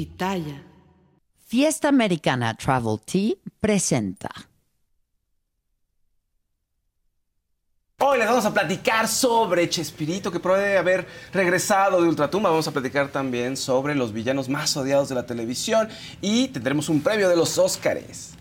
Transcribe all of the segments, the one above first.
Pitaya. Fiesta Americana Travel Tea presenta. Hoy les vamos a platicar sobre Chespirito, que puede haber regresado de Ultratumba. Vamos a platicar también sobre los villanos más odiados de la televisión y tendremos un previo de los Óscares.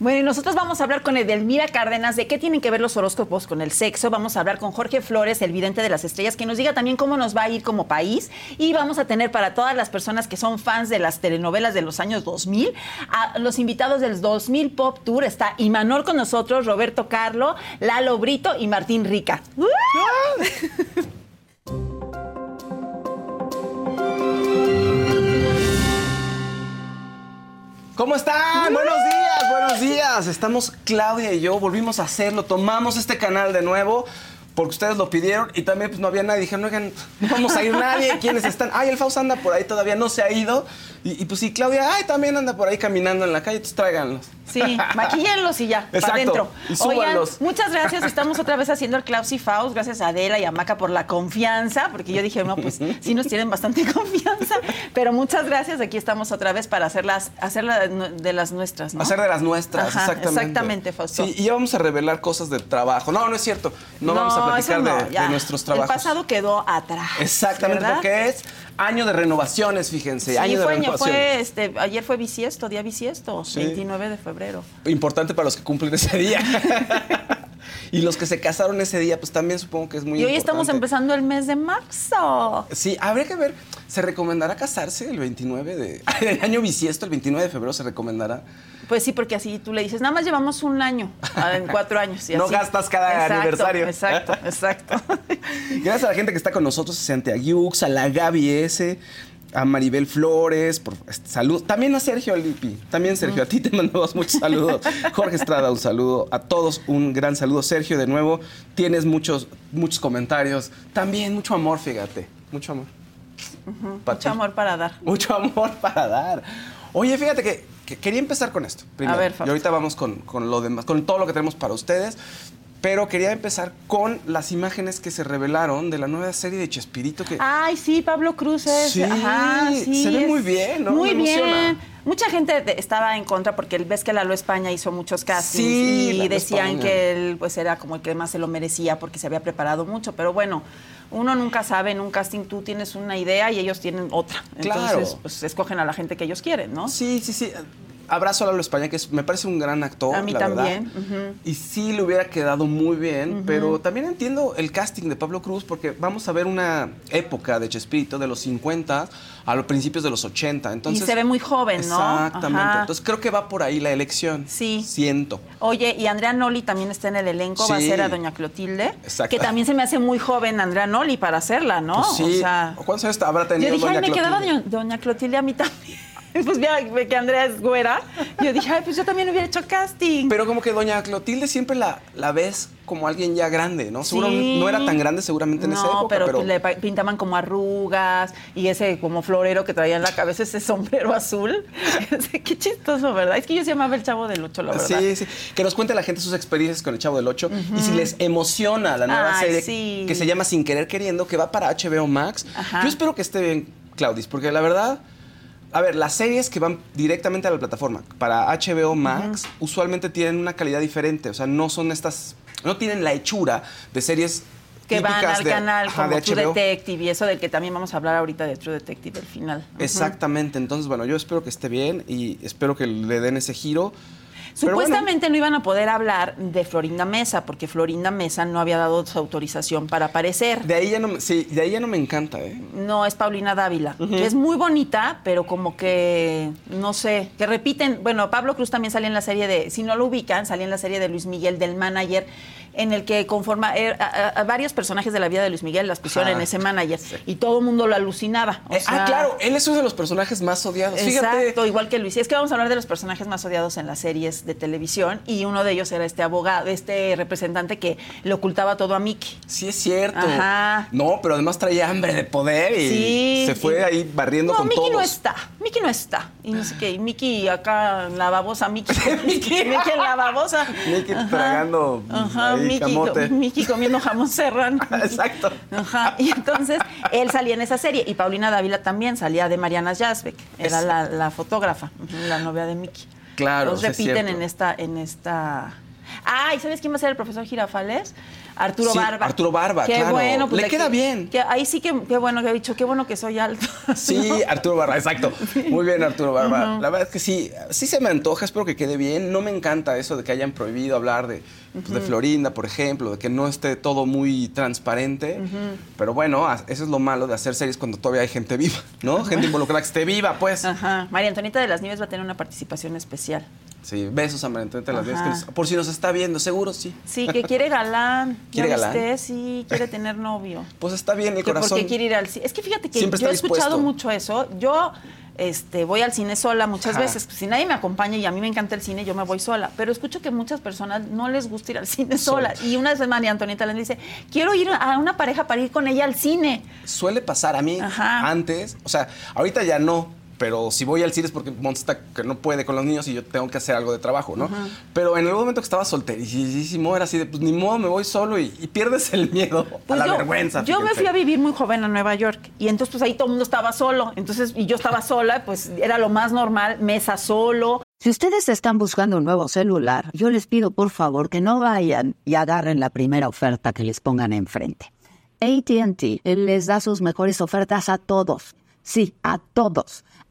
Bueno, y nosotros vamos a hablar con Edelmira Cárdenas de qué tienen que ver los horóscopos con el sexo. Vamos a hablar con Jorge Flores, el vidente de las estrellas, que nos diga también cómo nos va a ir como país. Y vamos a tener para todas las personas que son fans de las telenovelas de los años 2000, a los invitados del 2000 Pop Tour. Está Imanol con nosotros, Roberto Carlo, Lalo Brito y Martín Rica. ¿Cómo están? Buenos días, buenos días. Estamos Claudia y yo, volvimos a hacerlo, tomamos este canal de nuevo porque ustedes lo pidieron y también pues no había nadie. Dijeron, oigan, no vamos a ir nadie. ¿Quiénes están? Ay, el Faust anda por ahí, todavía no se ha ido. Y, y, pues sí, Claudia, ay, también anda por ahí caminando en la calle, entonces tráiganlos. Sí, maquillenlos y ya, para adentro. Oigan, muchas gracias. Estamos otra vez haciendo el Klaus y Faust. Gracias a Adela y a Maca por la confianza, porque yo dije, no, pues sí nos tienen bastante confianza. Pero muchas gracias. Aquí estamos otra vez para hacerlas, hacerla de las nuestras, ¿no? Hacer de las nuestras, Ajá, exactamente. Exactamente, Fausto. Sí, y ya vamos a revelar cosas del trabajo. No, no es cierto. No, vamos a platicar no, de, de nuestros trabajos. El pasado quedó atrás. Exactamente, ¿verdad? porque es año de renovaciones, fíjense. Sí, año de fue, renovaciones. fue, este, ayer fue bisiesto, día bisiesto, Sí. 29 de febrero. Importante para los que cumplen ese día. y los que se casaron ese día, pues también supongo que es muy Y hoy importante. estamos empezando el mes de marzo. Sí, habría que ver. ¿Se recomendará casarse el 29 de. El año bisiesto, el 29 de febrero, se recomendará? Pues sí, porque así tú le dices, nada más llevamos un año, ah, en cuatro años. y No así. gastas cada Exacto, aniversario. Exacto, exacto. Gracias a la gente que está con nosotros, a Santiago Yux, a la Gaby S., a Maribel Flores, por este, salud. También a Sergio Alipi. También Sergio, a ti te mandamos muchos saludos. Jorge Estrada, un saludo. A todos un gran saludo. Sergio, de nuevo, tienes muchos, muchos comentarios. También mucho amor, fíjate. Mucho amor. Mucho amor para dar. Mucho amor para dar. Oye, fíjate que, que quería empezar con esto. primero. ver, y Fausto. ahorita vamos con, con lo demás, con todo lo que tenemos para ustedes. Pero quería empezar con las imágenes que se revelaron de la nueva serie de Chespirito que Ay, sí, Pablo Cruz es. Sí, ajá, sí, se ve muy bien, ¿no? Muy Me emociona. bien. Mucha gente estaba en contra porque ves que Lalo España hizo muchos castings Sí, y Lalo decían España. que él pues era como el que más se lo merecía porque se había preparado mucho, pero bueno, uno nunca sabe en un casting tú tienes una idea y ellos tienen otra. Claro. Entonces, pues escogen a la gente que ellos quieren, ¿no? Sí, sí, sí. Abrazo a Lalo España, que es- me parece un gran actor. A mí la verdad. también, ujú. Y sí le hubiera quedado muy bien, pero también entiendo el casting de Pablo Cruz, porque vamos a ver una época de Chespirito de los 50 a los principios de los 80. Entonces, y se ve muy joven, ¿no? Exactamente. Entonces creo que va por ahí la elección. Sí. Siento. Oye, y Andrea Noli también está en el elenco, va a Sí. ser a Doña Clotilde. Exacto. Que también se me hace muy joven Andrea Noli para hacerla, ¿no? Pues sí. O sea, ¿Cuántos años habrá tenido yo dije, Doña ay, me quedaba Clotilde? doña, Doña Clotilde a mí también. Pues mira, ve que Andrea es güera. Yo dije, ay, pues yo también hubiera hecho casting. Pero como que Doña Clotilde siempre la, la ves como alguien ya grande, ¿no? Seguro Sí. no era tan grande seguramente en no, esa época, pero, pero... le pintaban como arrugas y ese como florero que traía en la cabeza, ese sombrero azul. Qué chistoso, ¿verdad? Es que yo se llamaba el chavo del ocho, la verdad. Sí, sí. Que nos cuente la gente sus experiencias con el Chavo del 8 y si les emociona la nueva Ay, serie sí. que se llama Sin Querer Queriendo, que va para HBO Max. Ajá. Yo espero que esté bien, Claudis, porque la verdad, a ver, las series que van directamente a la plataforma para HBO Max usualmente tienen una calidad diferente, o sea, no son estas, no tienen la hechura de series que van al de- canal ajá, como de True. Detective y eso del que también vamos a hablar ahorita de True Detective, el final. Exactamente, entonces bueno, yo espero que esté bien y espero que le den ese giro. Bueno, Supuestamente no iban a poder hablar de Florinda Mesa, porque Florinda Mesa no había dado su autorización para aparecer. de ahí ya no, me- sí, de ahí ya no me encanta, ¿eh? No, es Paulina Dávila, que es muy bonita, pero como que, no sé, que repiten. Bueno, Pablo Cruz también sale en la serie de, si no lo ubican, salía en la serie de Luis Miguel del Manager, en el que conforma a, a- a varios personajes de la vida de Luis Miguel las pusieron Ajá. en ese manager y todo el mundo lo alucinaba. o Eh, sea, ah, claro, él es uno de los personajes más odiados. Fíjate. Exacto, igual que Luis. Es que vamos a hablar de los personajes más odiados en las series de televisión y uno de ellos era este abogado, este representante que le ocultaba todo a Mickey. Sí, es cierto. Ajá. No, pero además traía hambre de poder y Sí. se fue y- ahí barriendo no, con Mickey todos. no está. Mickey no está. Y no sé qué. Y Mickey acá en la babosa. Mickey. Mickey. Mickey en la babosa. Mickey Ajá. tragando Ajá, ahí Mickey. Mickey comiendo jamón serrano. Exacto. Ajá. Y entonces él salía en esa serie y Paulina Dávila también salía de Mariana Jasbeck. Era Es- la, la fotógrafa, la novia de Mickey. Claro, Los es repiten cierto. en esta, en esta. Ah, ¿y sabes quién va a ser el profesor Girafales? Arturo Sí, Barba. Arturo Barba, Qué claro. bueno, pues Le queda bien. que ahí sí que, qué bueno que ha dicho, qué bueno que soy alto. Sí, Arturo Barba, exacto. Muy bien, Arturo Barba. La verdad es que sí, sí se me antoja, espero que quede bien. No me encanta eso de que hayan prohibido hablar de, pues, de Florinda, por ejemplo, de que no esté todo muy transparente. Pero bueno, eso es lo malo de hacer series cuando todavía hay gente viva, ¿no? Gente involucrada que esté viva, pues. Ajá. María Antonieta de las Nieves va a tener una participación especial. Sí, besos a María Antonieta de las Nieves, que Ajá. nos- por si nos está viendo, seguro sí. Sí, que quiere galán. ¿Quiere ¿Ya galán? viste? Sí, quiere tener novio. Pues está bien el que corazón. porque quiere ir al. Es que fíjate que yo he escuchado mucho eso. Yo este, voy al cine sola muchas Ajá. veces. Si nadie me acompaña y a mí me encanta el cine, yo me voy sola. Pero escucho que muchas personas no les gusta ir al cine sola. Y una vez María Antonieta les dice, quiero ir a una pareja para ir con ella al cine. Suele pasar a mí Ajá. antes, o sea, ahorita ya no, pero si voy al cine es porque Monse está que no puede con los niños y yo tengo que hacer algo de trabajo, ¿no? Pero en el momento que estaba solterísimo era así de, pues ni modo, me voy solo y, y pierdes el miedo a Pues la yo, vergüenza. Yo me fui a vivir muy joven a Nueva York y entonces pues ahí todo el mundo estaba solo. Entonces, y yo estaba sola, pues era lo más normal, mesa solo, Si ustedes están buscando un nuevo celular, yo les pido por favor que no vayan y agarren la primera oferta que les pongan enfrente. ATT les da sus mejores ofertas a todos. Sí, a todos.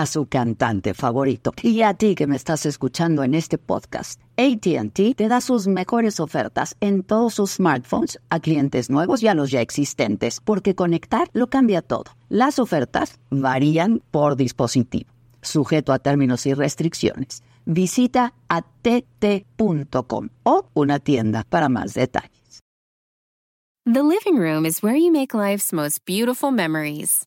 a su cantante favorito. Y a ti que me estás escuchando en este podcast, ATT te da sus mejores ofertas en todos sus smartphones a clientes nuevos y a los ya existentes, porque conectar lo cambia todo. Las ofertas varían por dispositivo, sujeto a términos y restricciones. Visita att.com o una tienda para más detalles. The living room is where you make life's most beautiful memories.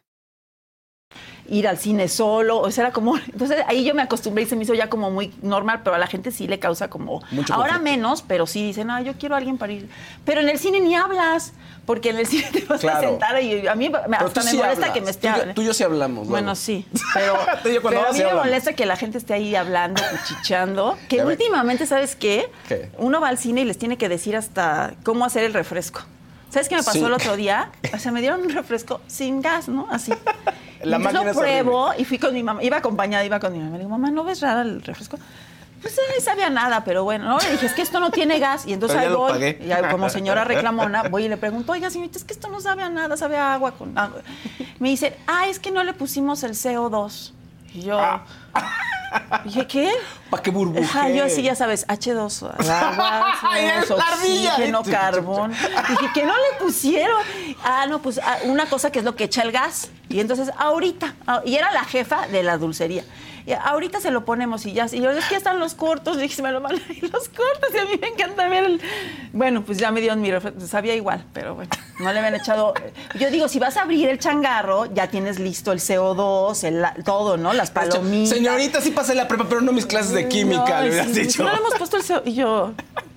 Ir al cine solo, o sea, era como, entonces ahí yo me acostumbré y se me hizo ya como muy normal, pero a la gente sí le causa como, Mucho ahora conflicto. menos, pero sí dicen, no, yo quiero a alguien para ir, pero en el cine ni hablas, porque en el cine te vas Claro. a sentar y a mí me- hasta me sí molesta hablas. que me esté Tú yo- tú y yo sí hablamos, Bueno, luego. sí, pero, a mí me molesta que la gente esté ahí hablando, cuchicheando, que Ya últimamente, ¿sabes qué? ¿Qué? Uno va al cine y les tiene que decir hasta cómo hacer el refresco. ¿Sabes qué me pasó Sí. el otro día? O sea, me dieron un refresco sin gas, ¿no? Así. La máquina lo pruebo y fui con mi mamá. Iba acompañada, iba con mi mamá. Le digo, mamá, ¿no ves rara el refresco? Pues no sabía nada, pero bueno, ¿no? Le dije, es que esto no tiene gas. Y entonces ahí voy. Y ya como señora reclamona, voy y le pregunto, oiga, señorita, es que esto no sabe a nada, sabe a agua con agua. Me dice, ah, es que no le pusimos el CO2. Y yo, Ah. dije, ¿qué? ¿Para qué burbujee? Ajá, yo sí, ya sabes, H2, agua, Ay, es CO2, la ardilla. oxígeno, carbón. Dije, ¿qué no le pusieron? Ah, no, pues ah, una cosa que es lo que echa el gas. Y entonces, ahorita, ah, y era la jefa de la dulcería. Y ahorita se lo ponemos y ya, y yo, es que están los cortos, le dije, se me lo a ir los cortos, y a mí me encanta ver el... Bueno, pues ya me dieron mi refresco, sabía igual, pero bueno, no le habían echado... Yo digo, si vas a abrir el changarro, ya tienes listo el CO2, el, todo, ¿no? Las palomitas. Señorita, sí pasé la prepa, pero no mis clases de química, No, le hubieras sí, dicho. No le hemos puesto el CO- Y yo,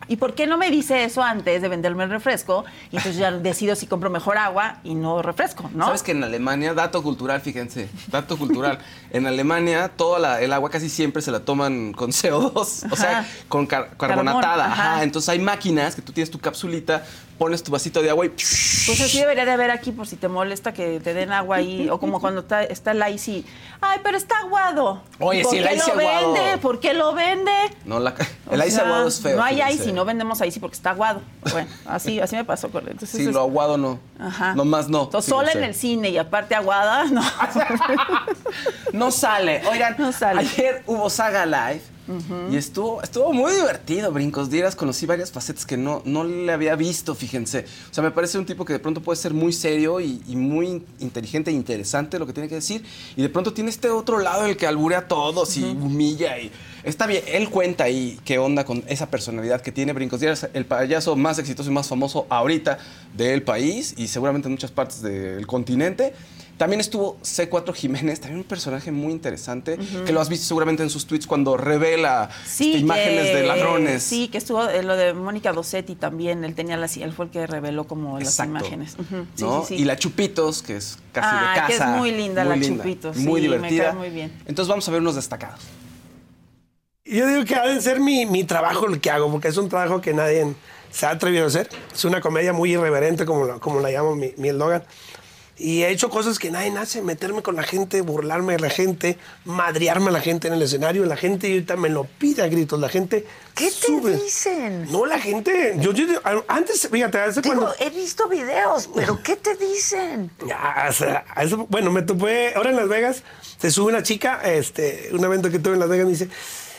¿y por qué no me dice eso antes de venderme el refresco? Y entonces ya decido si compro mejor agua y no refresco, ¿no? ¿Sabes que en Alemania, dato cultural, fíjense, dato cultural, en Alemania toda la- el agua casi siempre se la toman con CO2, o sea, con car- Carbón, carbonatada. ajá. ajá. Entonces hay máquinas que tú tienes tu capsulita, pones tu vasito de agua y... Pues así debería de haber aquí por si te molesta que te den agua ahí. O como cuando está, está el icy. Ay, pero está aguado. Oye, ¿Por sí, el icy lo aguado. vende? ¿Por qué lo vende? No, la, O el ice sea, aguado es feo. No hay fíjense. icy, no vendemos icy porque está aguado. Bueno, así, así me pasó con Entonces, Sí, es- lo aguado no. Ajá. Nomás no. Entonces, sola en el cine y aparte aguada, no. No sale. Oigan, No sale. ayer hubo Saga Live Y estuvo, estuvo muy divertido, Brincos Dieras. Conocí varias facetas que no, no le había visto, fíjense. O sea, me parece un tipo que de pronto puede ser muy serio y, y muy inteligente e interesante lo que tiene que decir. Y de pronto tiene este otro lado el que alburea a todos y humilla. y Está bien, él cuenta ahí qué onda con esa personalidad que tiene Brincos Dieras, el payaso más exitoso y más famoso ahorita del país y seguramente en muchas partes del continente. También estuvo C4 Jiménez, también un personaje muy interesante, que lo has visto seguramente en sus tweets cuando revela este, imágenes que- de ladrones. Sí, que estuvo eh, lo de Mónica Dossetti también. Él tenía las, él fue el que reveló como las imágenes. Sí, ¿no? sí, sí. Y la Chupitos, que es casi Ah, de casa. que es muy linda la Chupitos, Muy sí, me divertida. cae muy bien. Entonces vamos a ver unos destacados. Yo digo que ha de ser mi, mi trabajo el que hago, porque es un trabajo que nadie se ha atrevido a hacer. Es una comedia muy irreverente, como la, como la llamo mi, mi eslogan. Y he hecho cosas que nadie hace, meterme con la gente, burlarme de la gente, madrearme a la gente en el escenario. La gente ahorita me lo pide a gritos, la gente ¿Qué te dicen? No, la gente, yo, yo- antes, fíjate, hace Digo, cuando... he visto videos, pero ¿qué te dicen? Ya, o sea, eso- bueno, me topé ahora en Las Vegas, se sube una chica, este, un evento que tuve en Las Vegas, me dice,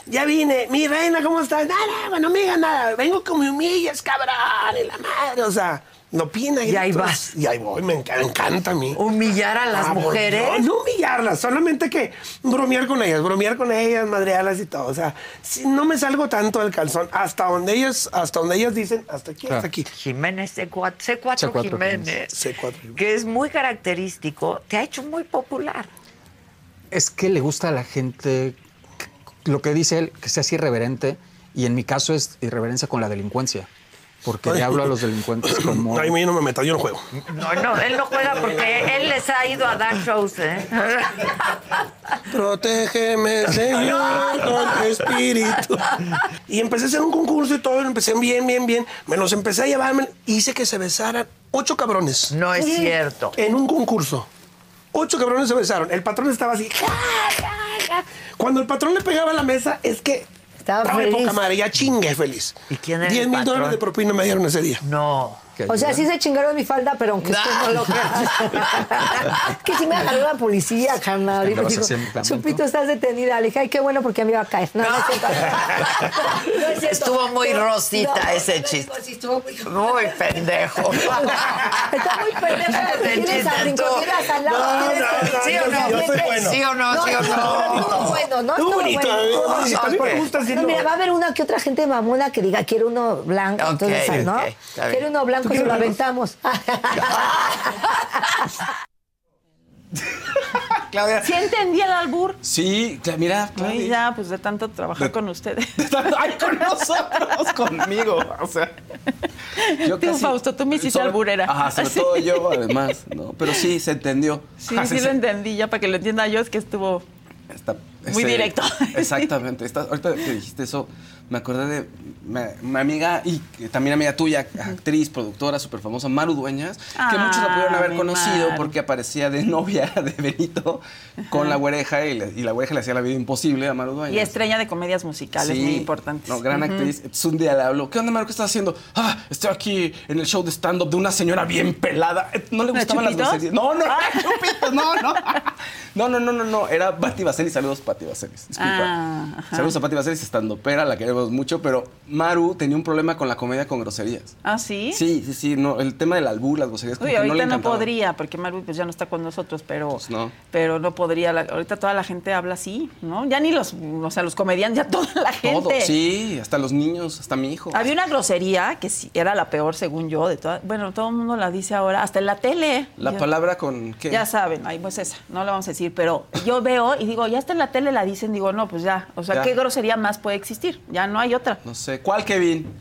ya vine, mi reina, ¿cómo estás? Nada, bueno, amiga, nada, vengo con mi humillas, cabrón, y la madre, o sea, no pina Y ahí vas. Y ahí voy, me enca- me encanta, a mí. ¿Humillar a las Ah, mujeres? Dios, No, humillarlas, solamente que bromear con ellas, bromear con ellas, madrearlas y todo. O sea, si no me salgo tanto del calzón, hasta donde ellas, hasta donde ellas dicen, hasta aquí, hasta aquí. Jiménez C4, C4, C4 Jiménez, C4. que es muy característico, te ha hecho muy popular. Es que le gusta a la gente lo que dice él, que sea así irreverente, y en mi caso es irreverencia con la delincuencia, porque le hablo a los delincuentes como... No, a mí yo no me meto, yo no juego. No, no, él no juega porque él les ha ido a dar shows, ¿eh? Protégeme, Señor, con tu espíritu. Y empecé a hacer un concurso y todo, lo empecé bien, bien, bien. Me los empecé a llevar, me- hice que se besaran ocho cabrones. No es cierto. En un concurso. Ocho cabrones se besaron. El patrón estaba así. Cuando el patrón le pegaba a la mesa, es que Estaba de feliz. poca madre, ya chingue feliz. ¿Y quién era 10 el mil patrón? dólares de propina me dieron ese día. No. Que O sea, ayuda. sí se chingaron mi falda, pero aunque usted no lo crea. es que sí me agarró la policía, carnal. Y me dijo. Chupito, estás detenida. Le dije, ay, qué bueno porque me iba a caer. No, no es cierto. No es cierto. Estuvo muy rosita no, ese no, chiste. sí, estuvo muy Muy pendejo. Está muy pendejo porque Ese tienes a chiste brinconeras al lado. No, tienes no, que- no, ¿Sí o no? yo soy bueno. ¿Sí o no? ¿Sí o no? Bueno, ¿no? Estuvo Estuvo bonito, a mí- a mí así, No, ¿no? mira, va a haber una que otra gente mamona que diga, quiero uno blanco. Entonces, ¿no? Quiero uno blanco, se lo aventamos. Claudia. ¿Sí entendí el albur? Sí, mira, Ay, Claudia. ya, pues de tanto trabajar De- con ustedes. Ay, con nosotros, conmigo. O sea. yo Tú, Fausto, tú me hiciste sobre- alburera. Ajá, sobre Sí. todo yo, además, ¿no? Pero sí, se entendió. Sí, Ah, sí lo entendí, ya para que lo entienda yo, es que estuvo... Está- Muy directo. Exactamente. Está- ahorita que dijiste eso, me acordé de mi, mi amiga y que también amiga tuya, actriz, productora, súper famosa, Maru Dueñas, que Ah, muchos la pudieron haber conocido porque aparecía de novia de Benito con la güereja y, la güereja le hacía la vida imposible a Maru Dueñas. Y estrella de comedias musicales, Sí, muy importantes. No, gran actriz. Entonces un día le hablo, ¿qué onda, Maru? ¿Qué estás haciendo? Ah, estoy aquí en el show de stand-up de una señora bien pelada. Eh, ¿No le ¿La gustaban las groserías? No, no, Ah. Chupitos, no, no. No, no, no, no, no. Era Pati Vaselis. Saludos, Pati Vaselis. Disculpa. Ah. Saludos a Pati Vaselis, estando pera, la mucho, pero Maru tenía un problema con la comedia con groserías. ¿Ah, sí? Sí, sí, sí. No, el tema del albur, las groserías, como Uy, que ahorita no le no, podría, porque Maru pues ya no está con nosotros, pero Pues no. pero no podría. la- ahorita toda la gente habla así, ¿no? Ya ni los, o sea, los comediantes, ya toda la gente. Todo, sí, hasta los niños, hasta mi hijo. Había una grosería que sí, era la peor, según yo, de toda, bueno, todo el mundo la dice ahora, hasta en la tele. La palabra con qué? Ya saben, ahí pues esa, no la vamos a decir, pero yo veo y digo, ya está en la tele, la dicen, digo, no, pues ya, o sea, Ya. ¿qué grosería más puede existir? Ya no hay otra. No sé. ¿Cuál, Kevin?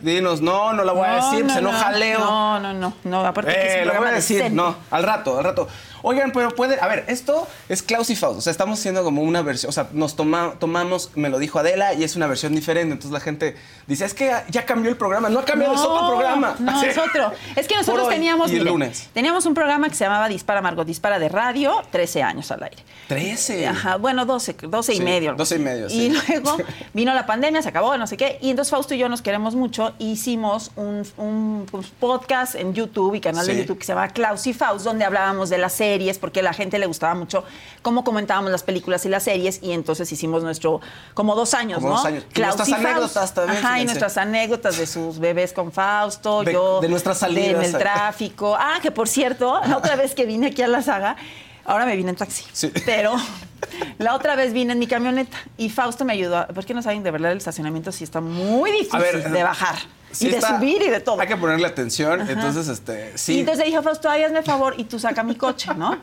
Dinos, no, no la voy a decir, no, se no. enoja Leo. No, no, no, no, aparte que Eh, un lo voy a decir, no, al rato, al rato. Oigan, pero puede, a ver, esto es Klaus y Faust, o sea, estamos haciendo como una versión, o sea, nos toma- tomamos, me lo dijo Adela, y es una versión diferente, entonces la gente dice, es que ya cambió el programa, no ha cambiado, es otro programa. No, Así. es otro. Es que nosotros hoy teníamos, y el mire, lunes. teníamos un programa que se llamaba Dispara Margot Dispara de radio, 13 años al aire. 13. Ajá, bueno, 12, 12 y medio. 12 y medio, Y luego vino la pandemia, se acabó, no sé qué. Y entonces Fausto y yo nos queremos mucho. Hicimos un, un, pues, podcast en YouTube y canal de. YouTube que se llama Klaus y Faust, donde hablábamos de las series series, porque a la gente le gustaba mucho cómo comentábamos las películas y las series, y entonces hicimos nuestro, como dos años, Como ¿no? dos años. Y nuestras y anécdotas también, Ajá, y nuestras anécdotas de sus bebés con Fausto, De- yo. de nuestras salidas. en el tráfico. Ah, que por cierto, la otra vez que vine aquí a la saga, ahora me vine en taxi. Sí. Pero la otra vez vine en mi camioneta y Fausto me ayudó. Porque no saben, de verdad, el estacionamiento sí está muy difícil A ver, de bajar. Sí y de está- subir y de todo. Hay que ponerle atención. Entonces, este, sí. Y entonces le dije a Fausto, ay, hazme favor y tú saca mi coche, ¿no?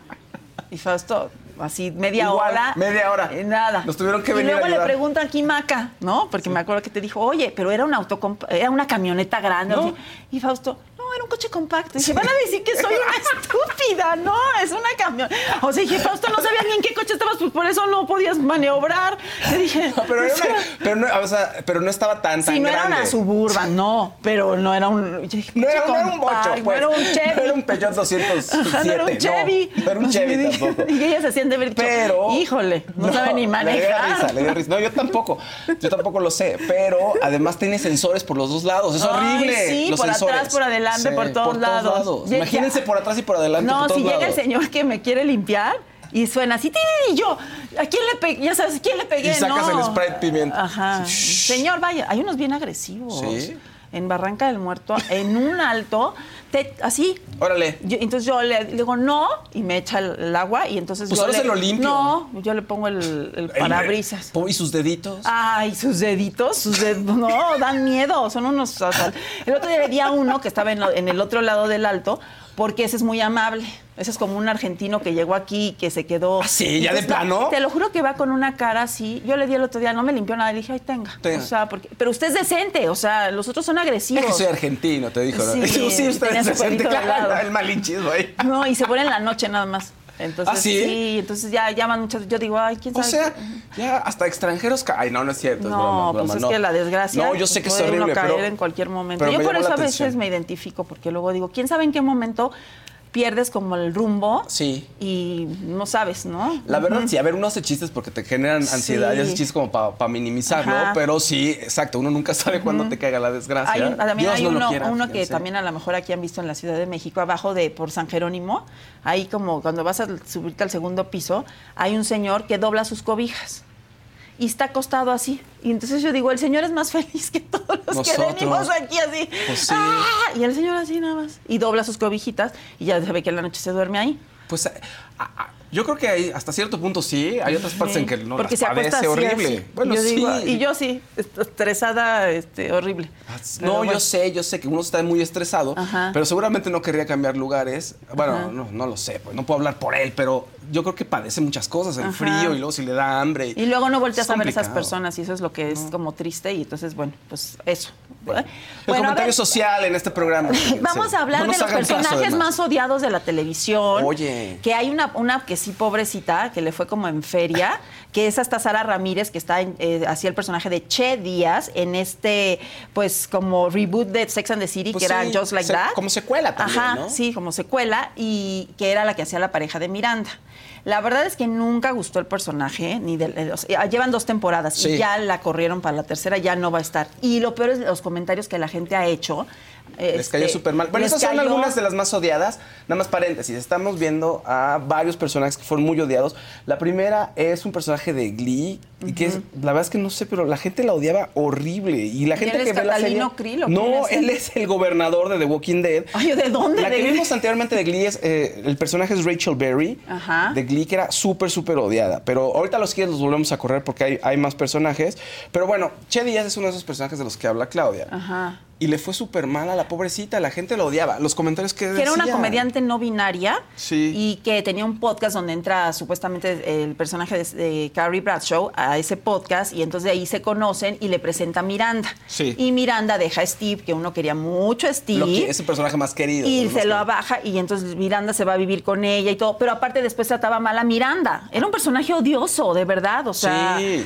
Y Fausto, así media Igual, hora. media hora. y nada. Nos tuvieron que y venir a luego le pregunto aquí Maca, ¿no? Porque me acuerdo que te dijo, oye, pero era un auto, era una camioneta grande. No. Y Fausto, era un coche compacto. Y dije, van a decir que soy una estúpida, no, es una camioneta. O sea, dije, Fausto, no sabía ni en qué coche estabas, pues por eso no podías maniobrar. Le dije, No, pero, era "O sea, una- pero, no, o sea, pero no estaba tan, tan Sí, no era grande. una suburban, no, pero no era un. dije, No era, no era un bocho, pues. No era un Chevy. No era un Peugeot 207. Ajá, no era un Chevy. No, era un Chevy Sí, tampoco. Y ellas se de ver Pero. Híjole, no, sabe ni Le dio manejar. risa, le dio risa. No, yo tampoco. Yo tampoco lo sé. Pero además tiene sensores por los dos lados. Es Ay, horrible. sí, los por sensores. atrás, por adelante, por todos lados. Imagínense por atrás y por adelante. No, por todos si llega el señor que me quiere limpiar y suena así, y yo, ¿a quién le pegué? Ya sabes, ¿a quién le pegué? Y sacas No. el Sprite pimienta. Ajá. Señor, vaya, hay unos bien agresivos. Sí. En Barranca del Muerto, en un alto, te- así, Órale. Yo- entonces yo le, digo no y me echa el, el agua y entonces Pues yo ahora le- se lo limpio. No, yo le pongo el, el parabrisas. Y sus deditos. Ay, sus deditos, sus dedos, no, dan miedo, son unos... o sea, el otro día le di a uno que estaba en, en el otro lado del alto, porque ese es muy amable. Ese es como un argentino que llegó aquí y que se quedó... ¿Ah, sí? ¿Ya de Entonces, plano? Te lo juro que va con una cara así. Yo le di el otro día, no me limpió nada, le dije, ay, tenga. Tenga. O sea, porque, pero usted es decente, o sea, los otros son agresivos. Es que soy argentino, te dijo. ¿no? Sí, sí, usted es decente, claro. El malinchismo ahí. No, y se pone en la noche nada más. Entonces, ¿Ah, sí? entonces ya llaman muchas. Yo digo, ay, quién O sabe. sea, ya hasta extranjeros. Ay, no, no es cierto. es no, broma, es pues broma, es no. que la desgracia. No, yo sé que es uno horrible, caer pero. en cualquier momento. pero Yo por eso a veces atención. me identifico, porque luego digo, quién sabe en qué momento pierdes como el rumbo. Sí. Y no sabes, ¿no? La verdad, sí, a ver, uno hace chistes porque te generan ansiedad y Sí. haces chistes como para minimizarlo, Ajá. pero sí, exacto, uno nunca sabe cuándo te caiga la desgracia. Hay un- también Dios hay no lo uno, quiera, uno que también a lo mejor aquí han visto en la Ciudad de México, abajo de por San Jerónimo, ahí como cuando vas a subirte al segundo piso, hay un señor que dobla sus cobijas. Y está acostado así. Y entonces yo digo, el señor es más feliz que todos los Nosotros. que venimos aquí así. Pues sí. ¡Ah! Y el señor así nada más. Y dobla sus cobijitas y ya sabe que en la noche se duerme ahí. Pues a- a- yo creo que hay, hasta cierto punto sí, hay otras partes en que no Porque las se padece así, horrible. así. Bueno, Yo sí. digo, y yo sí, est- estresada, este, horrible. Ah, No, bueno. yo sé, yo sé que uno está muy estresado, Ajá. pero seguramente no querría cambiar lugares. Bueno, Ajá. no, no lo sé, pues no puedo hablar por él, pero yo creo que padece muchas cosas, el Ajá. frío y luego si le da hambre. Y luego no volteas a ver a esas personas y eso es lo que es como triste y entonces, bueno, pues eso. Bueno, El comentario social en este programa. Vamos a hablar No de los caso, personajes además. más odiados de la televisión. Oye. Que hay una, una que sí, pobrecita, que le fue como en feria, que es hasta Sara Ramírez, que está eh, hacía el personaje de Che Díaz en este, pues, como reboot de Sex and the City, Pues que era Just Like se- That. como secuela también, Ajá, ¿no? sí, como secuela, y que era la que hacía la pareja de Miranda. La verdad es que nunca gustó el personaje, ni del- eh, o sea, llevan dos temporadas Sí. y ya la corrieron para la tercera, ya no va a estar. Y lo peor es los comentarios que la gente ha hecho. Les cayó este, súper mal. Bueno, esas son cayó- algunas de las más odiadas. Nada más paréntesis. Estamos viendo a varios personajes que fueron muy odiados. La primera es un personaje de Glee. Y que es, la verdad es que no sé, pero la gente la odiaba horrible. Y la gente él que es ve la serie. Catalino Krill, ¿o quién No, es él? es el gobernador de The Walking Dead. Ay, ¿de dónde? La que ¿De- vimos anteriormente de Glee es. eh, el personaje es Rachel Berry. Ajá. De Glee, que era súper, súper odiada. Pero ahorita los quieres los volvemos a correr porque hay, hay más personajes. Pero bueno, Che Díaz es uno de esos personajes de los que habla Claudia. Ajá. Y le fue súper mal a la pobrecita, la gente lo odiaba. Los comentarios que que era una comediante no binaria Sí. y que tenía un podcast donde entra supuestamente el personaje de, de Carrie Bradshaw a ese podcast y entonces de ahí se conocen y le presenta a Miranda. Sí. Y Miranda deja a Steve, que uno quería mucho a Steve. Que- es el personaje más querido. y se lo abaja y entonces Miranda se va a vivir con ella y todo, pero aparte después trataba mal a Miranda. Era un personaje odioso, de verdad, o sea, Sí.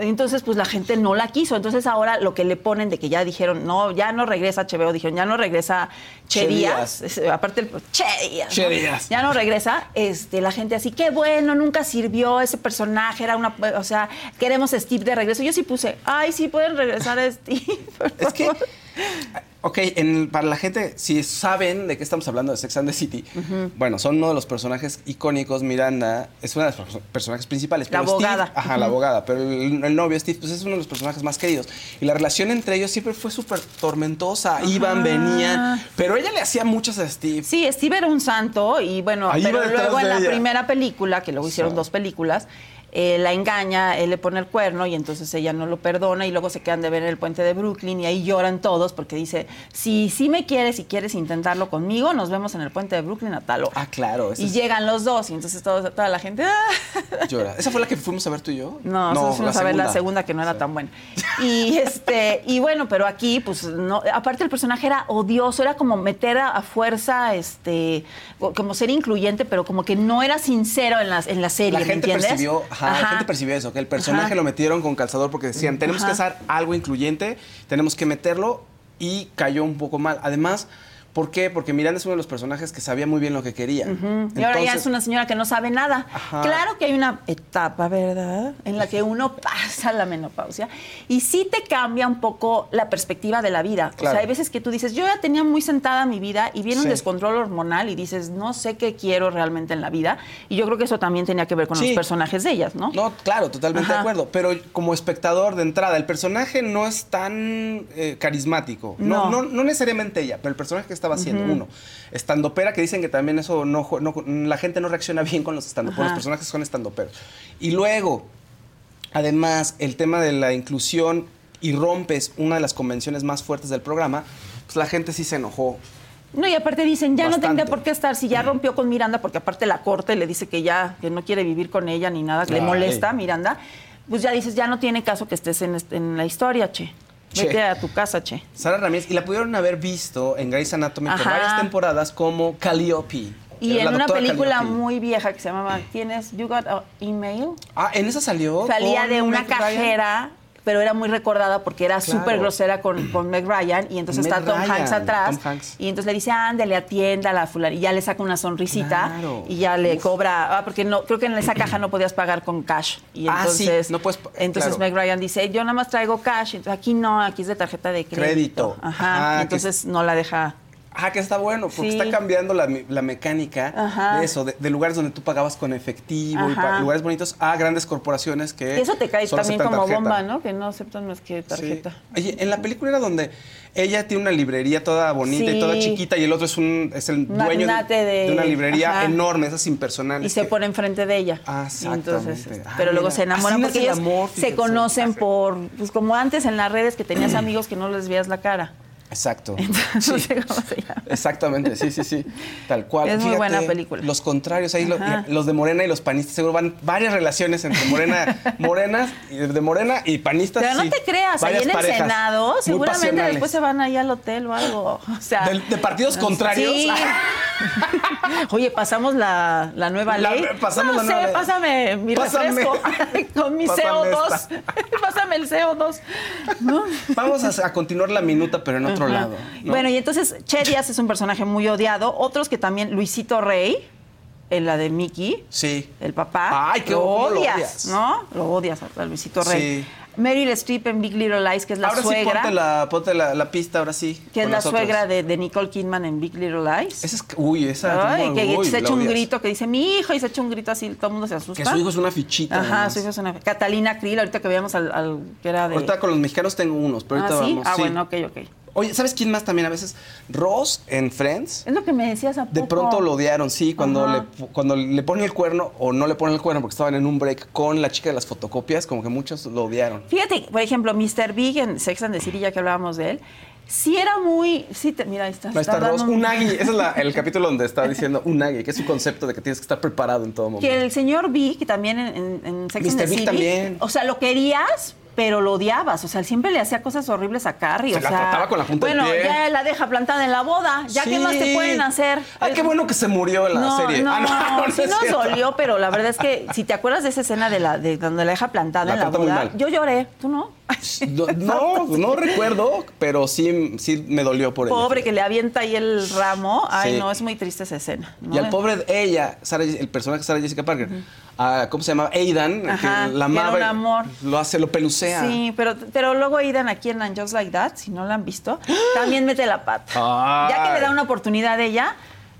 entonces pues la gente no la quiso. Entonces ahora lo que le ponen de que ya dijeron, no, ya no regresa HBO, dijeron, ya no regresa Che, Díaz. Es- aparte el Che Díaz, Che ya no regresa, este, la gente así, qué bueno, nunca sirvió ese personaje, era una, o sea, queremos Steve de regreso. Yo sí puse, ay, sí pueden regresar a Steve. por Es que favor". Ok, en- para la gente, si saben de qué estamos hablando de Sex and the City, bueno, son uno de los personajes icónicos. Miranda es una de las perso- personajes principales. La pero Steve- abogada. ajá, la abogada. Pero el, el novio, Steve, pues es uno de los personajes más queridos. Y la relación entre ellos siempre fue súper tormentosa. Iban, venían. Pero ella le hacía muchas a Steve. Sí, Steve era un santo y bueno, Ahí pero luego en la ella. primera película, que luego hicieron dos películas, eh, la engaña, él le pone el cuerno y entonces ella no lo perdona y luego se quedan de ver en el puente de Brooklyn y ahí lloran todos porque dice, si sí me quieres y quieres intentarlo conmigo, nos vemos en el puente de Brooklyn a tal hora. Ah, claro. y es- llegan los dos y entonces todo- toda la gente... "Ah". llora. ¿Esa fue la que fuimos a ver tú y yo? No, nosotros fuimos a ver la segunda que no era tan buena. Y este, y bueno, pero aquí, pues no, aparte el personaje era odioso, era como meter a, a fuerza, este, como ser incluyente, pero como que no era sincero en la, en la serie, La ¿me gente entiendes? percibió, ajá, la Ajá. gente percibió eso, que el personaje Ajá. lo metieron con calzador porque decían, tenemos que hacer algo incluyente, tenemos que meterlo y cayó un poco mal. Además, ¿por qué? Porque Miranda es uno de los personajes que sabía muy bien lo que quería. Y ahora ya Entonces, es una señora que no sabe nada. Ajá. Claro que hay una etapa, ¿verdad? En la que uno pasa la menopausia y sí te cambia un poco la perspectiva de la vida. O Claro. sea, hay veces que tú dices, yo ya tenía muy sentada mi vida y viene un Sí. descontrol hormonal y dices, no sé qué quiero realmente en la vida. Y yo creo que eso también tenía que ver con Sí. los personajes de ellas, ¿no? No, claro, totalmente de Ajá. acuerdo. Pero como espectador de entrada, el personaje no es tan eh, carismático. No. No. No, no necesariamente ella, pero el personaje que estaba haciendo, uno. Estandopera, que dicen que también eso no, la gente no reacciona bien con los estandoperos. Los personajes son estandoperos. Y luego, además, el tema de la inclusión y rompes una de las convenciones más fuertes del programa, pues la gente sí se enojó. No, y aparte dicen, ya no tendría por qué estar, si ya rompió con Miranda, porque aparte la corte le dice que ya, que no quiere vivir con ella ni nada, que le molesta a Miranda, pues ya dices, ya no tiene caso que estés en, en la historia, che. Che. Vete a tu casa, che. Sara Ramírez, y la pudieron haber visto en Grey's Anatomy por varias temporadas como Calliope. Y en una película Calliope. muy vieja que se llamaba ¿Tienes You Got an Email? Ah, ¿en esa salió? Salía de una cajera, pero era muy recordada porque era Claro. súper grosera con, con Meg Ryan y entonces Meg está Tom Ryan, Hanks atrás Tom Hanks. y entonces le dice, ándale, atienda la fulana y ya le saca una sonrisita Claro. y ya le cobra, ah, porque no, creo que en esa caja no podías pagar con cash y Ah, sí, entonces, no puedes entonces claro. Meg Ryan dice, yo nada más traigo cash, entonces aquí no, aquí es de tarjeta de crédito. Crédito. Ajá, entonces no la deja. Ah, que está bueno, porque Sí. está cambiando la, la mecánica Ajá. de eso, de, de lugares donde tú pagabas con efectivo y lugares bonitos a grandes corporaciones que. Y eso te cae también como tarjeta. bomba, ¿no? Que no aceptan más que Sí. tarjeta. Oye, en la película era donde ella tiene una librería toda bonita y toda chiquita y el otro es un es el dueño de, una librería ajá. enorme, esas impersonales. Y se que- pone enfrente de ella. Ah, Y entonces, exactamente. Ah, pero luego se enamoran porque el ellos amor, se conocen por, pues como antes en las redes que tenías amigos que no les veías la cara. Exacto. no Sí. sé cómo se llama. Exactamente, sí, sí, sí. Tal cual. Es muy buena película. Los contrarios, ahí lo- los de Morena y los panistas, seguro van varias relaciones entre Morena, morenas, y de Morena y panistas. Pero no te creas, ahí en el Senado seguramente después se van ahí al hotel o algo. O sea, ¿De, de partidos contrarios? Sí. Oye, pasamos la, la nueva La- ley. pasamos no la sé, nueva pásame mi Pásame. refresco con mi Pásame CO2. esta. pásame el CO2. ¿No? Vamos a, a continuar la minuta, pero en otro lado. ¿no? Bueno, y entonces Che Díaz es un personaje muy odiado. Otros que también, Luisito Rey, en la de Mickey, Sí. el papá. Ay, qué- lo ¿cómo lo odias, odias? ¿no? Lo odias a, Luisito Rey. Sí. Meryl Streep en Big Little Lies, que es la ahora sí, suegra. ponte, la, ponte la, la pista, ahora sí. que es la suegra de, de Nicole Kidman en Big Little Lies. Esa es, uy, esa. Ay, uy, que uy, se la echa un odias. grito que dice mi hijo y se echa un grito así, todo el mundo se asusta. Que su hijo es una fichita. Ajá, además. su hijo es una. Catalina Krill, ahorita que veíamos al, al que era de. Ahorita con los mexicanos tengo unos, pero ah, ahorita sí. vamos. Ah, sí. bueno, ok, ok. Oye, ¿sabes quién más también a veces? Ross en Friends. Es lo que me decías a De poco. pronto lo odiaron, sí, cuando Ajá. le, cuando le ponen el cuerno o no le ponen el cuerno porque estaban en un break con la chica de las fotocopias, como que muchos lo odiaron. Fíjate, por ejemplo, Mr. Big en Sex and the City, ya que hablábamos de él, sí era muy. Sí, te- mira, ahí está. No está Ross, un- Unagi. Ese es la- el capítulo donde está diciendo Unagi, que es un concepto de que tienes que estar preparado en todo momento. Que el señor Big, también en, en- en Sex and Mr. the Big City. también. O sea, lo querías. Pero lo odiabas, o sea, él siempre le hacía cosas horribles a Carrie. Se o la sea, trataba con la punta del bueno, pie. ya la deja plantada en la boda. ¿Ya qué más te Sí. pueden hacer? Ay, qué bueno que se murió en la no, serie. No, Ah, no, no sí es nos cierto. dolió, pero la verdad es que si te acuerdas de esa escena de la de donde la deja plantada La en la trata muy boda, mal. yo lloré, ¿tú no? No, no, no recuerdo, pero sí, sí me dolió por ella. Pobre que le avienta ahí el ramo. Ay, Sí. no, es muy triste esa escena. ¿no? Y al pobre de ella, Sarah- el personaje de Sarah Jessica Parker, ah, ¿cómo se llama? Aidan, Ajá, que la que era amaba. un amor. Lo hace, lo pelucea. Sí, pero, pero luego Aidan aquí en And Just Like That, si no la han visto, también mete la pata. Ya que le da una oportunidad a ella,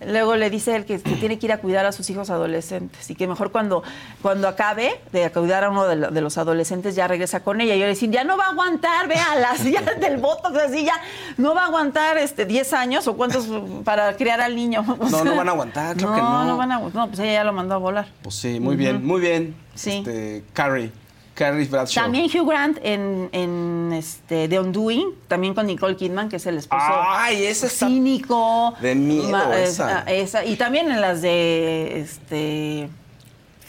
luego le dice él que, que tiene que ir a cuidar a sus hijos adolescentes y que mejor cuando, cuando acabe de cuidar a uno de, lo- de los adolescentes ya regresa con ella. Y yo le decía, ya no va a aguantar, véalas, ya del botox así, ya no va a aguantar este 10 años o cuántos para criar al niño. O No, sea, no van a aguantar, creo que no. No, van a No, pues ella ya lo mandó a volar. Pues sí, muy bien, muy bien. Sí. Este, Carrie, Carrie Bradshaw. También Hugh Grant en, en este, The Undoing, también con Nicole Kidman, que es el esposo Ay, esa está cínico. de miedo, eh, esa. ah, esa. Y también en las de este.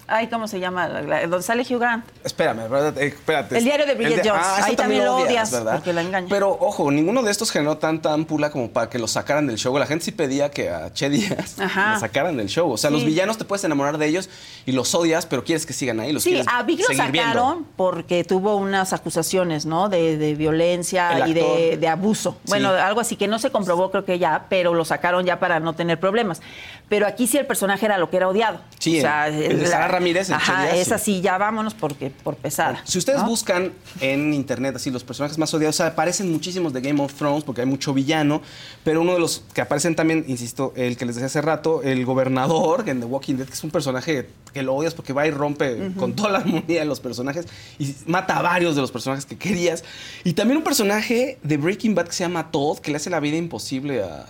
Ay, ¿cómo se llama? La- la- donde sale Hugh Grant. Espérame, ¿verdad? Eh, espérate. El diario de Bridget Jones. esa Ahí también lo odias, ¿verdad? porque la engaña. Pero ojo, ninguno de estos generó tanta ampula como para que lo sacaran del show. La gente sí pedía que a Che Díaz Ajá. sacaran del show. O sea, los villanos te puedes enamorar de ellos y los odias, pero quieres que sigan ahí. Los Sí, a Vic lo viendo. sacaron porque tuvo unas acusaciones, ¿no? De, de violencia y de, de abuso. Sí. Bueno, algo así que no se comprobó, creo que ya, pero lo sacaron ya para no tener problemas. Pero aquí sí el personaje era lo que era odiado. Sí, el- el de Sara Ramírez, el Ajá, es así, ya vámonos porque por pesada. Si ustedes ¿no? buscan en internet así los personajes más odiados, o sea, aparecen muchísimos de Game of Thrones porque hay mucho villano, pero uno de los que aparecen también, insisto, el que les decía hace rato, el gobernador en The Walking Dead, que es un personaje que lo odias porque va y rompe con toda la armonía de los personajes y mata a varios de los personajes que querías. Y también un personaje de Breaking Bad que se llama Todd, que le hace la vida imposible a,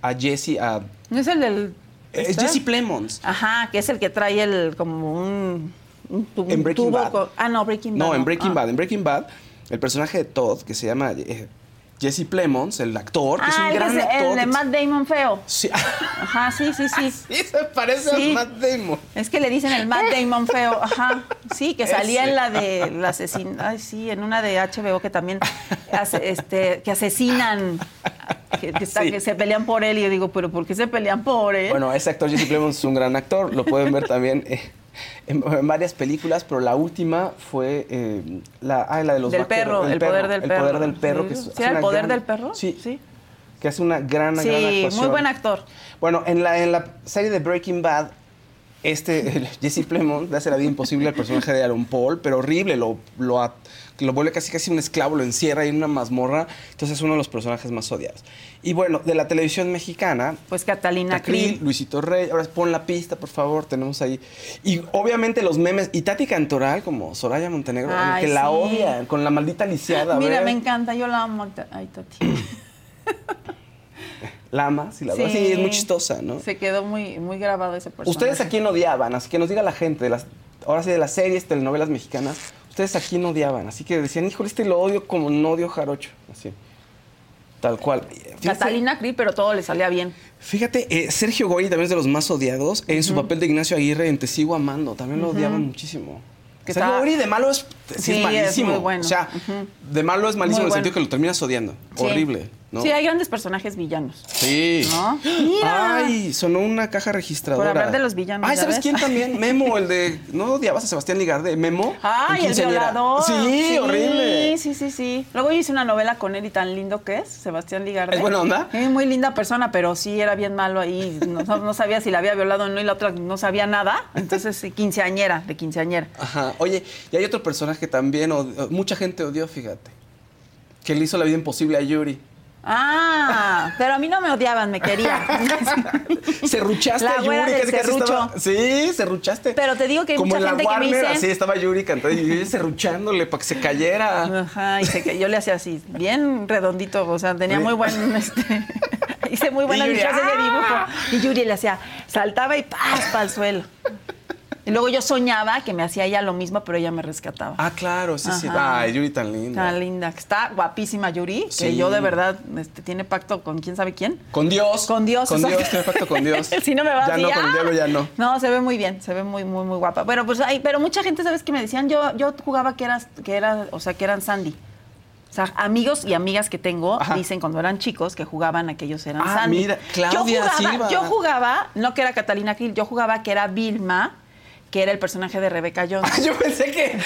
a Jesse, a... ¿No es el del. Es? Jesse Plemons. Ajá, que es el que trae el como un. un tu- En Breaking tubo Bad. con- ah, no, Breaking Bad. No, en Breaking Ah. Bad. En Breaking Bad, el personaje de Todd, que se llama eh, Jesse Plemons, el actor, que es Ah, un el, gran es actor. el de Matt Damon feo. Sí, Ajá, sí, sí, sí. sí, se parece Sí. a Matt Damon. Es que le dicen el Matt Damon feo, ajá. Sí, que salía Ese. en la de la asesina, ay sí, en una de HBO que también hace, este, que asesinan, que, que está- Sí. que se pelean por él y yo digo, pero ¿por qué se pelean por él? Bueno, ese actor Jesse Plemons es un gran actor. Lo pueden ver también eh, en, en varias películas, pero la última fue eh, la, ah, la de los Del perro, el poder del el perro. poder del perro. Sí. que es- ¿Sí era el poder gran- del perro? Sí, Sí. Que hace una gran, gran sí, actuación. muy buen actor. Bueno, en la, en la serie de Breaking Bad, este Jesse Plemons le hace la vida imposible al personaje de Aaron Paul, pero horrible, lo, lo, lo vuelve casi casi un esclavo, lo encierra en una mazmorra, entonces es uno de los personajes más odiados. Y bueno, de la televisión mexicana, Pues Catalina Krill. Luisito Rey, ahora pon la pista, por favor, tenemos ahí. Y obviamente los memes, y Tati Cantoral como Soraya Montenegro, Ay, que la sí. odian, con la maldita lisiada. Mira, me encanta, yo la amo. Ay, Tati. La amas y la amas. Sí, es muy chistosa, ¿no? Se quedó muy, muy grabado ese personaje. ¿Ustedes a quién odiaban? Así que nos diga la gente, de las, ahora sí de las series, telenovelas mexicanas, ¿ustedes a quién odiaban? Así que decían, híjole, este lo odio como no odio Jarocho. Así. Tal cual. Fíjate- Catalina Krill, pero todo le salía bien. Fíjate, eh, Sergio Goy también es de los más odiados. En su papel de Ignacio Aguirre en Te sigo amando, también lo odiaban muchísimo. Que Sergio está- Goyri de malo es, sí Sí, es es malísimo. muy bueno. O sea, de malo es malísimo Muy en el bueno. sentido que lo terminas odiando. Sí. Horrible, ¿no? Sí, hay grandes personajes villanos. Sí. ¿No? Mira. Ay, sonó una caja registradora. Por hablar de los villanos, Ay, ¿ya ¿sabes quién también? Memo, el de. ¿No odiabas a Sebastián Ligarde? ¿Memo? Ay, ¿En el violador. Sí, horrible. Sí, sí, sí. Luego yo hice una novela con él y tan lindo que es, Sebastián Ligarde. ¿Es buena onda? Es muy linda persona, pero sí era bien malo ahí. No, no sabía si la había violado o no y la otra no sabía nada. Entonces, sí, quinceañera, de quinceañera. Ajá. Oye, y hay otro personaje que también mucha gente odió, fíjate. Que le hizo la vida imposible a Yuri. Ah, pero a mí no me odiaban, me querían. Serruchaste La a Yuri, del casi casi estaba. Sí, serruchaste. Pero te digo que hay Como mucha en la gente que me Warner, dice- Así estaba Yuri cantando y Yuri serruchándole para que se cayera. Ajá, y se yo le hacía así, bien redondito, o sea, tenía muy buen, este, hice muy buena Y Yuri, clase de ¡ah! dibujo. Y Yuri le hacía, saltaba y ¡paz! para el suelo. Y luego yo soñaba que me hacía ella lo mismo, pero ella me rescataba. Ah, claro, sí, sí. Ay, Yuri tan linda. Tan linda. Está guapísima Yuri, que yo de verdad este, tiene pacto con quién sabe quién. Con Dios. Con Dios. Con. Dios, tiene pacto con Dios. si no me va Ya así, no, con el ¡ah! diablo ya no. No, se ve muy bien, se ve muy, muy, muy guapa. Bueno, pues hay, pero mucha gente, ¿sabes qué me decían? Yo, yo jugaba que eras, que era, o sea, que eran Sandy. O sea, amigos y amigas que tengo Ajá. dicen cuando eran chicos que jugaban a que ellos eran Ah, Sandy. mira, Claudia yo jugaba, Silva. yo jugaba, no que era Catalina Krill, yo jugaba que era Vilma, que era el personaje de Rebeca Jones. Yo pensé que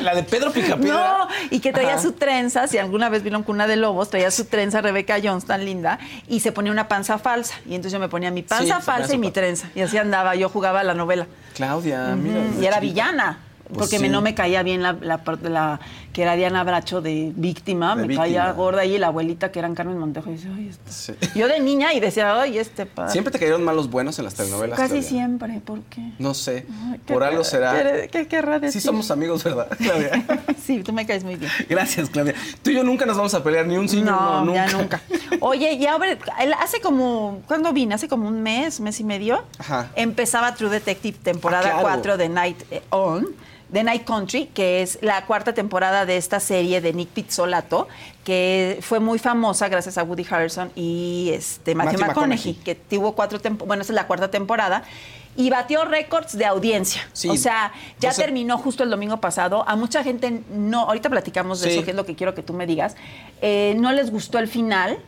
la de Pedro Picapiedra. No, y que traía Ajá. su trenza, si alguna vez vieron Cuna de Lobos, traía su trenza Rebeca Jones tan linda y se ponía una panza falsa. Y entonces yo me ponía mi panza Sí, falsa y mi trenza. Y así andaba, yo jugaba la novela. Claudia, mira. Y era villana. Pues porque me- sí. no me caía bien la, la parte- la- que era Diana Bracho de víctima, De me víctima. caía gorda y la abuelita que eran Carmen Montejo. Y decía, ay, Sí. Yo de niña y decía, ay, este padre. Siempre te cayeron mal los buenos en las telenovelas. Casi Claudia? siempre, ¿por qué? No sé. Ay, ¿qué Por algo será. ¿Qué, qué querrá decir? Sí somos amigos, ¿verdad, Claudia? sí, tú me caes muy bien. Gracias, Claudia. Tú y yo nunca nos vamos a pelear, ni un sí, No, no, ya nunca. Oye, ya abre- hace como, ¿cuándo vine? Hace como un mes, mes y medio. Ajá. Empezaba True Detective, Ah, temporada claro. 4 de Night eh, On. The Night Country, que es la cuarta temporada de esta serie de Nick Pizzolato, que fue muy famosa gracias a Woody Harrelson y este, Matthew, Matthew McConaughey, McConaughey. que tuvo cuatro temporadas, bueno, esa es la cuarta temporada, y batió récords de audiencia. Sí. O sea, ya terminó justo el domingo pasado. A mucha gente no, ahorita platicamos de Sí. eso, que es lo que quiero que tú me digas. Eh, no les gustó el final,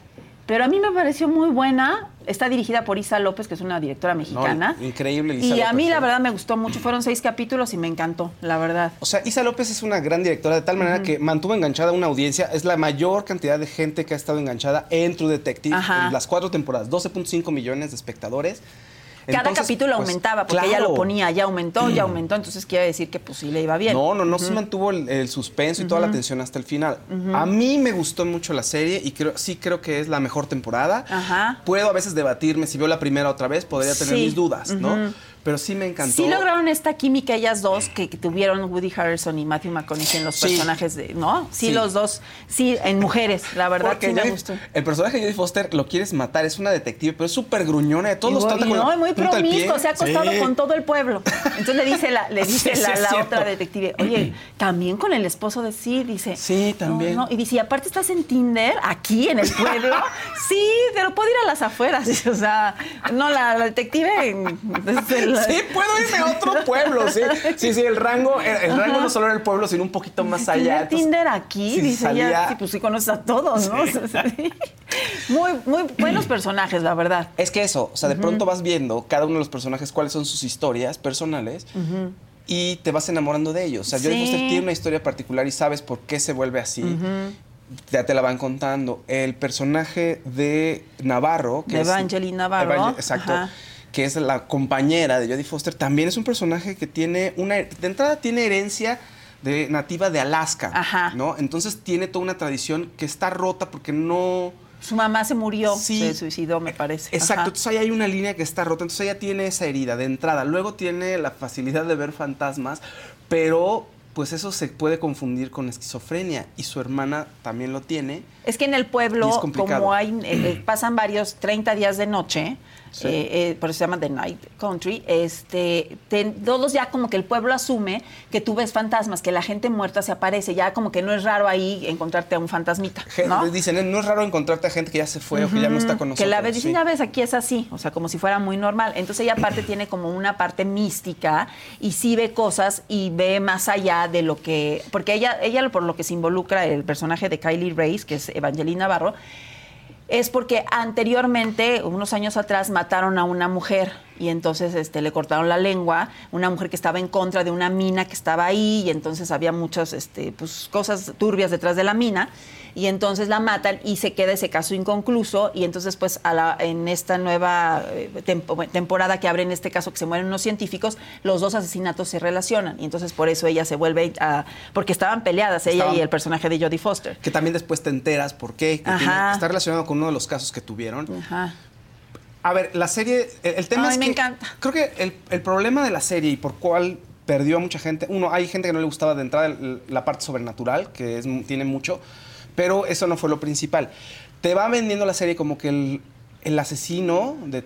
pero a mí me pareció muy buena. Está dirigida por Isa López, que es una directora mexicana. increíble, Isa Y a mí, la sí. verdad, me gustó mucho. Fueron seis capítulos y me encantó, la verdad. O sea, Isa López es una gran directora de tal manera que mantuvo enganchada una audiencia. Es la mayor cantidad de gente que ha estado enganchada en True Detective Ajá. en las cuatro temporadas. 12.5 millones de espectadores. Cada Entonces, capítulo pues, aumentaba, porque ella lo ponía, ya aumentó, ya aumentó. Entonces quiere decir que pues sí le iba bien. No, no, no, se mantuvo el, el suspenso y toda la tensión hasta el final. A mí me gustó mucho la serie y creo, sí creo que es la mejor temporada. Ajá. Puedo a veces debatirme si veo la primera otra vez, podría tener Sí. mis dudas, ¿no? Pero sí me encantó. Sí lograron esta química ellas dos que, que tuvieron Woody Harrison y Matthew McConaughey en los Sí. personajes de, ¿no? Sí, Sí. los dos, sí, en mujeres, la verdad Porque sí me Jodie- gustó. el personaje de Jodie Foster lo quieres matar, es una detective, pero es súper gruñona, de todos Y los trata no, muy promiscuo, se ha acostado Sí. con todo el pueblo. Entonces le dice la, le dice Sí, la, otra detective, oye, también con el esposo de sí, dice. Sí, también. No, no. Y dice, y aparte estás en Tinder, aquí en el pueblo. sí, pero puedo ir a las afueras. O sea, no, la, la detective. es el- Sí, puedo irme a otro pueblo, sí. Sí, sí, el rango, el, el rango no solo era el pueblo, sino un poquito más allá. ¿Tiene Entonces, Tinder aquí? sí, dice salía- ella, sí, pues sí conoces a todos, ¿no? Sí. Muy, muy buenos personajes, la verdad. Es que eso, o sea, de pronto vas viendo cada uno de los personajes cuáles son sus historias personales y te vas enamorando de ellos. O sea, Jodie Sí. Foster tiene una historia particular y sabes por qué se vuelve así. Ya te la van contando. El personaje de Navarro, que De es Evangeline Navarro, Evangel- exacto. ajá. Que es la compañera de Jodie Foster, también es un personaje que tiene una. De entrada, tiene herencia de nativa de Alaska. Ajá. ¿no? Entonces tiene toda una tradición que está rota porque no. Su mamá se murió, Sí. se suicidó, me parece. Exacto, Ajá. entonces ahí hay una línea que está rota, entonces ella tiene esa herida de entrada, luego tiene la facilidad de ver fantasmas, pero pues eso se puede confundir con esquizofrenia y su hermana también lo tiene. Es que en el pueblo, como hay, eh, eh, pasan varios 30 días de noche, Sí. eh, eh, por eso se llama The Night Country, este, te- todos ya como que el pueblo asume que tú ves fantasmas, que la gente muerta se aparece, ya como que no es raro ahí encontrarte a un fantasmita. Dicen, no es raro encontrarte a gente que ya se fue o que ya no está con nosotros. Que la ves, dicen, sí. ya ves, aquí es así, o sea, como si fuera muy normal. Entonces ella aparte tiene como una parte mística y sí ve cosas y ve más allá de lo que... Porque ella, ella por lo que se involucra el personaje de Kylie Race, que es Evangelina Navarro, es porque anteriormente, unos años atrás, mataron a una mujer y entonces este, le cortaron la lengua, una mujer que estaba en contra de una mina que estaba ahí y entonces había muchas este, pues, cosas turbias detrás de la mina y entonces la matan y se queda ese caso inconcluso y entonces pues a la- en esta nueva eh, tempo- temporada que abre en este caso que se mueren unos científicos, los dos asesinatos se relacionan y entonces por eso ella se vuelve a... porque estaban peleadas ella y el personaje de Jodie Foster. Que también después te enteras por qué, que tiene- está relacionado con uno de los casos que tuvieron. Ajá. A ver, la serie, el, el tema Ay, es me que encanta. creo que el, el problema de la serie y por cuál perdió a mucha gente, uno, hay gente que no le gustaba de entrada la parte sobrenatural, que es, tiene mucho, pero eso no fue lo principal. Te va vendiendo la serie como que el, el asesino de,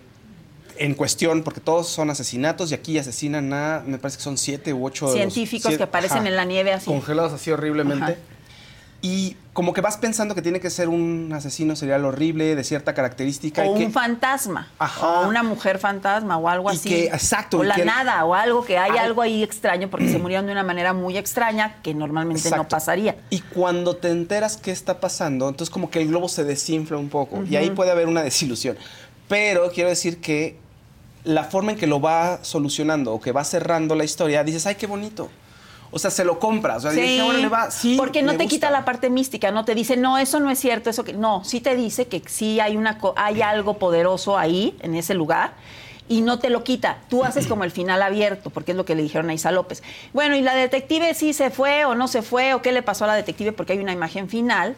en cuestión, porque todos son asesinatos y aquí asesinan a, me parece que son siete u ocho de los- Científicos siete- que aparecen en la nieve así. Congelados así horriblemente. Ajá. Y como que vas pensando que tiene que ser un asesino serial horrible, de cierta característica. o y que, un fantasma Ajá. o una mujer fantasma o algo Y así que- exacto, o la que- nada o algo que hay Ay. algo ahí extraño porque se murieron de una manera muy extraña que normalmente no pasaría Y cuando te enteras qué está pasando, entonces como que el globo se desinfla un poco y ahí puede haber una desilusión. Pero quiero decir que la forma en que lo va solucionando o que va cerrando la historia, dices, ay, qué bonito. O sea, se lo compras. O sea, dije, "Órale, va". Sí, porque no te gusta. quita la parte mística, no te dice, no, eso no es cierto, eso que no, sí te dice que sí hay una hay algo poderoso ahí en ese lugar y no te lo quita. Tú haces como el final abierto, porque es lo que le dijeron a Isa López. Bueno, y la detective sí se fue o no se fue o qué le pasó a la detective porque hay una imagen final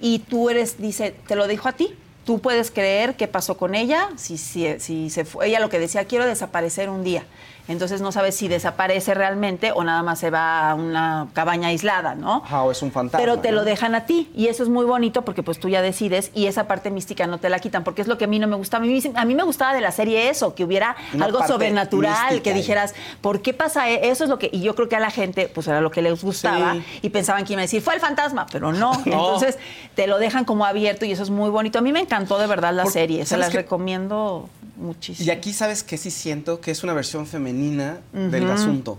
y tú eres dice, te lo dijo a ti. Tú puedes creer qué pasó con ella, si, si, si se fue. Ella lo que decía, quiero desaparecer un día. Entonces no sabes si desaparece realmente o nada más se va a una cabaña aislada, ¿no? Ajá, o es un fantasma. Pero te ¿no? lo dejan a ti y eso es muy bonito porque pues tú ya decides y esa parte mística no te la quitan porque es lo que a mí no me gusta. A mí, a mí me gustaba de la serie eso, que hubiera Una algo sobrenatural, que dijeras, ¿por qué pasa e-?". eso? Es lo que y yo creo que a la gente pues era lo que les gustaba Sí. y pensaban que iba a decir, fue el fantasma, pero no. No. Entonces te lo dejan como abierto y eso es muy bonito. A mí me encantó de verdad la serie, se ¿sabes las recomiendo muchísimo. Y aquí sabes que sí siento que es una versión femenina del asunto.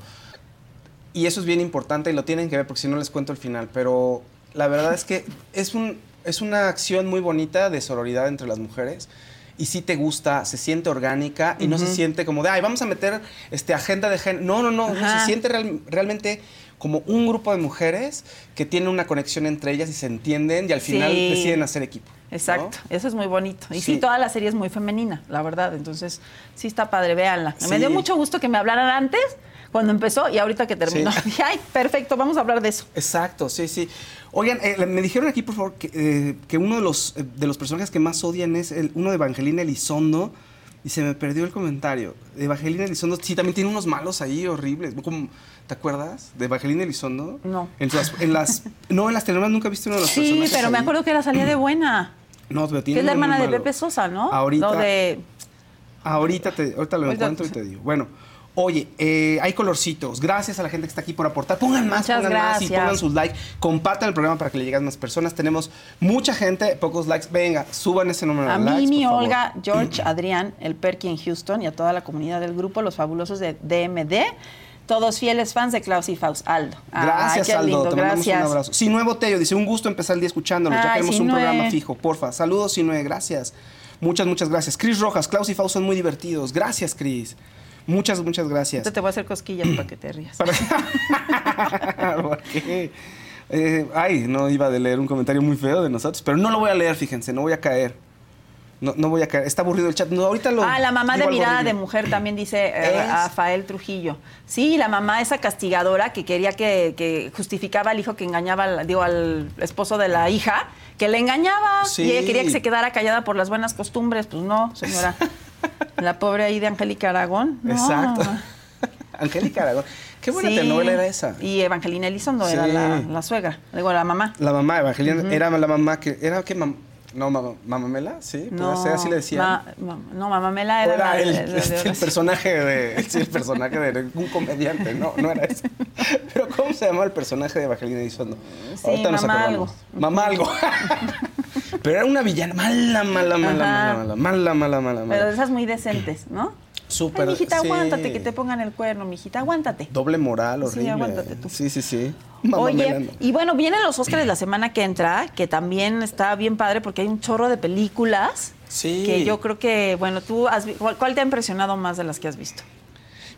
Y eso es bien importante y lo tienen que ver porque si no les cuento el final. Pero la verdad es que es, un, es una acción muy bonita de sororidad entre las mujeres. Y sí te gusta, se siente orgánica y no se siente como de, ay, vamos a meter este, agenda de género. No, no, no, no, Ajá. se siente real- realmente como un grupo de mujeres que tienen una conexión entre ellas y se entienden y al final Sí. deciden hacer equipo. ¿no? Exacto, eso es muy bonito. Y sí. Sí. toda la serie es muy femenina, la verdad. Entonces, sí está padre, véanla. Me dio mucho gusto que me hablaran antes, cuando empezó, y ahorita que terminó. Dije, ay, perfecto, vamos a hablar de eso. Exacto, sí, sí. Oigan, eh, me dijeron aquí, por favor, que, eh, que uno de los, eh, de los personajes que más odian es el, uno de Evangelina Elizondo. Y se me perdió el comentario. Evangelina Elizondo, sí, también tiene unos malos ahí horribles. Como- ¿Te acuerdas de Evangelina Elizondo? No. En las, en las- no, en las telenovelas nunca viste uno de los Sí, pero me acuerdo que era salía de buena. No, pero Que tiene es la hermana de. Pepe Sosa, ¿no? Ahorita, Lo de... ahorita, te, ahorita lo Ahorita- encuentro y te digo. Bueno, oye, eh, hay colorcitos. Gracias a la gente que está aquí por aportar. Pongan más, Muchas pongan más y pongan sus likes. Compartan el programa para que le lleguen más personas. Tenemos mucha gente, pocos likes. Venga, suban ese número A de likes. Mimi, por favor. Olga, George, Adrián, el Perky en Houston y a toda la comunidad del grupo, los fabulosos de DMD. Todos fieles fans de Klaus y Faust. Aldo. Ay, Gracias, Aldo. lindo, te mandamos gracias. un abrazo. Sinue Botello dice: Un gusto empezar el día escuchándolos. ya Ay, queremos un programa fijo, porfa. Saludos, Sinue. Gracias. Muchas, muchas gracias. Chris Rojas, Klaus y Faust son muy divertidos. Gracias, Chris. Muchas, muchas gracias. Ahorita te voy a hacer cosquillas para que te rías. ¿Por qué? Eh, ay, no iba a leer un comentario muy feo de nosotros, pero no lo voy a leer, fíjense, no voy a caer. No, no voy a caer. Está aburrido el chat. No, ahorita lo. Ah, la mamá de mirada horrible. de mujer también dice eh. Rafael Trujillo. Sí, la mamá esa castigadora que quería que, que justificaba al hijo que engañaba, al- digo, al esposo de la hija, que le engañaba Sí. y ella quería que se quedara callada por las buenas costumbres. Pues no, señora. la pobre ahí de Angélica Aragón. No. Exacto. Angélica Aragón. Qué buena Sí. telenovela era esa. Y Evangelina Elizondo Sí. era la, la suegra, digo, la mamá. La mamá, Evangelina, era la mamá que. ¿Era qué mamá? No, mamá, mamamela, sí, puede ser, así le decían. ma- ma- no, mamá Mela O era, era el, de- de- este, de- el personaje de. Sí, el personaje de un comediante, no, no era ese. Pero ¿cómo se llamaba el personaje de Evangelina Elizondo? Sí, Ahorita nos Mamá acordamos. algo. Mamá algo. Pero era una villana mala, mala, mala, Ajá. mala, mala, mala, mala, mala, Pero de mala. esas muy decentes, ¿no? Súper, mijita, sí. aguántate, que te pongan el cuerno, mijita, aguántate. Doble moral, Sí, horrible. aguántate tú. Sí, sí, sí. Mamá Oye, Melano. y bueno, vienen los Óscares la semana que entra, que también está bien padre porque hay un chorro de películas. Sí. Que yo creo que, bueno, tú has vi- ¿cuál, cuál te ha impresionado más de las que has visto?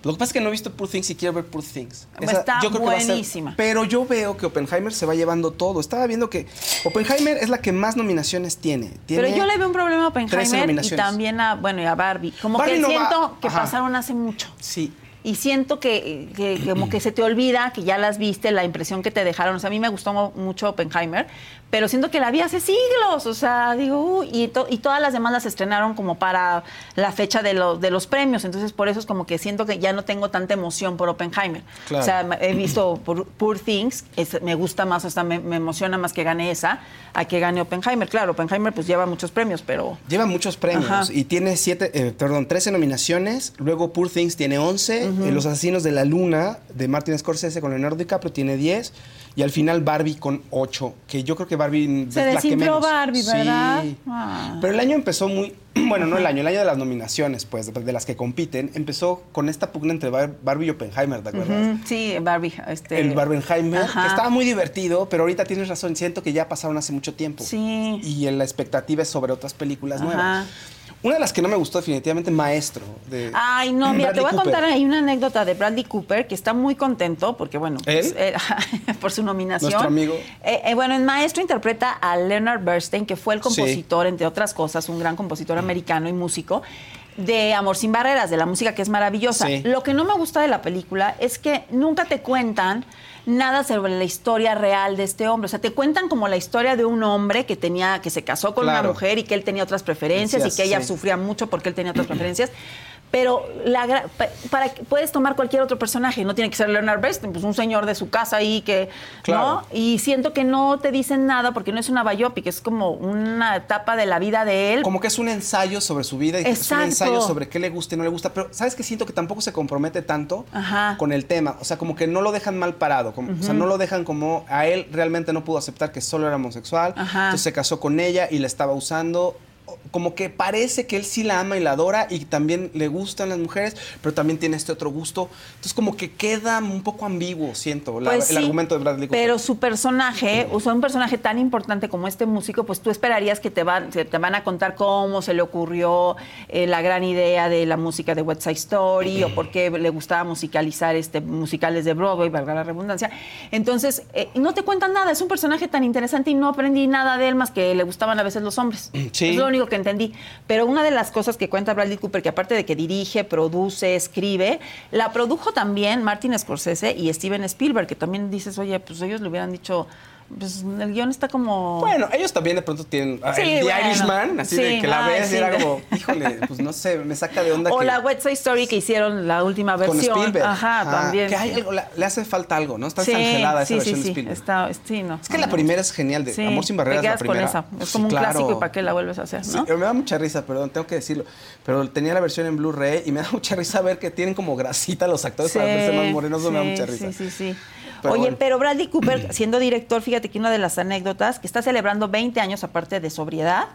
Lo que pasa es que no he visto Poor Things y quiero ver Poor Things. Está yo creo que va a ser- buenísima. pero yo veo que Oppenheimer se va llevando todo. Estaba viendo que Oppenheimer es la que más nominaciones tiene. Tiene Pero yo le veo un problema a 13 Oppenheimer y también a, bueno, y a Barbie. Como Barbie que no va- siento que Ajá. pasaron hace mucho. Sí. Y siento que, que como que se te olvida, que ya las viste, la impresión que te dejaron. O sea, a mí me gustó mucho Oppenheimer, pero siento que la vi hace siglos. O sea, digo, uy, y, to- y todas las demás las estrenaron como para la fecha de, los de los premios. Entonces, por eso es como que siento que ya no tengo tanta emoción por Oppenheimer. Claro. O sea, he visto Poor, Poor Things, es- me gusta más, o sea, me, me emociona más que gane esa, a que gane Oppenheimer. Claro, Oppenheimer pues lleva muchos premios, pero... Lleva muchos premios Ajá. y tiene siete, eh, perdón, 13 nominaciones. Luego Poor Things tiene 11. eh, Los Asesinos de la Luna de Martin Scorsese con Leonardo DiCaprio tiene 10. Y al final Barbie con 8. Que yo creo que Barbie Se es la que menos. Barbie, ¿verdad? Sí. Ah. Pero el año empezó muy. Bueno, no el año, el año de las nominaciones, pues, de, de las que compiten. Empezó con esta pugna entre Bar- Barbie y Oppenheimer, ¿te acuerdas? Ujú, Sí, Barbie. Este, El Barbenheimer, Ajá. que estaba muy divertido, pero ahorita tienes razón, siento que ya pasaron hace mucho tiempo. Sí. Y la expectativa es sobre otras películas Ajá. nuevas. Una de las que no me gustó definitivamente, Maestro. De Ay, no, mira, te voy a contar ahí una anécdota de Bradley Cooper que está muy contento porque, bueno, pues, eh, por su nominación. Nuestro amigo. Eh, eh, bueno, en Maestro interpreta a Leonard Bernstein, que fue el compositor, entre otras cosas, un gran compositor americano y músico de Amor sin Barreras, de la música que es maravillosa. Sí. Lo que no me gusta de la película es que nunca te cuentan nada sobre la historia real de este hombre. O sea, te cuentan como la historia de un hombre que tenía, que se casó con Claro. una mujer y que él tenía otras preferencias y que ella sí. sufría mucho porque él tenía otras preferencias. Pero la, para que- puedes tomar cualquier otro personaje, no tiene que ser Leonard Bernstein, pues un señor de su casa ahí que, Claro. ¿no? Y siento que no te dicen nada porque no es una biopic, es como una etapa de la vida de él. Como que es un ensayo sobre su vida y es un Exacto. ensayo sobre qué le gusta y no le gusta. Pero, ¿sabes qué? Siento que tampoco se compromete tanto Ajá. con el tema. O sea, como que no lo dejan mal parado. como- O sea, no lo dejan como a él realmente no pudo aceptar que solo era homosexual. Ajá. Entonces se casó con ella y la estaba usando. Como que parece que él sí la ama y la adora y también le gustan las mujeres, pero también tiene este otro gusto. Entonces, como que queda un poco ambiguo, siento, la- Pues el argumento de Bradley Cooper. Pero su personaje, o sea, un personaje tan importante como este músico, pues tú esperarías que te van, que te van a contar cómo se le ocurrió eh, la gran idea de la música de West Side Story o por qué le gustaba musicalizar este, musicales de Broadway, valga la redundancia. Entonces, eh, no te cuentan nada, es un personaje tan interesante y no aprendí nada de él más que le gustaban a veces los hombres. Sí. Es lo único que entendí. Pero una de las cosas que cuenta Bradley Cooper, que aparte de que dirige, produce, escribe, la produjo también Martin Scorsese y Steven Spielberg, que también dices, oye, pues ellos le hubieran dicho, pues el guion está como... Bueno, ellos también de pronto tienen ah, Sí, el The bueno. Irishman, así de Sí, que la ay, ves sí. y era como, híjole, pues no sé, me saca de onda o que la West Side Story que hicieron la última con versión. Spielberg. Ajá, Ah, también. Que hay algo, le hace falta algo, ¿no? Está desangelada esa versión sí, de Spielberg. está, sí, no. Es que la primera es genial, de Amor sin barreras te quedas la primera. con esa. Es como un claro. clásico y para qué la vuelves a hacer, Sí, ¿no? me da mucha risa, perdón, tengo que decirlo. Pero tenía la versión en Blu-ray y me da mucha risa ver que tienen como grasita los actores para verse más morenos, me da mucha risa. Sí, sí, sí. Oye, bueno. pero Bradley Cooper, siendo director, fíjate que una de las anécdotas, que está celebrando 20 años aparte de sobriedad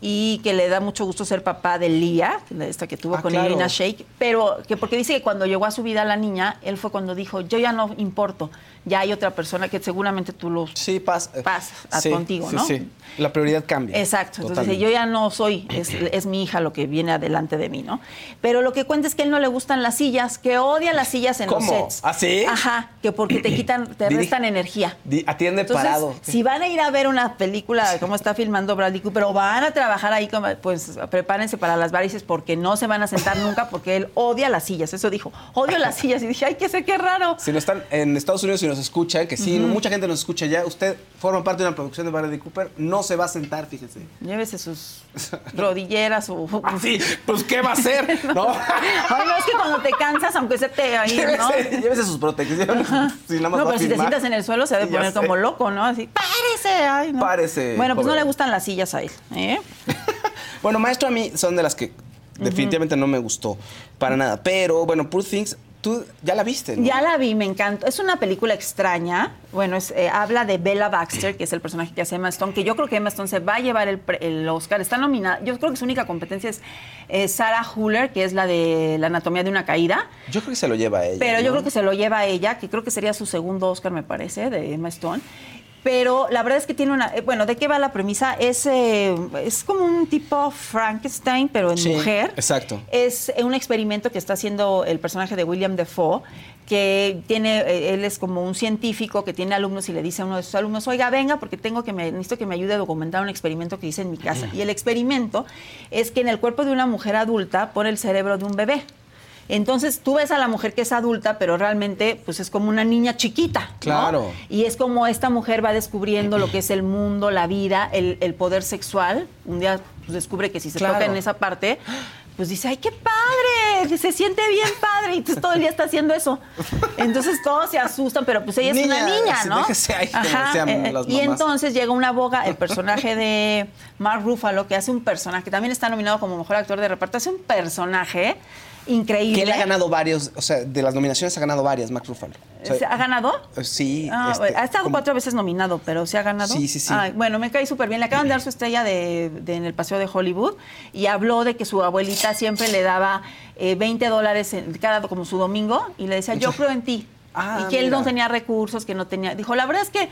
y que le da mucho gusto ser papá de Lía, esta que tuvo Ah, con claro. Irina Shayk, pero que porque dice que cuando llegó a su vida la niña, él fue cuando dijo, yo ya no importo, ya hay otra persona que seguramente tú lo... Sí, pasa. Pasa a- sí, contigo, sí, ¿no? Sí, La prioridad cambia. Exacto. Entonces Totalmente. dice, yo ya no soy, es, es mi hija lo que viene adelante de mí, ¿no? Pero lo que cuenta es que a él no le gustan las sillas, que odia las sillas en ¿Cómo? los sets. ¿Ah, sí? Ajá, que porque te quitan, te restan energía. Atiende Entonces, parado. si van a ir a ver una película de cómo está filmando Bradley Cooper o van a trabajar ahí, como, pues prepárense para las varices porque no se van a sentar nunca porque él odia las sillas. Eso dijo, odio las sillas. Y dije, ay, qué sé, qué raro. Si no están en Estados Unidos y nos escuchan, que sí, mucha gente nos escucha ya, usted forma parte de una producción de Bradley Cooper, no se va a sentar, fíjese. Llévese sus rodilleras o... Así, pues ¿qué va a hacer? ¿No? No, es que cuando te cansas, aunque se te ahí, ¿no? llévese, llévese sus protecciones. Si nada más No, pero si te sientas en el suelo se debe poner sé. como loco, ¿no? Así, párese, ay, no. Párese, Bueno, pues no le gustan las sillas a él, ¿eh? Bueno, Maestro a mí son de las que definitivamente no me gustó para nada. Pero bueno, Poor Things, tú ya la viste, ¿no? Ya la vi, me encantó. Es una película extraña. Bueno, es, eh, habla de Bella Baxter, que es el personaje que hace Emma Stone, que yo creo que Emma Stone se va a llevar el, el Oscar. Está nominada. Yo creo que su única competencia es eh, Sarah Huller, que es la de La anatomía de una caída. Yo creo que se lo lleva a ella. Pero yo creo que se lo lleva a ella, que creo que sería su segundo Oscar, me parece, de Emma Stone. Pero la verdad es que tiene una... eh, Bueno, ¿de qué va la premisa? Es, eh, es como un tipo Frankenstein, pero en Sí, mujer. exacto. Es un experimento que está haciendo el personaje de William Defoe, que tiene, eh, él es como un científico que tiene alumnos y le dice a uno de sus alumnos, oiga, venga, porque tengo que me, necesito que me ayude a documentar un experimento que hice en mi casa. Y el experimento es que en el cuerpo de una mujer adulta pone el cerebro de un bebé. Entonces tú ves a la mujer que es adulta, pero realmente pues es como una niña chiquita. ¿no? Claro. Y es como esta mujer va descubriendo lo que es el mundo, la vida, el, el poder sexual. Un día pues, descubre que si se Claro. toca en esa parte, pues dice, ay, qué padre, se siente bien padre. Y todo el día está haciendo eso. Entonces todos se asustan, pero pues ella es una Niña, ¿no? déjese ahí, eh, las y mamás. entonces llega una boga, el personaje de Mark Ruffalo, que hace un personaje, que también está nominado como mejor actor de reparto, hace un personaje increíble. Que él ha ganado varios, o sea, de las nominaciones ha ganado varias, Mac Ruffalo. O sea, ¿Se ¿Ha ganado? eh, Sí. Ah, este, ha estado como- cuatro veces nominado, pero ¿se ha ganado? Sí, sí, sí. Ay, bueno, me cae súper bien. Le acaban de dar su estrella de, de- en el Paseo de Hollywood y habló de que su abuelita siempre le daba eh, 20 dólares en cada como su domingo y le decía, yo creo en ti. Ah, y que él no tenía recursos, que no tenía... Dijo, la verdad es que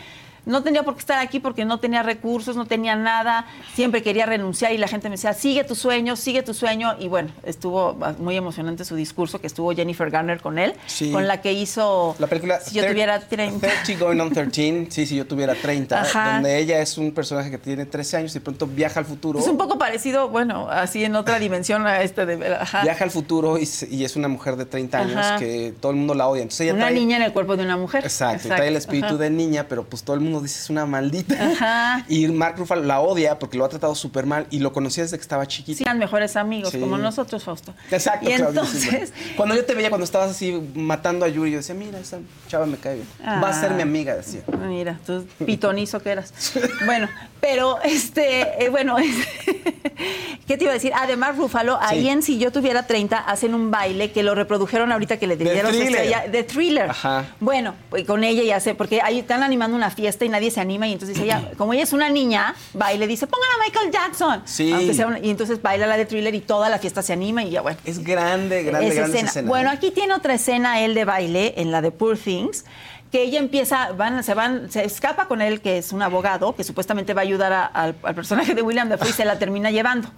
no tenía por qué estar aquí porque no tenía recursos, no tenía nada, siempre quería renunciar y la gente me decía, sigue tu sueño, sigue tu sueño. Y bueno, estuvo muy emocionante su discurso, que estuvo Jennifer Garner con él, Sí. con la que hizo La película Si yo tuviera 30. 30 Going on 13, sí, si yo tuviera 30, Ajá. donde ella es un personaje que tiene 13 años y de pronto viaja al futuro. Es un poco parecido, bueno, así en otra dimensión a este de... Ajá. Viaja al futuro y, es una mujer de 30 años Ajá. que todo el mundo la odia. Entonces ella Una trae- niña en el cuerpo de una mujer. Exacto, y trae el espíritu de niña, pero pues todo el mundo dice es una maldita. Ajá. Y Mark Ruffalo la odia porque lo ha tratado súper mal y lo conocía desde que estaba chiquito. Sí, eran mejores amigos, Sí. como nosotros, Fausto. Exacto, Y entonces. Cuando yo te veía cuando estabas así matando a Yuri, yo decía, mira, esa chava me cae bien. Va a ser Ah. mi amiga, decía. Mira, tú pitonizo que eras. Bueno, pero este, eh, bueno, ¿qué te iba a decir? Además, Rúfalo, ahí Sí. en Si yo tuviera 30, hacen un baile que lo reprodujeron ahorita que le dieron estrella de thriller. Ajá. Bueno, pues con ella ya sé, porque ahí están animando una fiesta y nadie se anima, y entonces ella, como ella es una niña, va y le dice, pongan a Michael Jackson. Sí. Aunque sea una- y entonces baila la de thriller y toda la fiesta se anima y ya bueno. Es grande, grande, Esa grande escena. esa escena. Bueno, aquí tiene otra escena él de baile en la de Poor Things que ella empieza, van, se van, se escapa con él, que es un abogado, que supuestamente va a ayudar al, personaje de William Dafoe y se la termina llevando.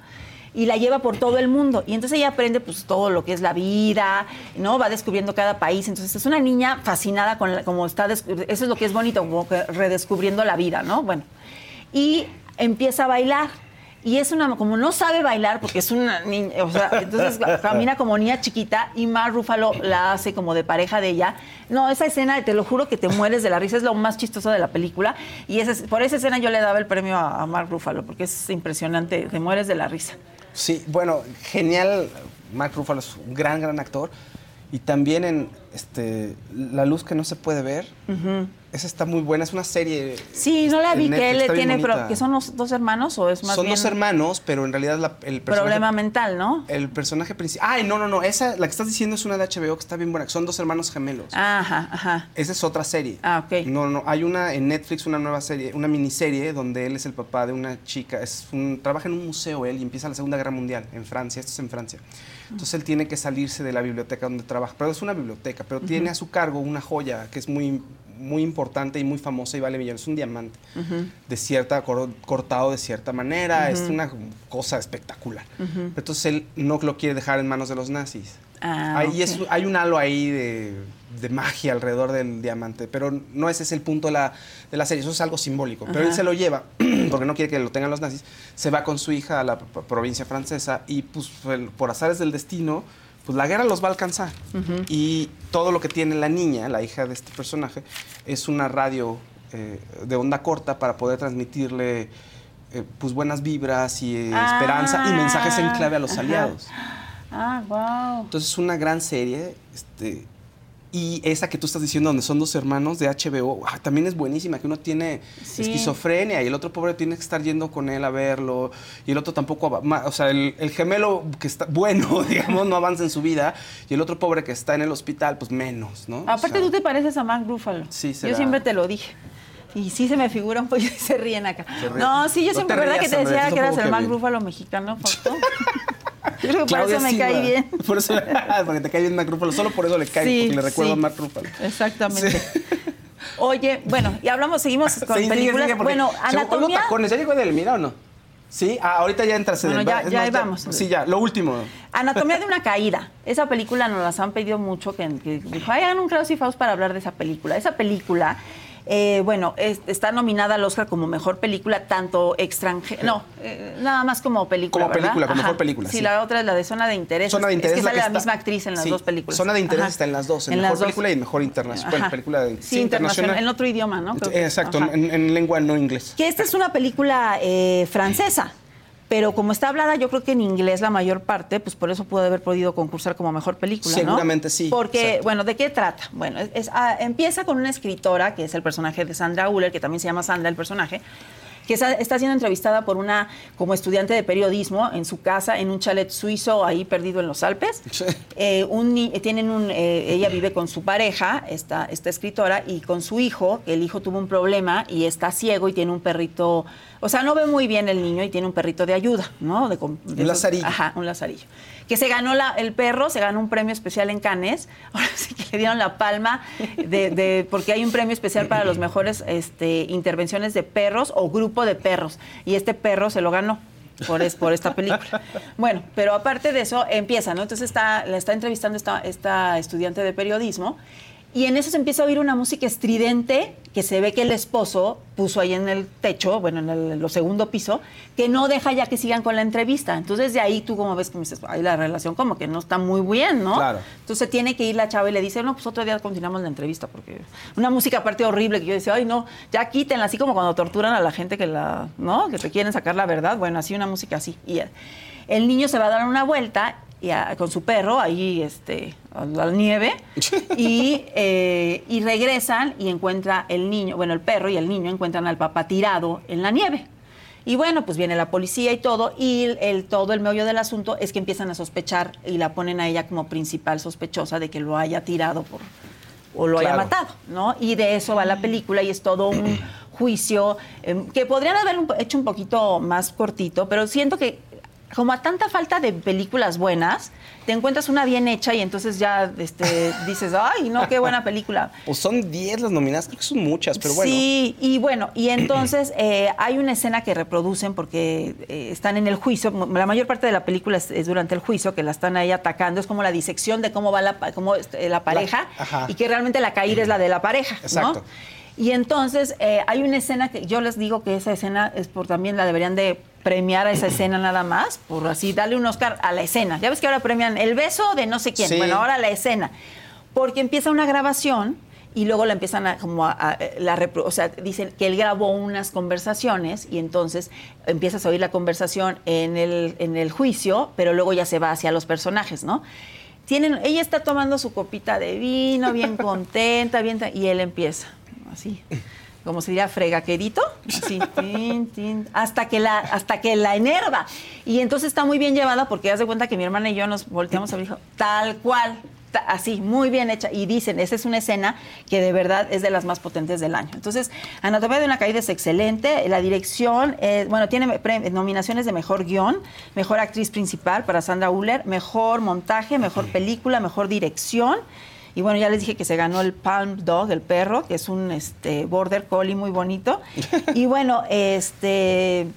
Y la lleva por todo el mundo. Y entonces ella aprende pues todo lo que es la vida, ¿no? Va descubriendo cada país. Entonces es una niña fascinada con la- como está, eso es lo que es bonito, como que redescubriendo la vida, ¿no? Bueno. Y empieza a bailar. Y es una, como no sabe bailar, porque es una niña, o sea, entonces camina como niña chiquita y Mar Rúfalo la hace como de pareja de ella. No, esa escena, te lo juro que te mueres de la risa, es lo más chistoso de la película. Y esa, es- por esa escena yo le daba el premio a, a Mark Ruffalo, porque es impresionante, te mueres de la risa. Sí, bueno, genial. Mark Ruffalo es un gran, gran actor. Y también en este, La luz que no se puede ver. Esa está muy buena. Es una serie. Sí, no la vi, Netflix, que él tiene, bonita. que son los dos hermanos o es más Son bien dos hermanos, pero en realidad la- el personaje. problema mental, ¿no? El personaje principal. Ay, no, no, no. Esa, la que estás diciendo es una de HBO que está bien buena. que Son dos hermanos gemelos. Ajá, ajá. Esa es otra serie. Ah, ok. No, no, hay una en Netflix, una nueva serie, una miniserie donde él es el papá de una chica, es un, trabaja en un museo él y empieza la Segunda Guerra Mundial en Francia, esto es en Francia. Entonces él tiene que salirse de la biblioteca donde trabaja, pero es una biblioteca, pero tiene a su cargo una joya que es muy, muy importante y muy famosa y vale millones, es un diamante. De cierta, cor- cortado de cierta manera, es una cosa espectacular. Entonces él no lo quiere dejar en manos de los nazis. Ah, Ahí es- hay un halo ahí de, de magia alrededor del diamante, pero no ese es el punto de la, de la serie, eso es algo simbólico. Pero él se lo lleva, porque no quiere que lo tengan los nazis, se va con su hija a la provincia francesa y pues por azares del destino, pues la guerra los va a alcanzar. Y todo lo que tiene la niña, la hija de este personaje, es una radio eh, de onda corta para poder transmitirle eh, pues buenas vibras y eh, Ah, esperanza y mensajes en clave a los ajá. aliados. Ah, wow. Entonces es una gran serie. Este, y esa que tú estás diciendo, donde son dos hermanos de HBO, ah, también es buenísima, que uno tiene Sí. esquizofrenia y el otro pobre tiene que estar yendo con él a verlo y el otro tampoco, o sea, el, el gemelo que está bueno, digamos, no avanza en su vida y el otro pobre que está en el hospital, pues menos, ¿no? O Aparte, sea, tú te pareces a Mark Ruffalo. Sí, Yo será. siempre te lo dije. Y sí se me figura un poco y se ríen acá. Se ríen. No, sí, yo No siempre, ¿verdad que te decía que eras el Mark. Ruffalo mexicano, Fausto? Yo creo que por eso me cae bien. Por eso, porque te cae bien Mark Ruffalo, solo por eso le cae, Sí, porque le recuerdo sí. a Mark Ruffalo. Exactamente. Oye, bueno, y hablamos, seguimos con Sí, sigue, películas. bueno, con anatomía. tacones, ¿ya llegó Edelmira o no? Sí, ah, ahorita ya entras en Bueno, el ya- ya ahí vamos. Sí, ya, lo último. Anatomía de una caída. Esa película nos las han pedido mucho, que, que dijo, ay, hagan un Klaus y Faust para hablar de esa película. Esa película, eh, bueno, es- está nominada al Oscar como mejor película, tanto extranjera, no, eh, nada más como película, Como ¿verdad? película, como mejor película, Sí, sí. la otra es la de Zona de Interés. Zona de interés Es que la sale que la está- misma actriz en las sí, dos películas. Zona de interés Ajá. está en las dos, en, las mejor dos. película y mejor internacional. Bueno, película de- sí, internacional, en otro idioma, ¿no? Creo Exacto, en, en lengua no inglés. Que esta es una película eh, francesa, pero como está hablada, yo creo que en inglés la mayor parte, pues por eso puede haber podido concursar como mejor película, ¿no? Seguramente sí, Porque, exacto. bueno, ¿de qué trata? Bueno, es- es, ah, empieza con una escritora, que es el personaje de Sandra Uller, que también se llama Sandra el personaje, que está, siendo entrevistada por una, como estudiante de periodismo, en su casa, en un chalet suizo, ahí perdido en los Alpes. Sí. Eh, un ni- tienen un, eh, ella vive con su pareja, esta, esta escritora, y con su hijo. El hijo tuvo un problema y está ciego y tiene un perrito, o sea, no ve muy bien el niño y tiene un perrito de ayuda, ¿no? De, com- de Un lazarillo. Ajá, un lazarillo. Que se ganó el perro, se ganó un premio especial en Cannes. Ahora sí que le dieron la palma de, porque hay un premio especial para los mejores este, intervenciones de perros o grupo de perros. Y este perro se lo ganó. Por esta película. Bueno, pero aparte de eso, empieza, ¿no? Entonces está, la está entrevistando esta, esta estudiante de periodismo y en eso se empieza a oír una música estridente que se ve que el esposo puso ahí en el techo, bueno, en el, segundo piso, que no deja ya que sigan con la entrevista. Entonces de ahí tú como ves que me dices, ay, la relación como que no está muy bien, ¿no? Claro. Entonces tiene que ir la chava y le dice, no, pues otro día continuamos la entrevista, porque una música aparte horrible que yo decía, ay, no, ya quítenla, así como cuando torturan a la gente que la, ¿no? Que te quieren sacar la verdad, bueno, así una música así. Y el niño se va a dar una vuelta y a- con su perro ahí este, a la nieve y, eh, y regresan y encuentra el niño, bueno, el perro y el niño encuentran al papá tirado en la nieve. Y bueno, pues viene la policía y todo, y el, el- todo el meollo del asunto es que empiezan a sospechar y la ponen a ella como principal sospechosa de que lo haya tirado por, o lo haya matado, ¿no? Y de eso va la película y es todo un juicio eh, que podrían haber hecho un poquito más cortito, pero siento que como a tanta falta de películas buenas, te encuentras una bien hecha y entonces ya este, dices, ay, no, qué buena película. Pues son 10 las nominadas, creo que son muchas, pero bueno. Sí, y bueno, y entonces eh, hay una escena que reproducen porque eh, están en el juicio. La mayor parte de la película es, es durante el juicio que la están ahí atacando. Es como la disección de cómo va la, cómo, este, la pareja ajá. y que realmente la caída es la de la pareja. ¿no? Y entonces eh, hay una escena que yo les digo que esa escena es por también la deberían de premiar a esa escena nada más, por así darle un Oscar a la escena. Ya ves que ahora premian el beso de no sé quién. Sí. Bueno, ahora la escena. Porque empieza una grabación y luego la empiezan a como a, a- la repro- o sea, dicen que él grabó unas conversaciones y entonces empiezas a oír la conversación en el, en el juicio, pero luego ya se va hacia los personajes, ¿no? Tienen, ella está tomando su copita de vino, bien contenta, bien, y él empieza, así, como se diría, fregaquerito, así, tin, tin, hasta que la, hasta que la enerva. Y entonces está muy bien llevada porque haz de cuenta que mi hermana y yo nos volteamos a ver y dijo, tal cual, así, muy bien hecha. Y dicen, esa es una escena que de verdad es de las más potentes del año. Entonces, Anatomía de una caída es excelente. La dirección, eh, bueno, tiene nominaciones de mejor guion, mejor actriz principal para Sandra Uller, mejor montaje, mejor película, mejor dirección. Y bueno, ya les dije que se ganó el Palm Dog, el perro, que es un este, border collie muy bonito. Y bueno, este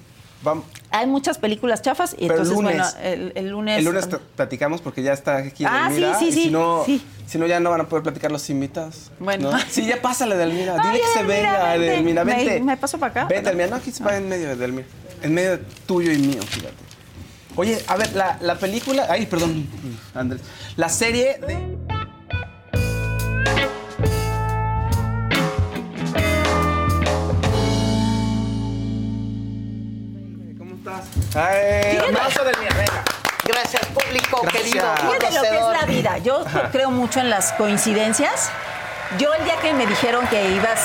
Vamos. hay muchas películas chafas y Pero entonces lunes. bueno, el, el lunes El lunes platicamos porque ya está aquí Ah, sí, sí, sí, Si no, sí. si no, ya no van a poder platicar los invitados. Bueno. ¿no? Sí, ya pásale, Edelmira. Ay, Dile que se venga, vente. Me- Vente. me paso para acá. Vente, Edelmira. No, aquí se va en medio de Edelmira. En medio tuyo y mío, fíjate. Oye, a ver, la, la película... Ay, perdón, Andrés. La serie de... ¿Cómo estás? Ay, aplauso, Edelmira, venga. Gracias, público Gracias. querido. Fíjate lo que es la vida. Yo creo mucho en las coincidencias. Yo el día que me dijeron que ibas,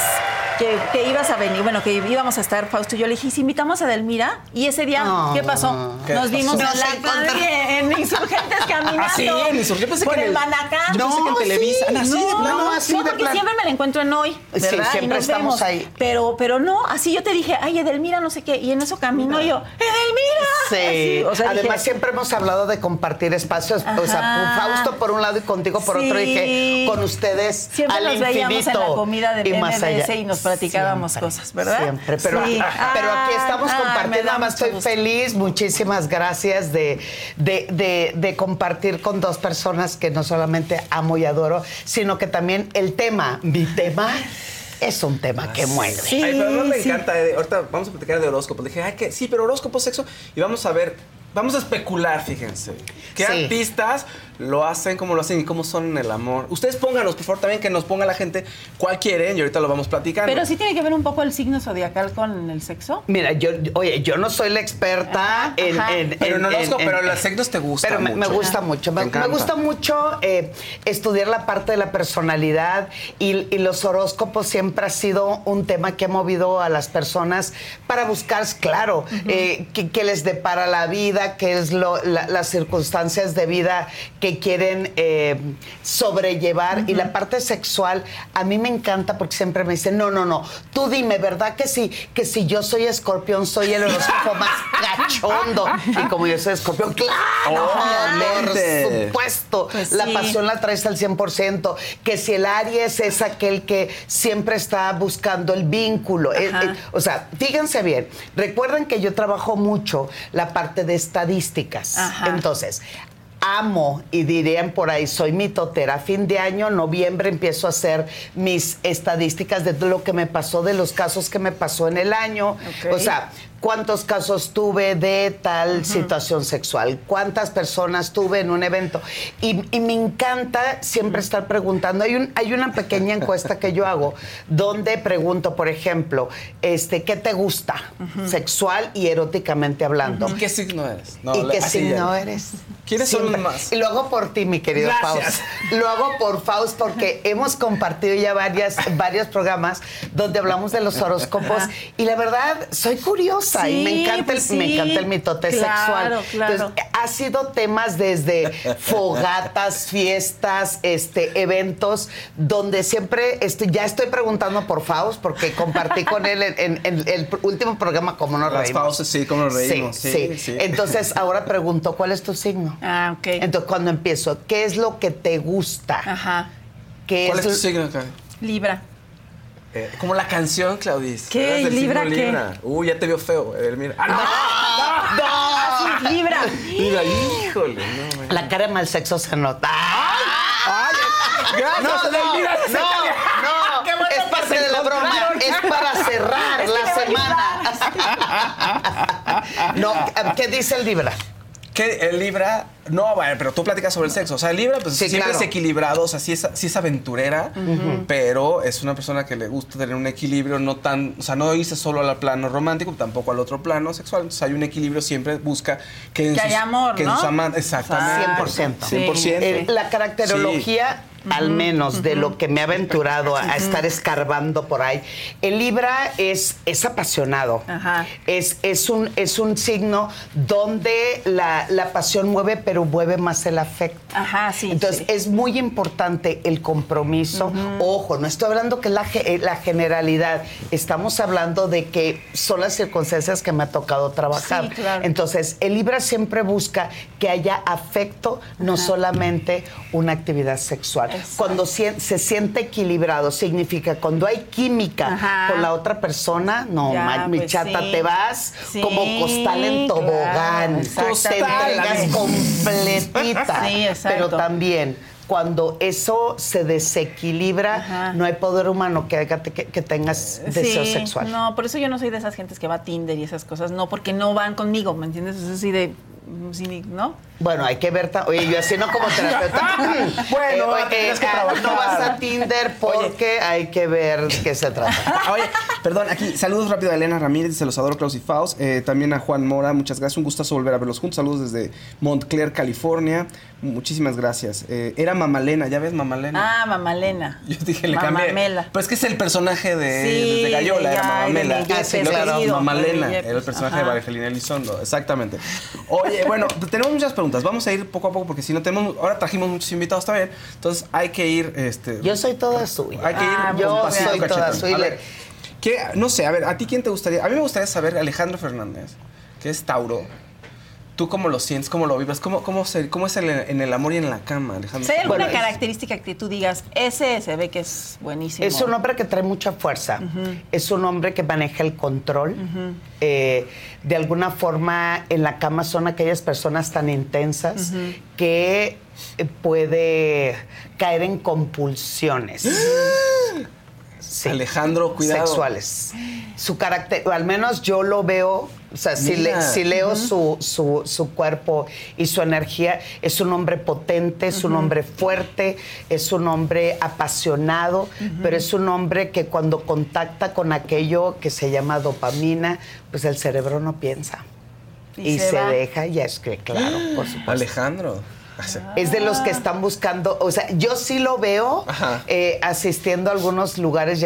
que, que ibas a venir, bueno, que íbamos a estar Fausto, yo le dije, ¿y si invitamos a Delmira? Y ese día, No. ¿qué pasó? ¿Qué Nos vimos pasó? en la Nos encontramos. calle, en Insurgentes caminando. Ah, sí, en Insurgentes. Por que el el- Manacá. Yo pensé que en Televisa. Ah, así de no, plano, así no, de porque siempre me la encuentro en hoy, Sí, y siempre nos estamos vemos. ahí. Pero, pero no, así yo te dije, ay, Edelmira, no sé qué, y en eso camino yo, ¡Edelmira! Sí, Así, o sea, además dije, siempre hemos hablado de compartir espacios, o sea. Fausto por un lado y contigo por Sí. otro, y que con ustedes Siempre al nos veíamos infinito en la comida de y más allá. y nos platicábamos Siempre, cosas, ¿verdad? Siempre, pero, Sí. pero aquí Ah, estamos ah, compartiendo, da nada más estoy gusto. feliz, muchísimas gracias de, de, de- de compartir con dos personas que no solamente amo y adoro, sino que también el tema, mi tema, es un tema que mueve. Sí, Ay, pero no me sí. encanta. eh, ahorita vamos a platicar de horóscopos. Dije, ay, que sí, pero horóscopo, sexo. Y vamos a ver, vamos a especular, fíjense. ¿Qué Sí. artistas lo hacen, cómo lo hacen y cómo son en el amor? Ustedes pónganos, por favor, también que nos ponga la gente cuál quieren y ahorita lo vamos platicando. Pero sí tiene que ver un poco el signo zodiacal con el sexo. Mira, yo, oye, yo no soy la experta Ajá, en, en- Pero en- en horóscopo, en- pero en- los signos te gustan Pero me, gusta mucho. Me, gusta mucho eh, estudiar la parte de la personalidad y, y los horóscopos siempre ha sido un tema que ha movido a las personas para buscar, claro, eh, qué, les depara la vida, vida, qué es lo, la- las circunstancias de vida que quieren eh, sobrellevar. Y la parte sexual, a mí me encanta porque siempre me dicen, no, no, no, tú dime, ¿verdad que sí? Que si yo soy escorpión, soy el horóscopo más cachondo. Y como yo soy escorpión, claro, por Obviamente. supuesto. Pues la sí. pasión la traes al 100%. Que si el Aries es aquel que siempre está buscando el vínculo. Eh, eh, o sea, fíjense bien, recuerden que yo trabajo mucho la parte de estadísticas. Ajá. Entonces, amo y dirían por ahí, soy mitotera. A fin de año, noviembre, empiezo a hacer mis estadísticas de lo que me pasó, de los casos que me pasó en el año. O sea, cuántos casos tuve de tal situación sexual, cuántas personas tuve en un evento. Y, y me encanta siempre estar preguntando. Hay, un, hay una pequeña encuesta que yo hago donde pregunto, por ejemplo, este, ¿qué te gusta? Sexual y eróticamente hablando. ¿Y qué signo eres? No, ¿Y qué signo ya. eres? ¿Quiénes son Siempre. los más? Y lo hago por ti, mi querido Gracias. Faust. Lo hago por Faust porque hemos compartido ya varias, varios programas donde hablamos de los horóscopos y la verdad soy curiosa y me encanta, pues el, me sí. encanta el mitote Claro, sexual. claro. Entonces, ha sido temas desde fogatas, fiestas, este, eventos, donde siempre estoy, ya estoy preguntando por Faust porque compartí con él en, en- en el último programa Como nos Las reímos. Faustes, sí, Cómo nos reímos. Sí, Sí, sí. sí. Entonces ahora pregunto, ¿cuál es tu signo? Ah, ok. Entonces cuando empiezo, ¿qué es lo que te gusta? Ajá. ¿Qué ¿Cuál es tu signo, Claudia? Libra. Eh, como la canción, Claudis. ¿Qué? Del ¿Libra qué? Libra. Uy, ya te vio feo. A ver, mira. ¡Ah, no! Ah, sí, Libra. Mira, híjole. No, man. La cara de mal sexo se nota. Gracias, No, no, Edelmira. no, no, Qué bueno es parte de la broma, es para cerrar la semana. No, ¿qué dice el Libra? El Libra, no, bueno, pero tú platicas sobre el sexo. O sea, el Libra, pues Sí, siempre claro. es equilibrado, o sea, sí es, sí es aventurera, pero es una persona que le gusta tener un equilibrio, no tan, o sea, no irse solo al plano romántico, tampoco al otro plano sexual. Entonces hay un equilibrio, siempre busca que, en Que sus, haya amor, que en ¿no? sus amantes, exactamente. 100%. 100%. Eh, la caracterología, al menos de lo que me ha aventurado a, a estar escarbando por ahí, el Libra es, es apasionado. Ajá. Es, es, un, es un signo donde la, la pasión mueve, pero mueve más el afecto. Ajá, sí, Entonces, sí. es muy importante el compromiso. Ojo, no estoy hablando que la, eh, la generalidad. Estamos hablando de que son las circunstancias que me ha tocado trabajar. Sí, claro. Entonces, el Libra siempre busca que haya afecto, no solamente una actividad sexual. Exacto. Cuando se siente equilibrado, significa cuando hay química Ajá. con la otra persona, no, Ya, mi pues chata, sí. te vas Sí, como costal en tobogán. claro, te entregas exactamente. Completita. Sí, exacto. Pero también cuando eso se desequilibra, Ajá. no hay poder humano que haga que, que tengas deseo Sí, sexual. No, por eso yo no soy de esas gentes que va a Tinder y esas cosas, no, porque no van conmigo, ¿me entiendes? Es así de, ¿no? Bueno, hay que ver. Oye, yo así no como terapeuta. Bueno, oye, tienes que ah, no vas a Tinder porque hay que ver qué se trata. Oye, perdón, aquí saludos rápido a Elena Ramírez, se los adoro, Klaus y Faust. Eh, también a Juan Mora, muchas gracias. Un gustazo volver a verlos juntos. Saludos desde Montclair, California. Muchísimas gracias. Eh, era Mamalena, ¿ya ves Mamalena? Ah, Mamalena. Yo dije, le cambié. Mamamela. Pues que es el personaje de, Sí, desde Gallola, era Mamamela. Ah, sí, claro, Perdido, Mamalena, era el personaje ajá. de Evangelina Elizondo, exactamente. Oye, bueno, pues tenemos muchas preguntas. Vamos a ir poco a poco porque si no tenemos. Ahora trajimos muchos invitados también. Entonces hay que ir. Este, Yo soy toda suya. hay que ir Ah, yo pasito soy cachetón. toda suya. A ver, ¿qué- no sé, a ver, ¿a ti quién te gustaría? A mí me gustaría saber, Alejandro Fernández, que es Tauro. ¿Tú cómo lo sientes? ¿Cómo lo vives? ¿Cómo, cómo, se- cómo es el- en el amor y en la cama, Alejandro? Hay alguna Bueno, es- característica que tú digas, ese se ve que es buenísimo. Es un hombre que trae mucha fuerza. Es un hombre que maneja el control. Eh, de alguna forma, en la cama son aquellas personas tan intensas que eh, puede caer en compulsiones. Sí. Alejandro, cuidado. Sexuales. Su carácter, al menos yo lo veo, o sea, si, le- si leo su, su- su cuerpo y su energía, es un hombre potente, es un hombre fuerte, es un hombre apasionado, pero es un hombre que cuando contacta con aquello que se llama dopamina, pues el cerebro no piensa. Y Y, se se, deja, ya es que, claro, por supuesto. Alejandro. Es de los que están buscando, o sea, yo sí lo veo eh, asistiendo a algunos lugares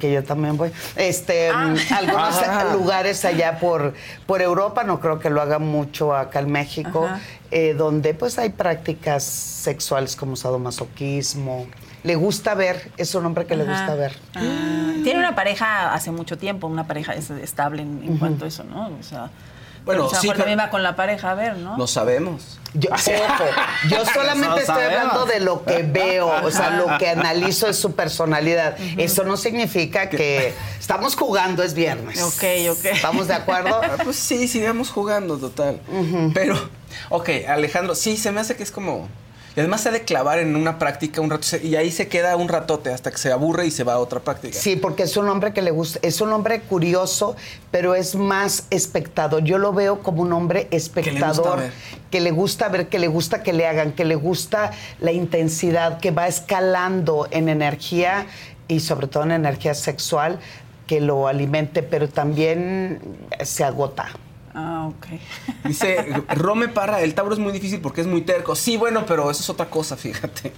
que yo también voy, este, mm, algunos Ajá. lugares allá por, por Europa, no creo que lo haga mucho acá en México, eh, donde pues hay prácticas sexuales como sadomasoquismo. Le gusta ver, es un hombre que le gusta ver. Ah, Tiene una pareja hace mucho tiempo, una pareja es- estable en, en cuanto a eso, ¿no? O sea, Bueno, o sea, sí, pero- también va con la pareja a ver, ¿no? No sabemos. Yo, ojo, yo solamente No estoy sabemos. hablando de lo que veo, o sea, lo que analizo es su personalidad. Eso no significa que estamos jugando, es viernes. Ok, ok. ¿Estamos de acuerdo? Ah, pues sí, sigamos jugando, total. Pero, ok, Alejandro, sí, se me hace que es como. Y además se ha de clavar en una práctica un rato y ahí se queda un ratote hasta que se aburre y se va a otra práctica. Sí, porque es un hombre que le gusta, es un hombre curioso, pero es más espectador. Yo lo veo como un hombre espectador, que le gusta ver, que le gusta que le hagan, que le gusta la intensidad, que va escalando en energía y sobre todo en energía sexual, que lo alimente, pero también se agota. Ah, ok. Dice Rome Parra, el Tauro es muy difícil porque es muy terco. Sí, bueno, pero eso es otra cosa, fíjate.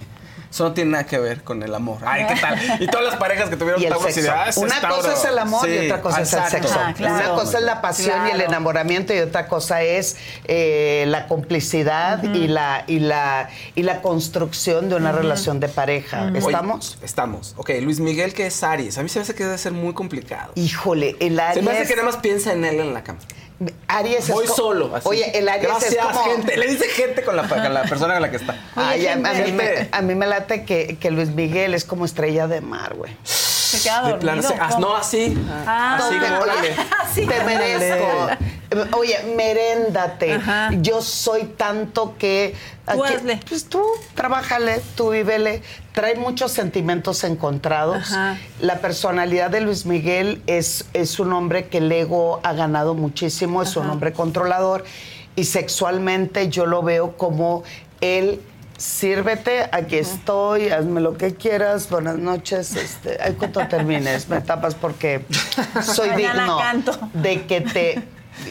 Eso no tiene nada que ver con el amor. Ay, ¿qué tal? Y todas las parejas que tuvieron Y el Tauro sexo. "Ah, Una es Tauro". cosa es el amor y otra cosa es el sexo. Ah, claro. Una cosa es la pasión y el enamoramiento y otra cosa es eh, la complicidad y, la, y, la, y la construcción de una relación de pareja. ¿Estamos? estamos. Ok, Luis Miguel, que es Aries. A mí se me hace que debe ser muy complicado. Híjole, el Aries. Se me hace que nada más piensa en él en la cama. Aries es Voy co- solo. así. Oye, el Aries Gracias, es como. gente. Le dice gente con la, con la persona con la que está. Ay, a, a mí me, a mí me late que, que Luis Miguel es como estrella de mar, güey. Se queda De dormido. plano, se- ah, no, así. Ah, así Te- como, órale. Sí, te merezco. Oye, meréndate. Ajá. Yo soy tanto que. Tú aquí- hazle. Pues tú, trabájale, tú vívele. Trae muchos sentimientos encontrados. Ajá. La personalidad de Luis Miguel es, es un hombre que el ego ha ganado muchísimo, es un hombre controlador. Y sexualmente yo lo veo como él. Sírvete, aquí estoy, hazme lo que quieras, buenas noches. Este, ay, cuando termines, me tapas porque soy digno de que te,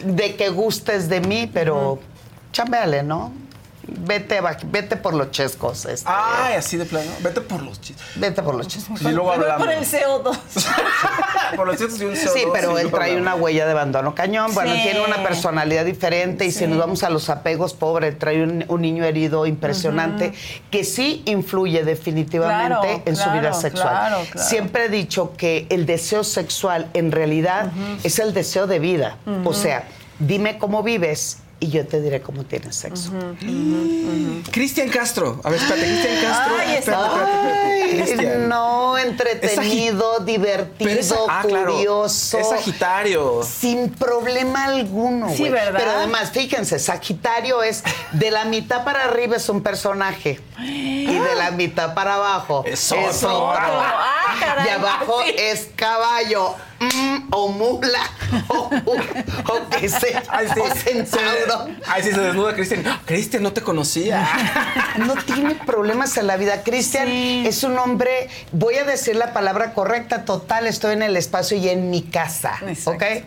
de que gustes de mí, pero chámbeale, ¿no? Vete, vete por los chescos, este, Ay, así de plano. Vete por los chistes. vete por los chescos. Y luego hablamos. por el CO2. por los chistes y un CO2. Sí, pero él trae una huella de abandono cañón. Bueno, Sí. tiene una personalidad diferente y si nos vamos a los apegos, pobre, trae un, un niño herido impresionante que sí influye definitivamente Claro, en su vida sexual. claro, claro. Siempre he dicho que el deseo sexual en realidad es el deseo de vida. O sea, dime cómo vives y yo te diré cómo tienes sexo. Cristian Castro. A ver, espérate, Cristian Castro. Ay, espérate, espérate, espérate. Ay, Cristian. no, entretenido, divertido, es- ah, claro. curioso. Es Sagitario. Sin problema alguno. Sí. ¿verdad? Pero además, fíjense, Sagitario es de la mitad para arriba es un personaje y de la mitad para abajo Es otro. otro. Ah, caray. Y abajo Sí. es caballo mm, o mula o, o que sea, Ay, sí. o centauro. Se- Ay, sí, se desnuda Cristian. ¡Ah, Cristian, no te conocía. No tiene problemas en la vida. Cristian Sí. es un hombre, voy a decir la palabra correcta, total, estoy en el espacio y en mi casa. Exacto. ¿Ok?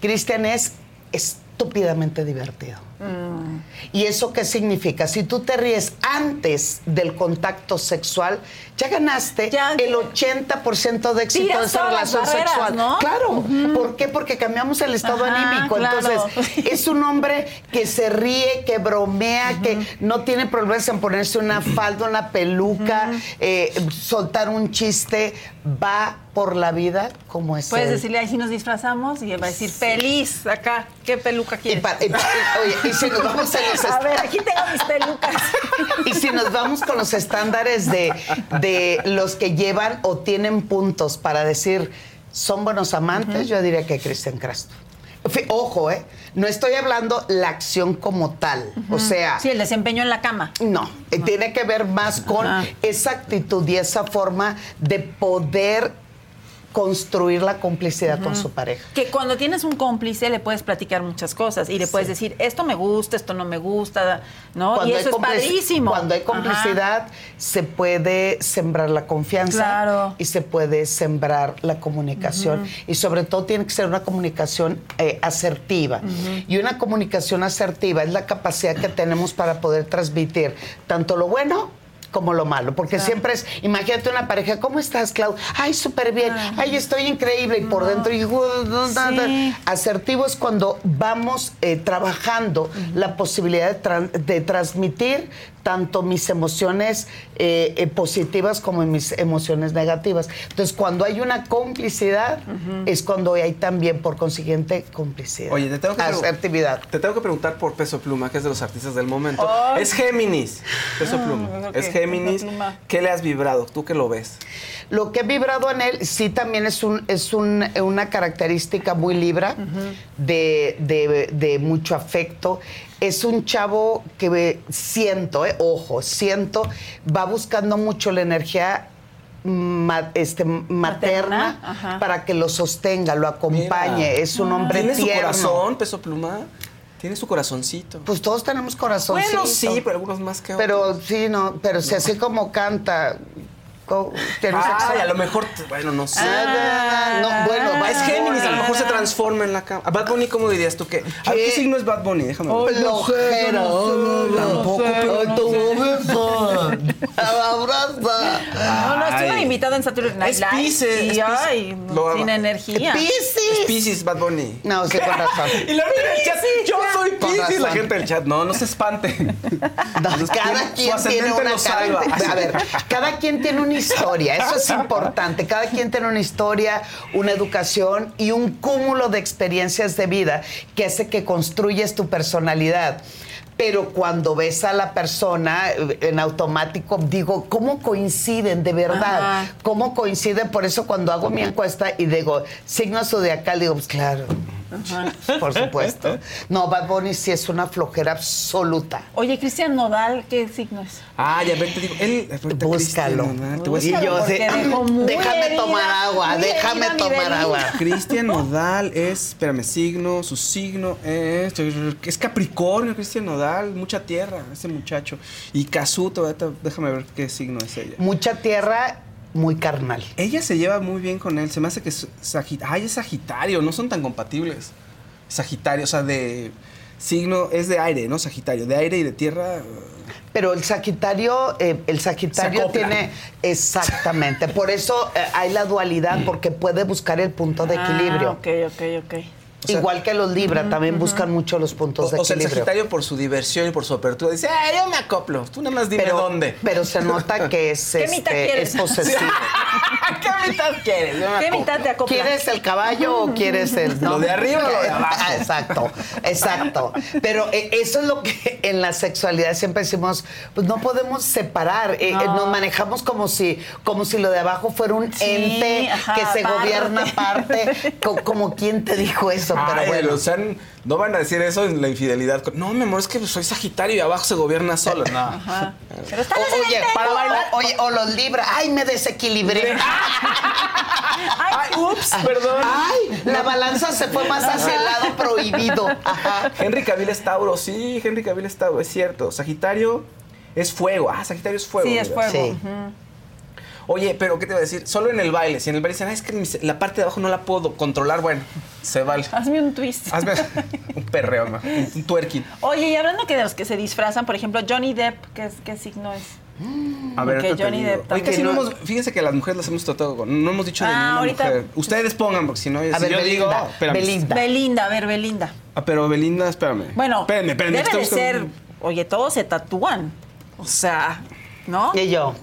Cristian es estúpidamente divertido. Mm. ¿Y eso qué significa? Si tú te ríes antes del contacto sexual, ya ganaste Ya- el 80% de éxito de esa relación barreras, sexual. ¿no? Claro. ¿Por qué? Porque cambiamos el estado Ajá, anímico. claro. Entonces, es un hombre que se ríe, que bromea, que no tiene problemas en ponerse una falda, una peluca, eh, soltar un chiste, va por la vida como es Puedes él. decirle, ahí si nos disfrazamos y él va a decir, feliz, acá, ¿qué peluca quieres? y y- oye, y si nos vamos a los a ver, aquí tengo mis pelucas. Y si nos vamos con los estándares de, de los que llevan o tienen puntos para decir son buenos amantes, yo diría que Cristian Castro. Fi- Ojo, ¿eh? No estoy hablando la acción como tal. O sea, Sí, el desempeño en la cama. no, eh, tiene que ver más con esa actitud y esa forma de poder construir la complicidad con su pareja. Que cuando tienes un cómplice le puedes platicar muchas cosas y le puedes decir, esto me gusta, esto no me gusta, ¿no? y hay eso es padrísimo. Cuando hay Ajá. complicidad, se puede sembrar la confianza Claro. y se puede sembrar la comunicación. Y sobre todo tiene que ser una comunicación eh, asertiva. Y una comunicación asertiva es la capacidad que tenemos para poder transmitir tanto lo bueno como lo malo, porque siempre es, imagínate una pareja, ¿cómo estás, Clau? Ay, súper bien, ay, estoy increíble, y por dentro, y, Sí. asertivo es cuando vamos eh, trabajando la posibilidad de transmitir tanto mis emociones eh, eh, positivas como mis emociones negativas. Entonces, cuando hay una complicidad, es cuando hay también, por consiguiente, complicidad. Oye, te tengo que Asertividad. Te tengo que preguntar por Peso Pluma, que es de los artistas del momento. Ay. Es Géminis. Peso Pluma. Ah, ok, Es Géminis. Pluma. ¿Qué le has vibrado? ¿Tú que lo ves? Lo que he vibrado en él, sí, también es, un, es un- una característica muy libra, de, de- de mucho afecto. Es un chavo que ve- siento, eh, ojo, siento, va buscando mucho la energía ma- este, materna, para que lo sostenga, lo acompañe. Mira. Es un hombre ¿Tiene su tierno. corazón, Peso Pluma? Tiene su corazoncito. Pues todos tenemos corazón. bueno, sí, pero algunos más que otros. Pero sí, no, pero si así como canta, un Ay, a lo mejor, bueno, no sé. Ah, no, bueno, Ah, es Géminis, a lo mejor se Bunny. transforma en la cama. ¿A Bad Bunny cómo dirías tú que? ¿A ¿Qué? qué signo es Bad Bunny? Déjame ver. Flojera. Tampoco, pero- Ay, tu beso. Abraza. No, no, estuve Ay. invitado en Saturday Night Es Live Pisces, y es Pisces. ay, Lo- sin energía. Es Piscis. Pisces, Bad Bunny. No, sí, con razón. Y la gente del chat, yo soy Pisces. La gente del chat, no, no se espante. Cada quien tiene una A ver, cada quien tiene una historia, eso es importante. Cada quien tiene una historia, una educación y un cúmulo de experiencias de vida que hace que construyes tu personalidad. Pero cuando ves a la persona eh, en automático, digo, ¿cómo coinciden de verdad? Ajá. ¿Cómo coinciden? Por eso cuando hago mi encuesta y digo, signo zodiacal, digo, pues claro, por supuesto. No, Bad Bunny sí es una flojera absoluta. Oye, Cristian Nodal, ¿qué signo es? Ah, ya ver, te digo, él. Búscalo. Cristian Nodal, te voy a Y yo sé, déjame herida, tomar agua, déjame tomar agua. Cristian Nodal es, espérame, signo, su signo es, es Capricornio, Cristian Nodal, mucha tierra, ese muchacho. Y ahorita déjame ver qué signo es ella. Mucha tierra, muy carnal. Ella se lleva muy bien con él, se me hace que es Sagitario, ay, es Sagitario, no son tan compatibles. Sagitario, o sea, de signo, es de aire, ¿no? Sagitario, de aire y de tierra. Pero el Sagitario, eh, el Sagitario tiene exactamente. Por eso eh, hay la dualidad, porque puede buscar el punto de equilibrio. Ah, ok, ok, ok. Sea- Igual que los Libra, también buscan mucho los puntos O, de o sea, el equilibrio. Sagitario por su diversión y por su apertura dice, ah, yo me acoplo, tú nada más dime pero, dónde. pero se nota que es, ¿Qué mitad este, quieres? es posesivo. ¿Qué mitad quieres? ¿Qué mitad te acoplas? ¿Quieres el caballo o quieres el ¿Lo de arriba o lo de abajo? Ah, Exacto, exacto. Pero eh, eso es lo que en la sexualidad siempre decimos, pues no podemos separar, eh, No. eh, nos manejamos como si, como si lo de abajo fuera un Sí, ente ajá, que se aparte. gobierna aparte, co- como quien te dijo eso, pero Ay, bueno. o sea, no van a decir eso en la infidelidad. No, mi amor, es que soy Sagitario y abajo se gobierna solo. No. Ajá. Pero está O- oye, para bailar, oye, o los libra, ay, me desequilibré. Ay, ups, perdón. Ay, la balanza se fue más hacia el lado prohibido. Ajá. Henry Cavill es Tauro, sí, Henry Cavill es Tauro, es cierto. Sagitario es fuego. Ah, Sagitario es fuego. Sí, es fuego. Sí. Oye, pero ¿qué te voy a decir? Solo en el baile. Si en el baile dicen, "Ay, es que la parte de abajo no la puedo controlar, bueno, se vale. Hazme un twist. Hazme un perreo, ¿no? un, un twerking. Oye, y hablando que de los que se disfrazan, por ejemplo, Johnny Depp, ¿qué, es- qué signo es? A ver, te Johnny digo. Depp Oye, también. casi no No. hemos, fíjense que las mujeres las hemos tratado con, no hemos dicho de Ah, ninguna ahorita- mujer. Ustedes pongan, porque si no, A si ver, yo digo, Belinda, espérame. Belinda. Belinda, a ver, Belinda. Ah, pero Belinda, espérame. Bueno, espérame, espérame. debe de ser, oye, todos se tatúan. O sea, ¿no? Y yo.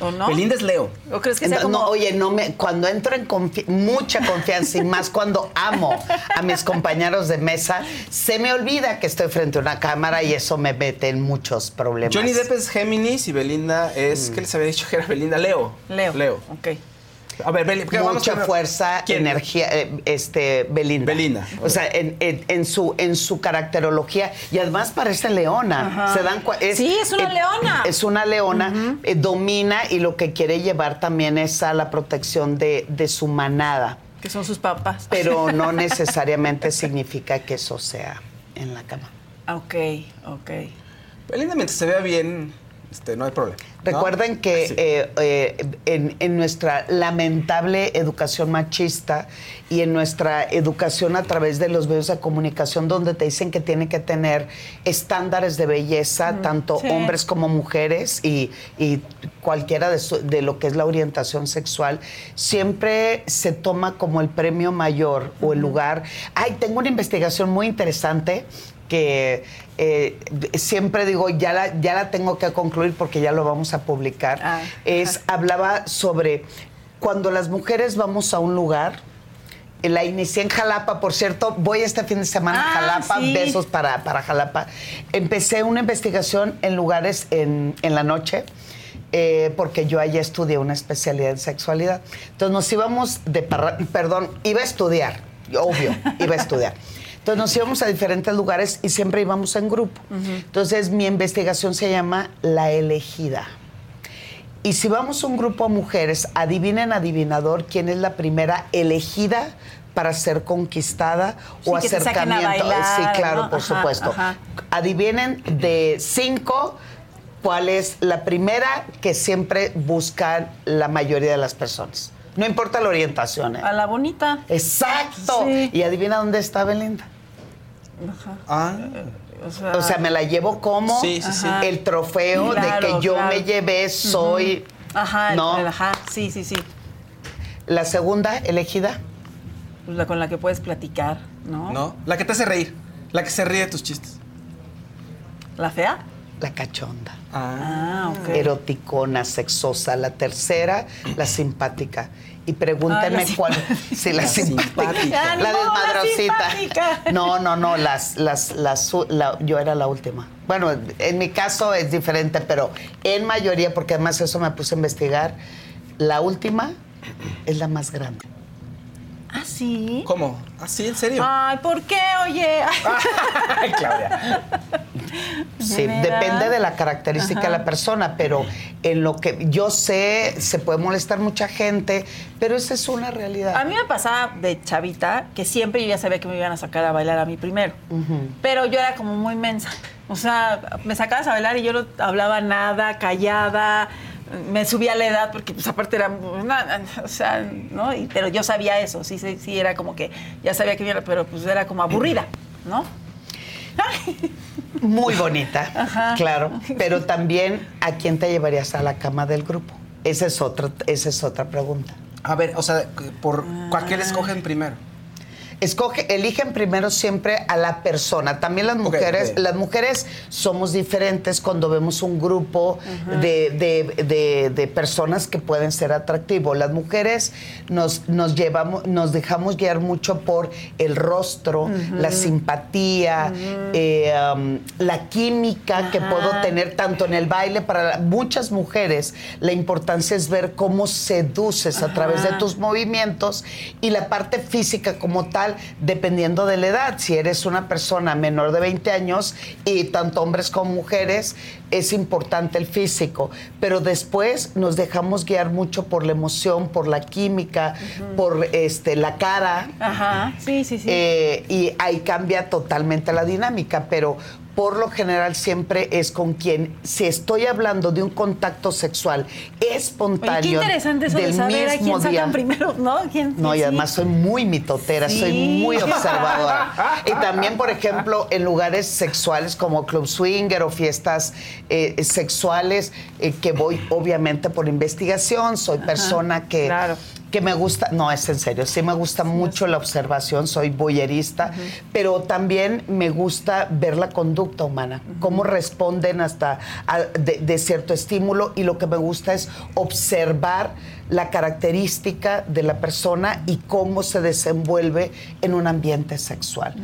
¿O no? Belinda es Leo. ¿O crees que sea No, como... no, oye, no me, cuando entro en confi- mucha confianza y más cuando amo a mis compañeros de mesa, se me olvida que estoy frente a una cámara y eso me mete en muchos problemas. Johnny Depp es Géminis y Belinda es, ¿qué les había dicho que era Belinda? Leo. Leo. Leo. Ok. A ver, Beli, ¿qué vamos mucha fuerza, ¿Quién? energía, eh, este, Belinda. Belinda, O sea, en, en- en su, en su caracterología, y además parece leona. Se dan Sí, es una leona. Es una leona, eh, domina y lo que quiere llevar también es a la protección de, de su manada. Que son sus papás. Pero no necesariamente significa que eso sea en la cama. Ok, ok. Belinda, mientras se vea bien, este, no hay problema. ¿no? Recuerden que Sí. eh, eh, en, en nuestra lamentable educación machista y en nuestra educación a través de los medios de comunicación donde te dicen que tiene que tener estándares de belleza, tanto sí. hombres como mujeres y, y cualquiera de, su- de lo que es la orientación sexual, siempre se toma como el premio mayor o el lugar. Ay, tengo una investigación muy interesante que eh, siempre digo, ya la, ya la tengo que concluir porque ya lo vamos a publicar. Ah, es, hablaba sobre cuando las mujeres vamos a un lugar, la inicié en Jalapa, por cierto, voy este fin de semana a Ah, Jalapa, sí. besos para, para Jalapa. Empecé una investigación en lugares en, en la noche. eh, porque yo allá estudié una especialidad en sexualidad. Entonces nos íbamos de parra- perdón, iba a estudiar, obvio, iba a estudiar. Entonces nos íbamos a diferentes lugares y siempre íbamos en grupo. Entonces mi investigación se llama La elegida. Y si vamos a un grupo de mujeres, adivinen, adivinador, quién es la primera elegida para ser conquistada Sí, o acercamiento. bailar, sí, claro, ¿no? por Ajá, supuesto. ajá. Adivinen de cinco cuál es la primera que siempre buscan la mayoría de las personas. No importa la orientación. ¿eh? A la bonita. Exacto. Sí. Y adivina dónde está Belinda. Ah, O sea, O sea, me la llevo como Sí, sí, sí. el trofeo de que yo claro. me llevé, soy. Ajá, ¿no? el- ajá, sí, sí, sí. La segunda elegida, Pues la con la que puedes platicar, ¿no? ¿no? La que te hace reír. La que se ríe de tus chistes. ¿La fea? la cachonda. Ah, ok. Eroticona, sexosa. La tercera, la simpática. Y pregúntenme Ah, la cuál. Sí, la La simpática. La desmadrosita. No, no, no. Las, las, las, la- yo era la última. Bueno, en mi caso es diferente, pero en mayoría, porque además eso me puse a investigar, la última es la más grande. ¿Ah, sí? ¿Cómo? ¿Así? ¿En serio? Ay, ¿por qué? Oye. Ay, Claudia. Sí, depende de la característica de la persona, pero en lo que yo sé, se puede molestar mucha gente, pero esa es una realidad. A mí me pasaba de chavita que siempre yo ya sabía que me iban a sacar a bailar a mí primero. Pero yo era como muy mensa. O sea, me sacabas a bailar y yo no hablaba nada, callada. Me subía la edad porque, pues, aparte era. una- o sea, ¿no? Y- pero yo sabía eso. Sí, sí, sí, era como que. Ya sabía que iba, pero pues era como aburrida, ¿no? Muy bonita, claro, pero también a quién te llevarías a la cama del grupo. Esa es otra, esa es otra pregunta. A ver, o sea, por ¿cuál que le escogen primero? Escoge, eligen primero siempre a la persona. También las mujeres, las mujeres somos diferentes cuando vemos un grupo de, de- de- de personas que pueden ser atractivos. Las mujeres nos, nos llevamos, nos dejamos guiar mucho por el rostro, la simpatía, eh, um, la química que puedo tener tanto en el baile. Para muchas mujeres, la importancia es ver cómo seduces a través de tus movimientos y la parte física como tal, dependiendo de la edad. Si eres una persona menor de 20 años y tanto hombres como mujeres, es importante el físico. Pero después nos dejamos guiar mucho por la emoción, por la química, por este, la cara. Ajá. Sí, sí, sí. Eh, y ahí cambia totalmente la dinámica, pero por lo general siempre es con quien, si estoy hablando de un contacto sexual Oye, espontáneo, qué interesante eso de del saber a mismo quién sacan primero, ¿no? ¿Quién- No, y sí. además soy muy mitotera, Sí. soy muy observadora. Y también, por ejemplo, en lugares sexuales como Club Swinger o fiestas eh, sexuales, eh, que voy obviamente por investigación, soy persona que, claro. Que me gusta, no, es en serio, sí me gusta mucho la observación, soy boyerista, pero también me gusta ver la conducta humana, cómo responden hasta a- de, de cierto estímulo y lo que me gusta es observar la característica de la persona y cómo se desenvuelve en un ambiente sexual.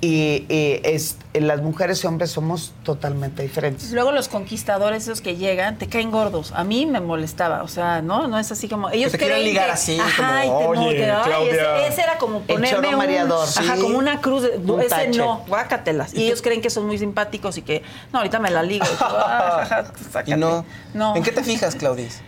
Y, y es, las mujeres y hombres somos totalmente diferentes. Luego los conquistadores esos que llegan te caen gordos. A mí me molestaba, o sea, no, no es así como ellos te quieren ligar que, así, Ajá, y te como, oye, Claudia. ese, ese era como ponerme un, mareador. Ajá, Sí. como una cruz. de- Un ese tache. no, guácatelas. Y ellos creen que son muy simpáticos y que, no, ahorita me la ligo. Y tú, ah. Y no. No. ¿En qué te fijas, Claudis?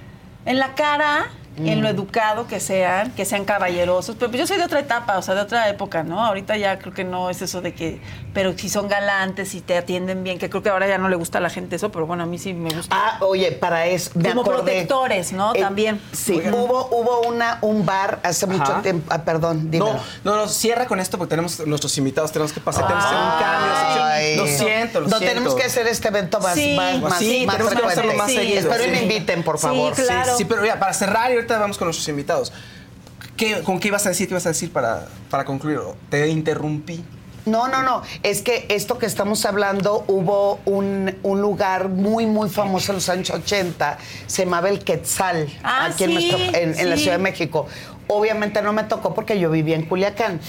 En la cara, en lo Mm. educado que sean, que sean caballerosos. Pero pues yo soy de otra etapa, o sea, de otra época, ¿no? Ahorita ya creo que no es eso de que. Pero si son galantes y te atienden bien, que creo que ahora ya no le gusta a la gente eso, pero bueno, a mí sí me gusta. Ah, oye, para eso. me Como acordé. protectores, ¿no? Eh, También. Sí, hubo, hubo una, un bar hace mucho tiempo. Ah, perdón, dímelo. No, no, no, cierra con esto porque tenemos nuestros invitados, tenemos que pasar, tenemos que hacer un cambio. Ay. Lo siento, lo no, siento. tenemos que hacer este evento más, Sí, más, más, sí, más que hacerlo más Sí, seguido, Espero me inviten, por Sí, favor. claro. Sí, sí, pero ya, para cerrar ahorita vamos con nuestros invitados. ¿Qué, ¿Con qué ibas a decir? ¿Qué ibas a decir para, para concluir? Te interrumpí. No, no, no. Es que esto que estamos hablando, hubo un, un lugar muy, muy famoso en los años 80, se llamaba el Quetzal, Ah, aquí en, sí, nuestro- en- en la. Ciudad de México. Obviamente no me tocó porque yo vivía en Culiacán.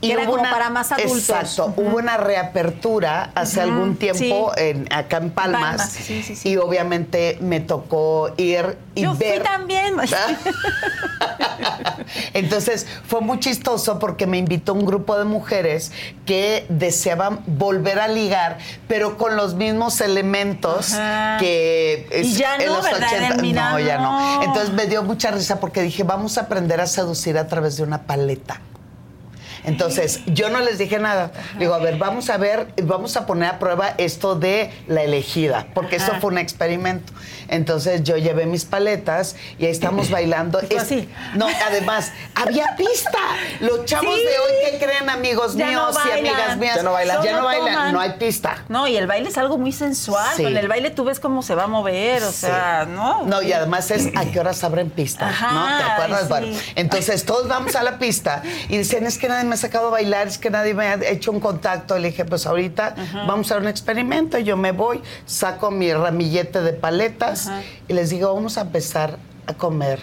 Que era como para más adultos. Exacto. Hubo una reapertura hace algún tiempo sí. en, acá en Palmas. Palmas, sí, sí, sí. Y obviamente me tocó ir y Yo ver. fui también. Entonces fue muy chistoso porque me invitó un grupo de mujeres que deseaban volver a ligar, pero con los mismos elementos Ajá. que Y ya en los ¿verdad, 80. Edelmira? No, ya no. No. Entonces me dio mucha risa porque dije, vamos a aprender a seducir a través de una paleta. Entonces, yo no les dije nada. Digo, a ver, vamos a ver, vamos a poner a prueba esto de la elegida, porque eso fue un experimento. Entonces, yo llevé mis paletas y ahí estamos bailando. Es- así. No, además, había pista. Los chavos Sí. de hoy, ¿qué creen, amigos Ya no míos y amigas mías? Ya no bailan. Ya no bailan, toman. no hay pista. No, y el baile es algo muy sensual. Sí. Con el baile tú ves cómo se va a mover, o sea, ¿no? No, y además es a qué horas abren pista, Ajá, ¿no? ¿Te acuerdas? sí. Bueno, entonces todos vamos a la pista y dicen, es que nadie me sacado a bailar, es que nadie me ha hecho un contacto. Le dije, pues ahorita vamos a hacer un experimento. Yo me voy, saco mi ramillete de paletas y les digo, vamos a empezar a comer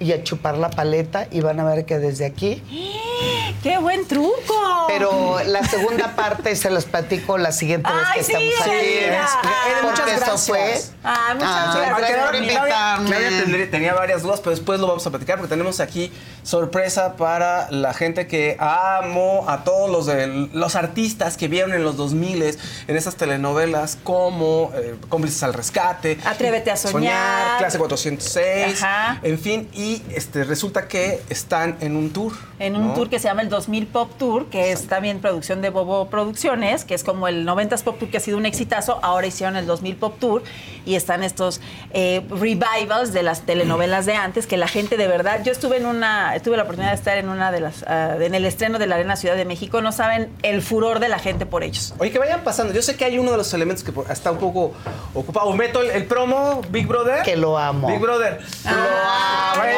y a chupar la paleta y van a ver que desde aquí ¡Qué buen truco! pero la segunda parte se los platico la siguiente vez Ay, que sí, estamos aquí. Adelmira. Es- Ay, porque muchas eso gracias. fue. Ay, muchas Ay, gracias. gracias por invitarme. Claudia tenía varias dudas, pero después lo vamos a platicar porque tenemos aquí sorpresa para la gente que amo, a todos los de los artistas que vieron en los 2000 en esas telenovelas como eh, Cómplices al Rescate, Atrévete a soñar. Clase 406, Ajá. en fin, y este resulta que están en un tour. En un ¿no? tour que se llama el 2000 Pop Tour, que es también producción de Bobo Producciones, que es como el 90s Pop Tour que ha sido un exitazo. Ahora hicieron el 2000 Pop Tour y están estos eh, revivals de las telenovelas de antes, que la gente de verdad. Yo estuve en una, tuve la oportunidad de estar en una de las, ah, en el estreno de la Arena Ciudad de México. No saben el furor de la gente por ellos. Oye, que vayan pasando. Yo sé que hay uno de los elementos que está un poco ocupado. Meto el, el promo, Big Brother. Que lo amo. Big Brother. Lo amo.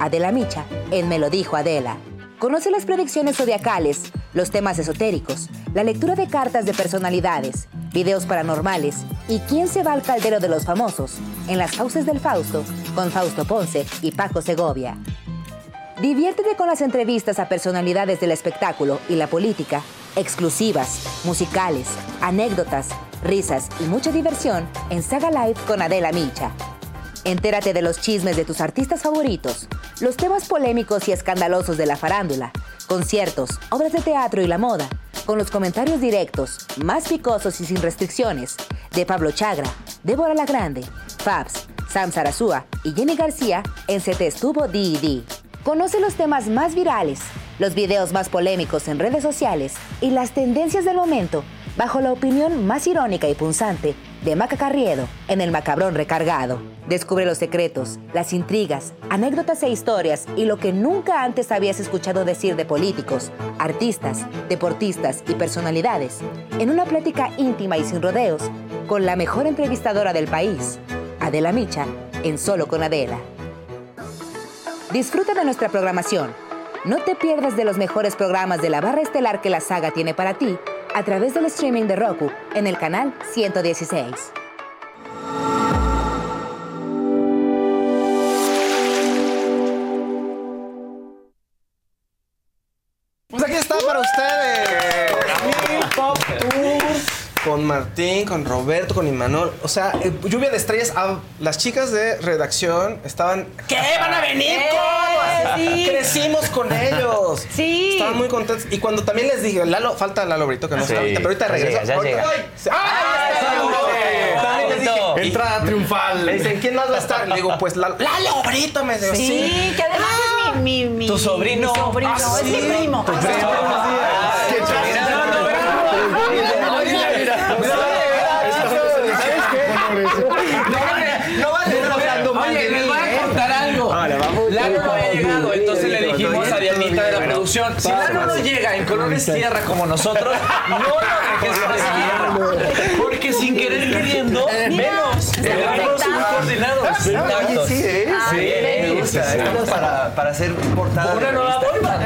Adela Micha, en Me lo dijo Adela. Conoce las predicciones zodiacales, los temas esotéricos, la lectura de cartas de personalidades, videos paranormales y quién se va al caldero de los famosos en las fauces del Fausto con Fausto Ponce y Paco Segovia. Diviértete con las entrevistas a personalidades del espectáculo y la política, exclusivas, musicales, anécdotas, risas y mucha diversión en Saga Live con Adela Micha. Entérate de los chismes de tus artistas favoritos, los temas polémicos y escandalosos de la farándula, conciertos, obras de teatro y la moda, con los comentarios directos, más picosos y sin restricciones, de Pablo Chagra, Débora La Grande, Fabs, Sam Sarasúa y Jenny García en Se Te Estuvo D&D. Conoce los temas más virales, los videos más polémicos en redes sociales y las tendencias del momento bajo la opinión más irónica y punzante de Maca Carriedo en El Macabrón Recargado. Descubre los secretos, las intrigas, anécdotas e historias y lo que nunca antes habías escuchado decir de políticos, artistas, deportistas y personalidades en una plática íntima y sin rodeos con la mejor entrevistadora del país, Adela Micha, en Solo con Adela. Disfruta de nuestra programación, No te pierdas de los mejores programas de la barra estelar que la saga tiene para ti a través del streaming de Roku en el canal 116. Con Martín, con Roberto, con Imanol. O sea, eh, lluvia de estrellas. Ah, las chicas de redacción estaban. ¿Qué? ¿Van a venir? ¿Cómo? sí. Crecimos con ellos. Sí. Estaban muy contentos. Y cuando también les dije, Lalo, falta Lalo Brito, que no Sí. está ahorita, pero ahorita Ya regresa. llega, ya Ahorita- llega. ¡Ay! ¡Ah! dije, Entrada triunfal. Me dicen, ¿quién más va a estar? Le digo, pues Lalo. ¡Lalo Brito! Me dice, Sí, que además es mi, mi, mi- Tu sobrino. mi sobrino, Ah, es mi sí. primo. Tu primo. No van hablando mal Oye, de les mí, voy a ¿eh? contar algo. Lalo no había llegado, entonces le dijimos a Dianita de la producción, si Lalo no llega en colores tierra como nosotros, no lo dejes participar. Porque sin querer queriendo, menos. Vamos muy coordinados. Oye, sí, ¿eh? Ah, Sí, me gusta. Esto es para, para hacer portada. Una nueva bomba.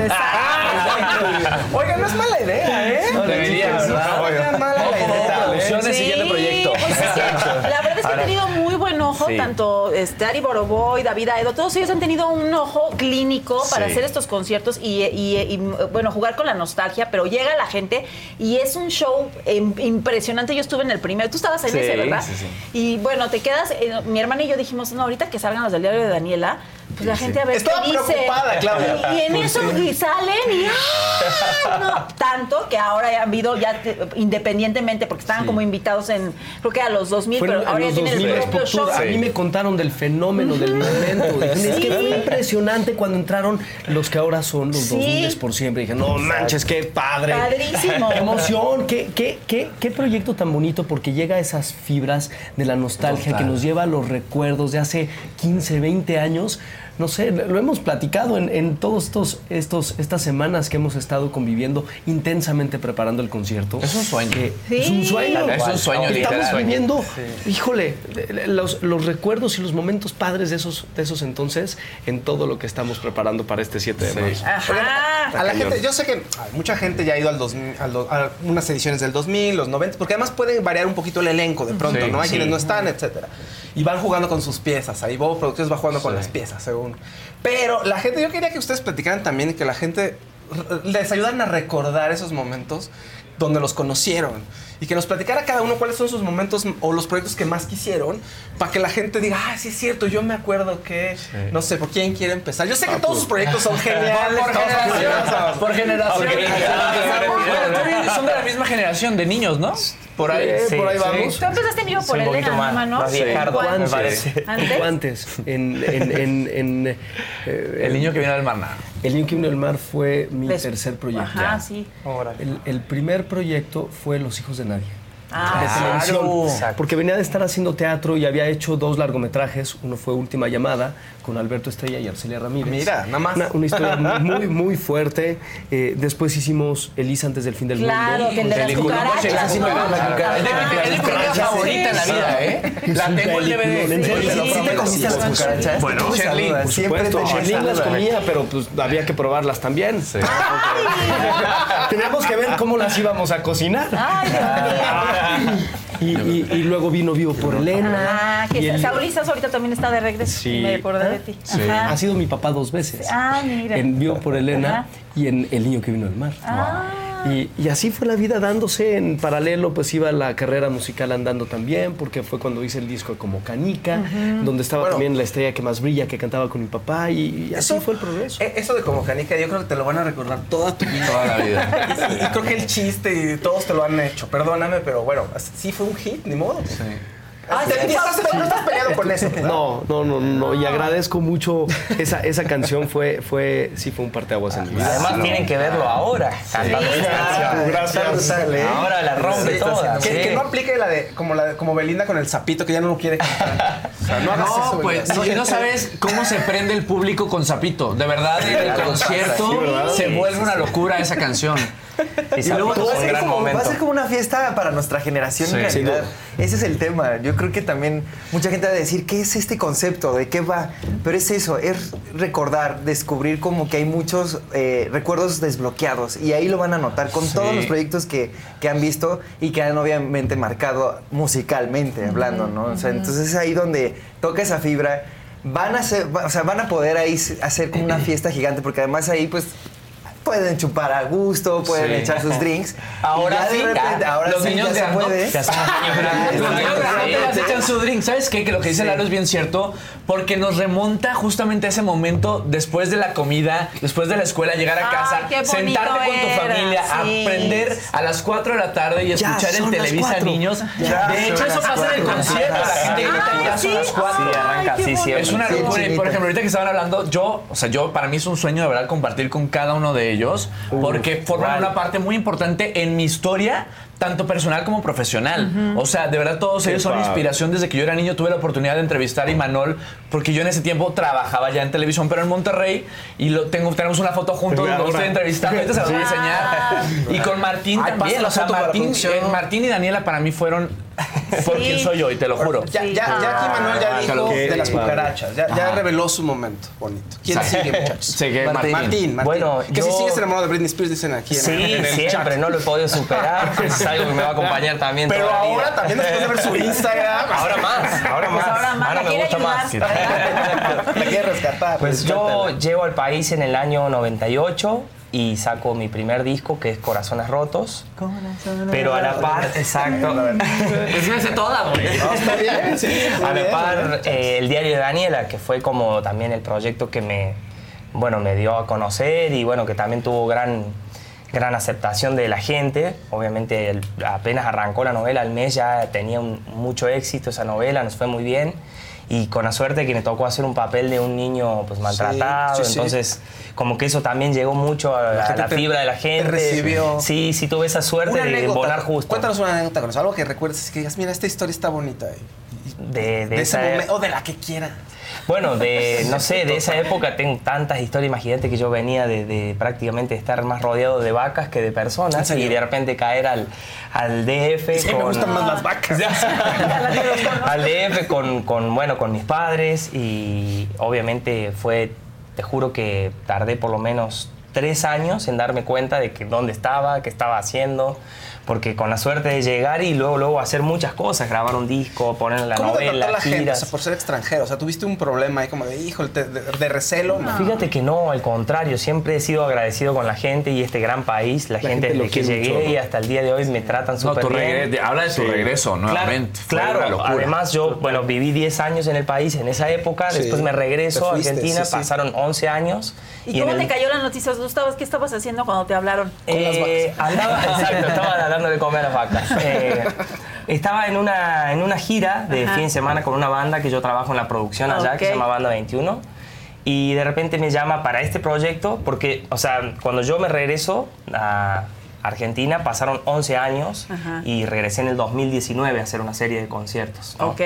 Oiga, no es mala idea, ¿eh? No, debería, ¿verdad? No es mala idea. ¿eh? producciones, siguiente proyecto. pues es que la verdad es que he tenido muy buen ojo, Sí. tanto este, Ari Boroboy, David Aedo, todos ellos han tenido un ojo clínico para Sí. hacer estos conciertos y, y- y, bueno, jugar con la nostalgia, pero llega la gente y es un show em, impresionante. Yo estuve en el primero, tú estabas en Sí, ese, ¿verdad? sí, sí. Y bueno, te quedas, eh, mi hermana y yo dijimos, no, ahorita que salgan los del diario de Daniela, pues la gente a ver Estaba qué dice. preocupada, Claudia. Y, y en eso y salen y ¡ah! no, tanto que ahora ha habido ya te- independientemente porque estaban como invitados en creo que a los 2000, Fueron pero ahora ya tienen 2000 el propio show. Tour. A mí me contaron del fenómeno del momento. Es que fue impresionante cuando entraron los que ahora son los Sí. 2000 por siempre. Dije, no manches, qué padre. Padrísimo. Qué emoción. Qué, qué, qué, qué proyecto tan bonito porque llega a esas fibras de la nostalgia que nos lleva a los recuerdos de hace 15, 20 años. No sé, lo hemos platicado en, en todos estos, estos, estas semanas que hemos estado conviviendo intensamente preparando el concierto. Es un sueño. Eh, Es un sueño. Es un sueño, Estamos viviendo, híjole, los, los recuerdos y los momentos padres de esos, de esos entonces en todo lo que estamos preparando para este 7 de marzo. Ajá. A la gente, yo sé que mucha gente ya ha ido al 2000, al do- a unas ediciones del 2000, los 90, porque además puede variar un poquito el elenco de pronto, Sí, ¿no? Hay sí. quienes no están, etcétera. Y van jugando con sus piezas. Ahí Bobo Producciones va jugando con las piezas, Pero la gente, yo quería que ustedes platicaran también y que la gente les ayudaran a recordar esos momentos donde los conocieron. Y que nos platicara cada uno cuáles son sus momentos o los proyectos que más quisieron, para que la gente diga, ah, sí es cierto, yo me acuerdo que, no sé, ¿por quién quiere empezar? Yo sé que todos sus proyectos son geniales. Por generación. Por generación. Son de la misma generación de niños, ¿no? Por ahí. Sí, por ahí vamos. Tú empezaste en vivo por Sí, un Elena, poquito ¿no, más, más viejardo, me Antes, parece. ¿Antes? antes. En, en, en, en, eh, El niño que viene del mar. nada. El niño que vino del mar fue mi Des- tercer proyecto. Ajá, sí. El, el primer proyecto fue Los hijos de nadie. Ah, de. Exacto. Porque venía de estar haciendo teatro y había hecho dos largometrajes. Uno fue Última Llamada con Alberto Estrella y Arcelia Ramírez. Mira, nada más. Una, una historia muy, muy fuerte. Eh, después hicimos Elisa antes del fin del Claro, mundo. que el de las cucarachas. Es de mi- película favorita en la vida, ¿eh? La tengo en DVD. ¿Sí te comiste las cucarachas? Bueno, Sherlyn, siempre Sherlyn las comía, pero pues había que probarlas también. Teníamos que ver cómo las íbamos a cocinar. Ay. Y, y- y luego vino Vivo por Elena. Ah, que Y el- Saúl Izazo ahorita también está de regreso. Sí. Me acordé de ti. Ajá. Ha sido mi papá dos veces. Ah, mira. En Vivo por Elena Ajá. y en El niño que vino del mar. Ah. Y, y así fue la vida dándose. En paralelo, pues iba la carrera musical andando también, porque fue cuando hice el disco como Canica, donde estaba Bueno. también la estrella que más brilla, que cantaba con mi papá, y, y así fue el progreso. Eh, Eso de como canica, yo creo que te lo van a recordar toda tu vida. Toda la vida. Y, y creo que el chiste y todos te lo han hecho. Perdóname, pero bueno, sí fue un hit, ni modo. Sí. Ah, no estás peleado con eso. ¿verdad? No, no, no, no, y agradezco mucho esa, esa canción, fue, fue, sí fue un parteaguas en mi vida. además tienen que verlo ahora. Gracias. Ahora la rompe toda. Que, sí. que no aplique la de como la de- como Belinda con el sapito que ya no lo quiere cantar. O sea, no hagas No, eso, pues no, y no sabes cómo se prende el público con Zapito. De verdad, en el concierto se vuelve una locura esa canción. Y luego Zapito va a, ser como, va a momento. ser como una fiesta para nuestra generación en realidad. Ese es el tema. Yo Yo creo que también mucha gente va a decir, ¿qué es este concepto? ¿De qué va? Pero es eso, es recordar, descubrir como que hay muchos eh, recuerdos desbloqueados. Y ahí lo van a notar con Sí. todos los proyectos que, que han visto y que han obviamente marcado musicalmente hablando, ¿no? O sea, entonces es ahí donde toca esa fibra. Van a, hacer, o sea, van a poder ahí hacer como una fiesta gigante, porque además ahí pues pueden chupar a gusto, pueden Sí. echar sus drinks. Ahora ya sí, repente- ya. ahora los sí niños ya se puede. se hacen niños grandes. Los niños grandes ya echan su drink. ¿Sabes qué? Que lo que dice Lalo es bien cierto, porque nos remonta justamente a ese momento después de la comida, después de la escuela, llegar a Ay, casa, bonito sentarte con tu familia, sí. aprender a las 4 de la tarde y Ya escuchar en son las Televisa. Niños. Ya de hecho, son eso pasa en el concierto. La gente grita, Ah, ya son ¿sí? las 4. Sí, arranca así siempre. Es una Sí, locura. por ejemplo, ahorita que estaban hablando, yo, o sea, yo, para mí es un sueño de verdad compartir con cada uno de ellos, porque forman una parte muy importante en mi historia, tanto personal como profesional. O sea, de verdad, todos ellos son padre. inspiración. Desde que yo era niño tuve la oportunidad de entrevistar a Imanol, porque yo en ese tiempo trabajaba ya en televisión, pero en Monterrey, y lo tengo, tenemos una foto juntos, lo estoy entrevistando, ahorita se las voy a enseñar. Y con Martín Ay, también, o sea, Martín, eh, Martín y Daniela para mí fueron por Sí. quien soy yo, y te lo juro. Ya, ya, ya aquí Manuel ya dijo de las cucarachas. Ya, ya reveló su momento bonito. ¿Quién sigue, muchachos? Sigue Martín. Martín. Bueno, que si yo- sigues enamorado de Britney Spears, dicen aquí en, Sí, en el siempre, chat. no lo he podido superar. Es algo que me va a acompañar también. Pero toda la vida. ahora también después de ver su Instagram. Ahora más, ahora Pues más. ahora más, la me gusta más. La quiere rescatar. Pues yo rescátala. llego al país en el año 98 y saco mi primer disco que es Corazones Rotos. Pero a la par, exacto. Hace toda, güey. No, está bien, sí, muy a la par, eh, el diario de Daniela, que fue como también el proyecto que me, bueno, me dio a conocer y bueno, que también tuvo gran, gran aceptación de la gente. Obviamente el- apenas arrancó la novela, al mes ya tenía un- mucho éxito esa novela, nos fue muy bien. Y con la suerte que me tocó hacer un papel de un niño pues maltratado, sí, sí. entonces como que eso también llegó mucho a la, fibra de la te gente. recibió. Sí, sí tuve esa suerte Una de volar justo. Cuéntanos una anécdota con eso. Algo que recuerdes que digas, mira, esta historia está bonita. de, de De ese momento, o de la que quiera. Bueno, de, no sé, de esa época tengo tantas historias. Imagínate que yo venía de, de prácticamente estar más rodeado de vacas que de ¿En personas y de repente caer al, al DF Sí, me con... gustan más las vacas. al DF con, con, bueno, con mis padres y obviamente fue, te juro que tardé por lo menos tres años en darme cuenta de que dónde estaba, qué estaba haciendo, porque con la suerte de llegar y luego, luego hacer muchas cosas, grabar un disco, poner la ¿Cómo te novela, trató la gente? O giras. sea, por ser extranjero. O sea, tuviste un problema ahí como de, hijo, de, recelo. No. Fíjate que no, al contrario, siempre he sido agradecido con la gente y este gran país, la, gente, gente lo desde que llegué mucho. y hasta el día de hoy me tratan No, súper tu bien. habla de tu regreso Claro, nuevamente. Claro. locura. además yo, bueno, viví 10 años en el país en esa época, Sí, después me regreso te a Argentina, sí, sí. pasaron 11 años. ¿Y, cómo el- te cayó la noticia, Gustavo? ¿Qué estabas haciendo cuando te hablaron? Eh, andaba, exacto, estaba dándole comer a las vacas. Eh, estaba en una, en una gira de Ajá. fin de semana con una banda que yo trabajo en la producción allá, que Ok. se llama Banda 21. Y de repente me llama para este proyecto, porque, o sea, cuando yo me regreso a Argentina, pasaron 11 años Ajá. y regresé en el 2019 a hacer una serie de conciertos. ¿no? Ok.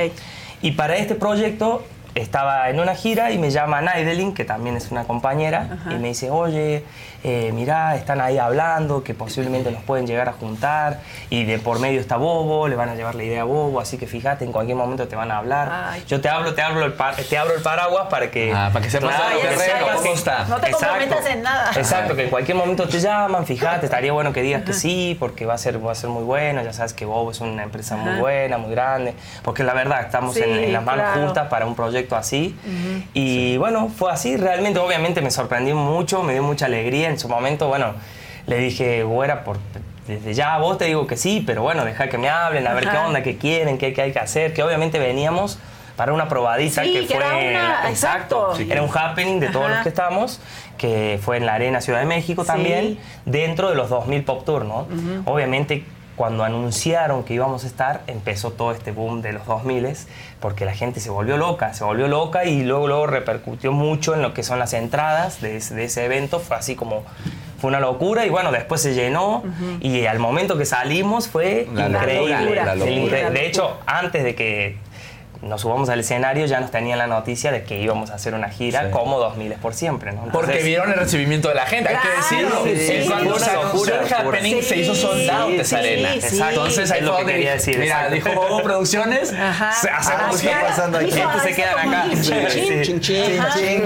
Y para este proyecto estaba en una gira y me llama Naidelin, que también es una compañera, y me dice, oye, eh, mirá, están ahí hablando, que posiblemente nos pueden llegar a juntar, y de por medio está Bobo, le van a llevar la idea a Bobo, así que fíjate, en cualquier momento te van a hablar. Ay. Yo te hablo, te hablo, el te abro el paraguas para que... Ah, para que. No te comprometas en nada. Exacto, que en cualquier momento te llaman, fíjate, estaría bueno que digas que sí, porque va a ser, va a ser muy bueno, ya sabes que Bobo es una empresa muy buena, muy grande, porque la verdad estamos Sí, en, en las manos claro. justas para un proyecto así. Y bueno, fue así, realmente obviamente me sorprendió mucho, me dio mucha alegría en su momento, bueno, le dije, güera, por, desde ya a vos te digo que sí, pero bueno, deja que me hablen, a ver qué onda, qué quieren, qué, qué hay que hacer, que obviamente veníamos para una probadita Sí, que, que fue era una- exacto. Sí. era un happening de todos Ajá. los que estamos que fue en la Arena Ciudad de México Sí. también dentro de los 2000 Pop Tour no obviamente cuando anunciaron que íbamos a estar empezó todo este boom de los 2000 porque la gente se volvió loca se volvió loca y luego luego repercutió mucho en lo que son las entradas de ese, de ese evento. Fue así como fue una locura y bueno después se llenó y al momento que salimos fue La increíble. locura, la El locura. incre- de hecho antes de que nos subamos al escenario ya nos tenían la noticia de que íbamos a hacer una gira como 2000 por siempre, ¿no? Porque Entonces- vieron el recibimiento de la gente, hay que Claro, decirlo. sí, sí, cuando sí, se anunció el locura, happening, locura. se hizo sold out Sí, esa sí, arena. sí. Entonces ahí Es lo que quería decir, Mira, exacto. dijo Bobo Producciones, Ajá. se hacemos Ah, lo que está claro. pasando aquí. Hizo Entonces se quedan acá. chin, chin, Chin.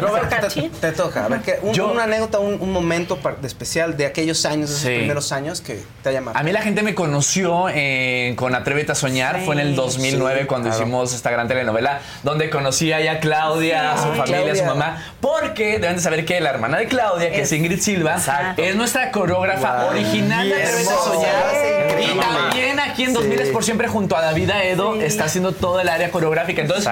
Roberto, te, te toca. A ver, ¿qué- un- una anécdota, un, un momento especial de aquellos años, de esos Sí. primeros años que te haya marcado. A mí la gente me conoció eh, con Atrévete a Soñar, Sí, fue en el 2009 sí, cuando claro. Hicimos esta gran telenovela, donde conocí ahí a Claudia, a su Ay, familia, a su mamá, porque deben de saber que la hermana de Claudia, que es, Ingrid Silva, es nuestra coreógrafa Wow. original de Atrévete a Soñar. Y también aquí en 2000 es por siempre junto a David Aedo está haciendo todo el área coreográfica. Entonces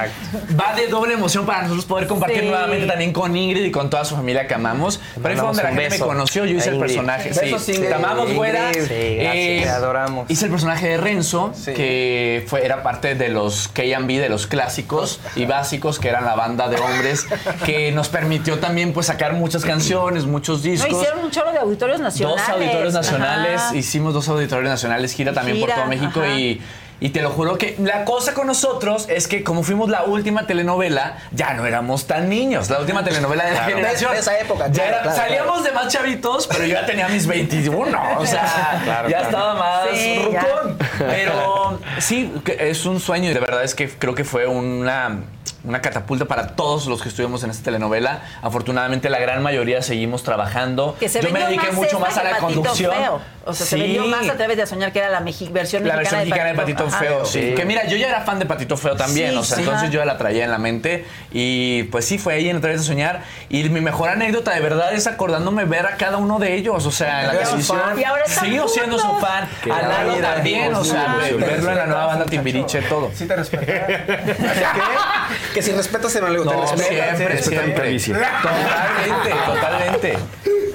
va de doble emoción para nosotros poder compartir Sí. nuevamente también con Ingrid y con toda su familia que amamos. Pero ahí fue donde la gente me conoció, yo hice el personaje. Besos, te amamos, güera. Sí, gracias, te adoramos. Hice el personaje de Renzo, que fue, era parte de los K&B, de los clásicos y básicos, que eran la banda de hombres, que nos permitió también pues sacar muchas canciones, muchos No, discos. hicieron un chorro de auditorios nacionales. Dos auditorios nacionales, Ajá. hicimos dos auditorios nacionales, gira también por todo México ajá. y, y te lo juro que la cosa con nosotros es que como fuimos la última telenovela, ya no éramos tan niños, la última telenovela de la Claro. generación. De- esa época, Ya claro, era- claro, salíamos de más chavitos, pero yo ya tenía mis 21, o sea, Claro, ya claro. estaba más Sí, ya. rucón. Pero sí, es un sueño y de verdad es que creo que fue una una catapulta para todos los que estuvimos en esta telenovela. Afortunadamente la gran mayoría seguimos trabajando. Que se Yo me dediqué más mucho más a la conducción. Feo. O sea, se Sí. vendió más a través de soñar que era la mexi- versión La versión mexicana, mexicana de Patito. Feo, sí. Sí. Que mira, yo ya era fan de Patito Feo también, Sí, o sea, sí. entonces Ajá. yo ya la traía en la mente. Y pues sí, fue ahí en Otra vez de Soñar. Y mi mejor anécdota de verdad es acordándome ver a cada uno de ellos, o sea, en la televisión. Sigo siendo su fan. Qué A Lalo también, o sea, verlo en la nueva banda Timbiriche, todo. Sí te respeto. que si respetas en algo, te No, respetas. siempre, siempre. Totalmente, totalmente.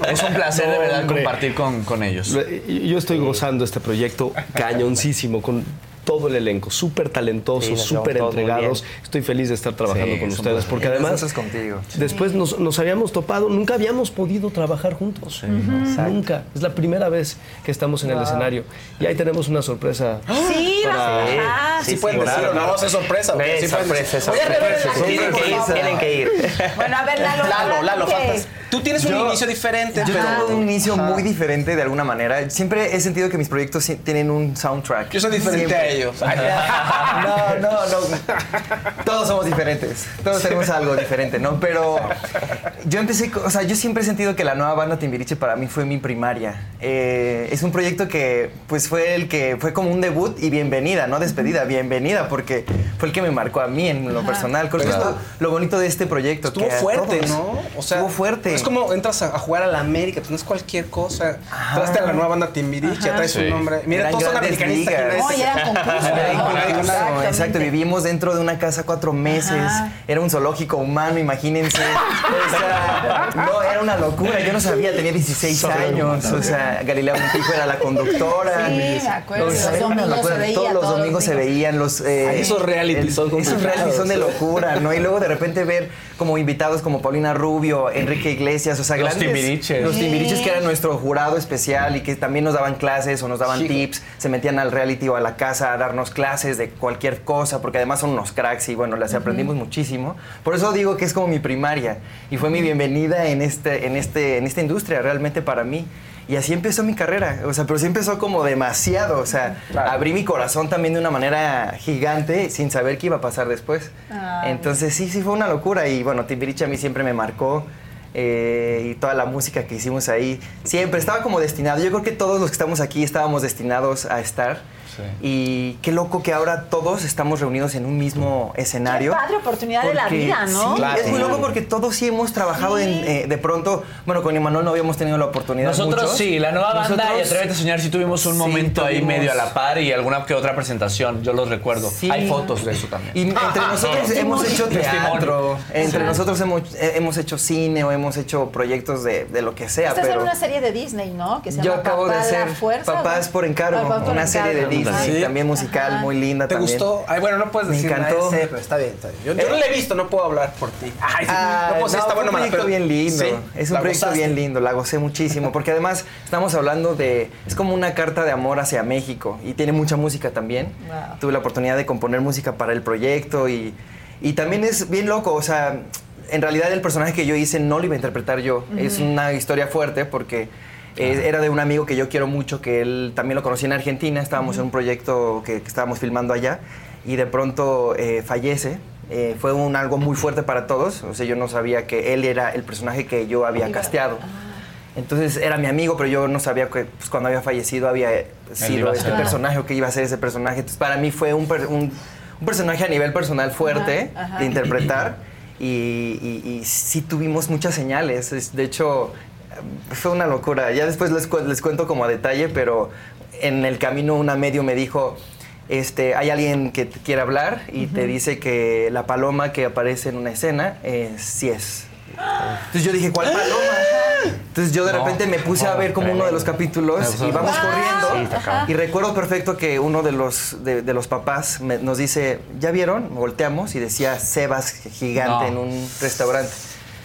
Es un placer de verdad hombre. compartir con, con ellos. Yo estoy gozando este proyecto cañoncísimo con todo el elenco, súper Sí, talentosos, nos súper entregados. Estoy feliz de estar trabajando Sí, con ustedes porque además contigo. después nos, nos habíamos topado, nunca habíamos podido trabajar juntos. Nunca. Es la primera vez que estamos en el escenario y ahí tenemos una sorpresa. Sí, vas a Sí, bajar. Sí, pueden decir, o no, no, es sorpresa. Sí sorpresa, sorpresa. Tienen que ir, por favor. tienen que ir. Bueno, a ver, Lalo. Lalo, Lalo, faltas. Tú tienes un Yo- inicio diferente, Yo pero... tengo un inicio Ajá. muy diferente de alguna manera. Siempre he sentido que mis proyectos tienen un soundtrack. Yo soy diferente Siempre. a ellos. No, no, no. Todos somos diferentes. Todos tenemos algo diferente, ¿no? Pero yo empecé, o sea, yo siempre he sentido que la nueva banda Timbiriche para mí fue mi primaria. Eh, es un proyecto que, pues, fue el que fue como un debut y bienvenida, no despedida, bienvenida, porque fue el que me marcó a mí en lo personal. Creo que es lo, lo bonito de este proyecto. Estuvo que fuerte, todos- ¿no? O sea, estuvo fuerte. Es como entras a, a jugar a la América, pues no es cualquier cosa. Traste a la nueva banda Timbiriche, Ajá. traes Sí. un nombre. Mira, Eran todos son americanistas. No, se- y eran concursos. Era Exactamente. exacto, vivimos dentro de una casa cuatro meses, Ajá. era un zoológico humano, imagínense. O sea, no, era una locura, yo no sabía, tenía 16 años, o sea, Galilea Montijo era la conductora. Sí, me acuerdo, los era una domingos locura, se veía, Todos los todos los domingos se veían los... eh, Ay, esos reality son Esos reality son de locura, ¿no? Y luego de repente ver como invitados como Paulina Rubio, Enrique Iglesias, o sea, Los grandes... Timbiriches. Los. Timbiriches que eran nuestro jurado especial y que también nos daban clases o nos daban Sí. tips, se metían al reality o a la casa a darnos clases de cualquier cosa, porque además son unos cracks y bueno, las aprendimos muchísimo. Por eso digo que es como mi primaria y fue mi bienvenida en, este, en, este, en esta industria realmente para mí. Y así empezó mi carrera, o sea, pero sí empezó como demasiado, o sea, Claro. abrí mi corazón también de una manera gigante sin saber qué iba a pasar después. Ah, Entonces sí, sí fue una locura y bueno, Timbiriche a mí siempre me marcó eh, y toda la música que hicimos ahí, siempre estaba como destinado. Yo creo que todos los que estamos aquí estábamos destinados a estar. Y qué loco que ahora todos estamos reunidos en un mismo escenario. Qué padre oportunidad de la vida, ¿no? sí, Claro. Es muy loco porque todos sí hemos trabajado Sí. en, eh, de pronto, bueno, con Emanuel no habíamos tenido la oportunidad. Nosotros muchos. sí, la nueva banda y Atrévete a Soñar sí tuvimos un Sí, momento ahí medio a la par y alguna que otra presentación, yo los recuerdo. Sí. Hay fotos de eso también. Y entre nosotros hemos hecho Testimonio. teatro, entre nosotros hemos, eh, hemos hecho cine o hemos hecho proyectos de, de lo que sea, Estás en pero una serie de Disney, ¿no? Que se yo llama acabo Papá de ser Fuerza, Papás ¿no? por encargo, por una serie de encargo. También musical, muy linda ¿Te también. gustó? Ay, bueno, no puedes Me decir encantó. nada, sé, pero está bien, está bien. Yo, yo no la he visto, no puedo hablar por ti. Ay, sí, Ah, no puedo decir, no, está bueno, un mala, proyecto pero- bien lindo. Sí, es un proyecto gozaste. bien lindo, la gocé muchísimo. Porque además estamos hablando de. Es como una carta de amor hacia México. Y tiene mucha música también. Wow. Tuve la oportunidad de componer música para el proyecto. Y, y también es bien loco. O sea, en realidad el personaje que yo hice no lo iba a interpretar yo. Es una historia fuerte porque. Eh, era de un amigo que yo quiero mucho, que él también lo conocí en Argentina, estábamos en un proyecto que, que estábamos filmando allá y de pronto eh, fallece. Eh, fue un, algo muy fuerte para todos, o sea, yo no sabía que él era el personaje que yo había casteado. Entonces era mi amigo, pero yo no sabía que pues, cuando había fallecido había sido este personaje o que iba a ser ese personaje. Entonces para mí fue un, per- un- un personaje a nivel personal fuerte Ajá, ajá. de interpretar y, y- y sí tuvimos muchas señales. Es- de hecho, fue una locura. Ya después les, cu- les cuento como a detalle, pero en el camino una medio me dijo, este, hay alguien que te quiere hablar y te dice que la paloma que aparece en una escena eh, sí es. Entonces yo dije, ¿cuál paloma? Entonces yo de No, repente me puse a no, ver como uno de los capítulos y vamos Sí, corriendo. cabrón. y recuerdo perfecto que uno de los, de, de los papás me- nos dice, ¿ya vieron? Volteamos y decía Sebas gigante No. en un restaurante.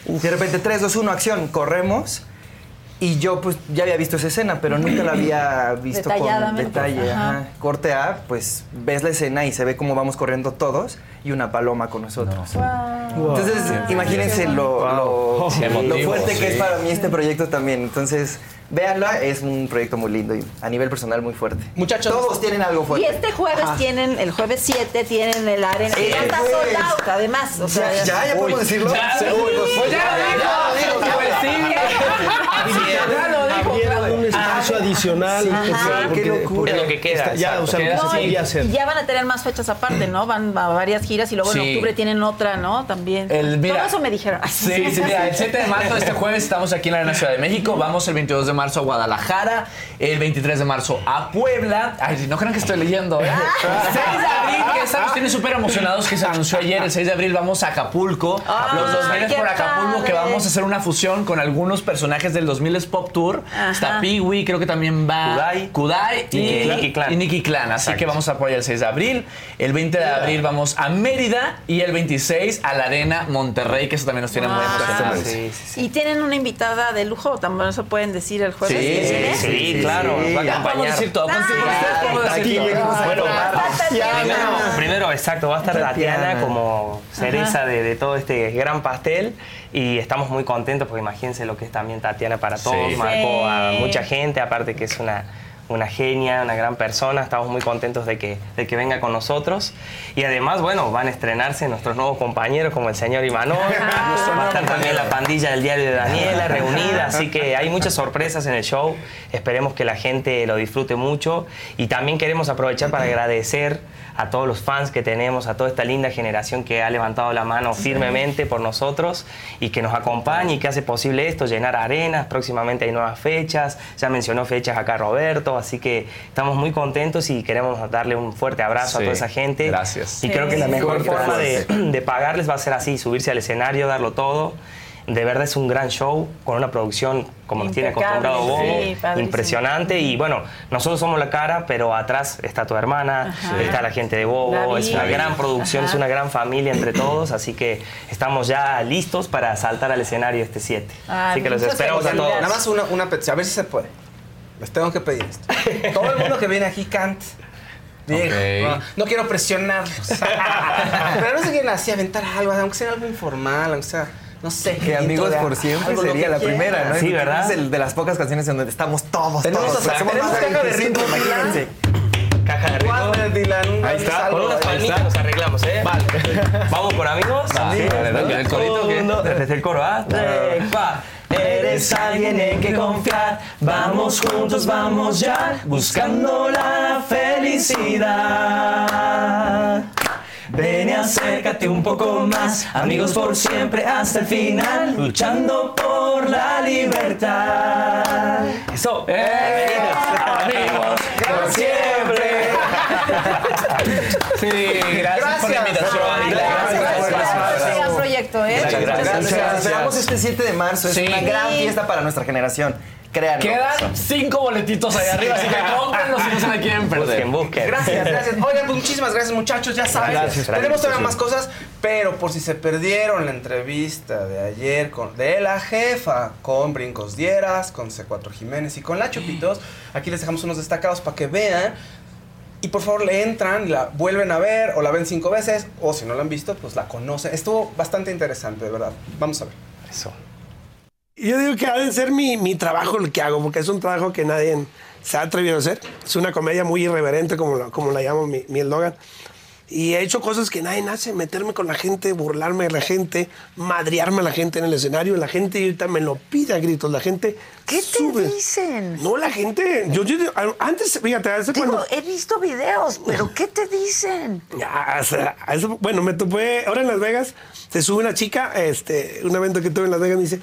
Y de repente 3, 2, 1, acción, corremos. Y yo pues ya había visto esa escena, pero nunca la había visto con detalle. ajá. Corte A, pues ves la escena y se ve cómo vamos corriendo todos y una paloma con nosotros. Entonces, Wow. imagínense lo, lo, Qué lo emotivo, fuerte que sí. es para mí este proyecto también. Entonces, véanla, es un proyecto muy lindo y a nivel personal muy fuerte. Muchachos, todos tienen algo Y fuerte. este jueves Ajá. tienen, el jueves 7 tienen el arena. que ya está jueves. sold out, además. O sea, Ya, ya, ya podemos decirlo. Ya, Sí. uy, Pues ya ya, lo digo, ya, digo, ya, pues sí. Espacio adicional. Sí, porque- ajá. porque- Qué locura. porque Es lo que queda, está- ya, o sea, lo que No, se y, quería hacer. y ya van a tener más fechas aparte, ¿no? Van a varias giras y luego en Sí. octubre tienen otra, ¿no? También. El- mira- Todo eso me dijeron. Sí, sí, mira, el 7 de marzo, este jueves, estamos aquí en la Arena Ciudad de México. Vamos el 22 de marzo a Guadalajara, el 23 de marzo a Puebla. Ay, no crean que estoy leyendo, ¿eh? 6 de abril, que estamos tienen súper emocionados, que se anunció ayer. El 6 de abril vamos a Acapulco. Ay, Los 2000 qué por Acapulco, que vamos a hacer una fusión con algunos personajes del 2000 Pop Tour. Ajá. Está Piwi, creo que también va Kudai. Kudai y Clan. y Nicky Clan. Así Exacto. que vamos a apoyar el 6 de abril. El 20 de abril vamos a Mérida y el 26 a la Arena Monterrey, que eso también nos tiene muy Wow. emocionados. Sí, sí, sí. Y tienen una invitada de lujo, también eso pueden decir el jueves. Sí. Sí, sí, claro, nos va a Ya acompañar. decir todo. Ah, a. Primero, exacto, va a estar Tatiana. Como cereza de, de todo este gran pastel y estamos muy contentos porque imagínense lo que es también Tatiana para todos, Sí. marcó a mucha gente, aparte que es una, una genia, una gran persona, estamos muy contentos de que, de que venga con nosotros. Y además, bueno, van a estrenarse nuestros nuevos compañeros como el señor Imanol, va a estar también la pandilla del diario de Daniela reunida, así que hay muchas sorpresas en el show, esperemos que la gente lo disfrute mucho. Y también queremos aprovechar para agradecer a todos los fans que tenemos, a toda esta linda generación que ha levantado la mano firmemente por nosotros y que nos acompaña y que hace posible esto, llenar arenas, próximamente hay nuevas fechas, ya mencionó fechas acá Roberto, así que estamos muy contentos y queremos darle un fuerte abrazo a toda esa gente. gracias. Y creo que la mejor forma de, de pagarles va a ser así, subirse al escenario, darlo todo. De verdad es un gran show con una producción como nos tiene acostumbrado Bobo, sí, impresionante y bueno, nosotros somos la cara, pero atrás está tu hermana, Ajá. está la gente de Bobo, David. es una gran producción, Ajá. es una gran familia entre todos, así que estamos ya listos para saltar al escenario este 7. Ay, así que los esperamos a todos. Nada más una, una petición, a ver si se puede. Les tengo que pedir esto. Todo el mundo que viene aquí canta. Digo, Ok. no, no quiero presionarlos. Pero no sé quién así aventar algo, aunque sea algo informal, aunque sea, no sé. Que amigos por siempre algo, lo sería la primera, ¿no? Sí, ¿verdad? Es el de las pocas canciones en donde estamos todos, Tenemos todos. hasta- Hacemos tenemos más caja de 25, ritmo, imagínense. Caja de ritmo. Dylan, Ahí está, con unas ahí palmitas está. nos arreglamos, ¿eh? Vale. Vamos por amigos. Sí, dale, dale, ¿el corito Desde el coro, ¿ah? Va. Eres alguien en que confiar. Vamos juntos, vamos ya, buscando la felicidad. Ven y acércate un poco más, amigos por siempre hasta el final, luchando por la libertad. Eso, eh, amigos por siempre. Sí, gracias, por la invitación. Gracias, gracias. Gran proyecto, ¿eh? Muchas gracias. Nos esperamos este 7 de marzo. Es Sí. una gran fiesta para nuestra generación. Créanlo. Quedan cinco boletitos ahí arriba, así que cómprenlos si no se la quieren perder. Busquen, busquen. Gracias, gracias. Oigan, pues muchísimas gracias, muchachos. Ya saben, Gracias. tenemos todavía más cosas, pero por si se perdieron la entrevista de ayer con de la jefa con Brincos Dieras, con C4 Jiménez y con La Chupitos, aquí les dejamos unos destacados para que vean. Y por favor le entran, la vuelven a ver o la ven cinco veces, o si no la han visto, pues la conocen. Estuvo bastante interesante, de verdad. Vamos a ver. Eso. Yo digo que ha de ser mi, mi trabajo el que hago, porque es un trabajo que nadie se ha atrevido a hacer. Es una comedia muy irreverente, como la, como la llamo mi, mi eslogan. Y he hecho cosas que nadie hace, meterme con la gente, burlarme de la gente, madrearme a la gente en el escenario. La gente ahorita me lo pide a gritos, la gente ¿Qué te sube. dicen? No, la gente, yo, yo- antes, fíjate, hace Digo, cuando... he visto videos, pero ¿qué te dicen? Ya, o sea, a eso- bueno, me topé ahora en Las Vegas, se sube una chica, este, un evento que tuve en Las Vegas, me dice,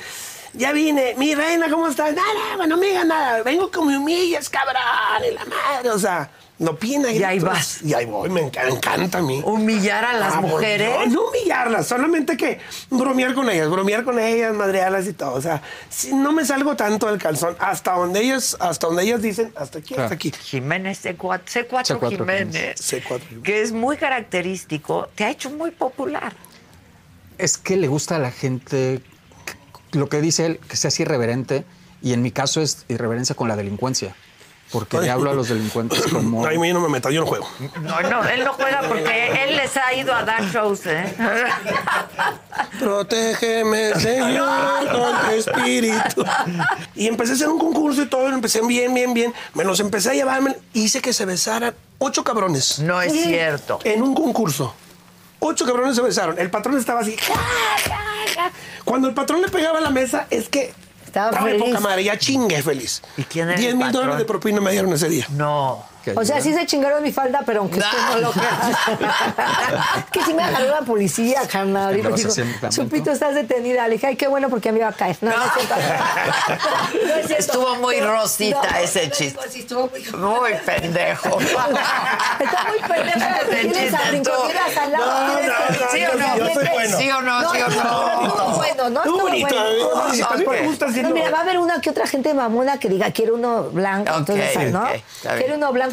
ya vine, mi reina, ¿cómo estás? Nada, bueno, amiga, nada, vengo con mi humillas, cabrón, y la madre, o sea, no pina Y ahí vas. Y ahí voy, me enca- encanta a mí. ¿Humillar a las Ah, mujeres? No, no humillarlas, solamente que bromear con ellas, bromear con ellas, madrearlas y todo. O sea, si no me salgo tanto del calzón, hasta donde ellas, hasta donde ellas dicen, hasta aquí, hasta aquí. Jiménez C4, C4, C4 Jiménez, C4. que es muy característico, te ha hecho muy popular. Es que le gusta a la gente que- lo que dice él, que sea así irreverente, y en mi caso es irreverencia con la delincuencia. Porque le hablo a los delincuentes como. Ay, yo no me meto, yo no juego. No, no, él no juega porque él les ha ido a dar shows, ¿eh? Protégeme, Señor, con tu espíritu. Y empecé a hacer un concurso y todo, lo empecé bien, bien, bien. Me los empecé a llevar, hice que se besaran ocho cabrones. No es cierto. En un concurso. Ocho cabrones se besaron. El patrón estaba así. "Ja, ja, ja". Cuando el patrón le pegaba a la mesa, es que Estaba de feliz. poca madre, ya chingue feliz. ¿Y quién era 10 el mil dólares de propina me dieron ese día. No. O sea, sí se chingaron mi falda, pero aunque usted no lo crea. que sí me agarró la policía, carnal. Y me dijo. Chupito, estás detenida. Le dije, ay, qué bueno porque me iba a caer. No, no. No es cierto. Estuvo muy rosita no, ese no, chiste. sí, estuvo muy... Muy pendejo. Está muy pendejo tienes a al lado. No, tienes no, que- no, ¿Sí o no? yo soy bueno. ¿Sí o no? ¿Sí o No bueno, no Tú estuvo bonito, bueno. a mí- a mí hacerlo. mira, va a haber una que otra gente mamona que diga, quiero uno blanco. Entonces, ¿no? Quiero uno blanco,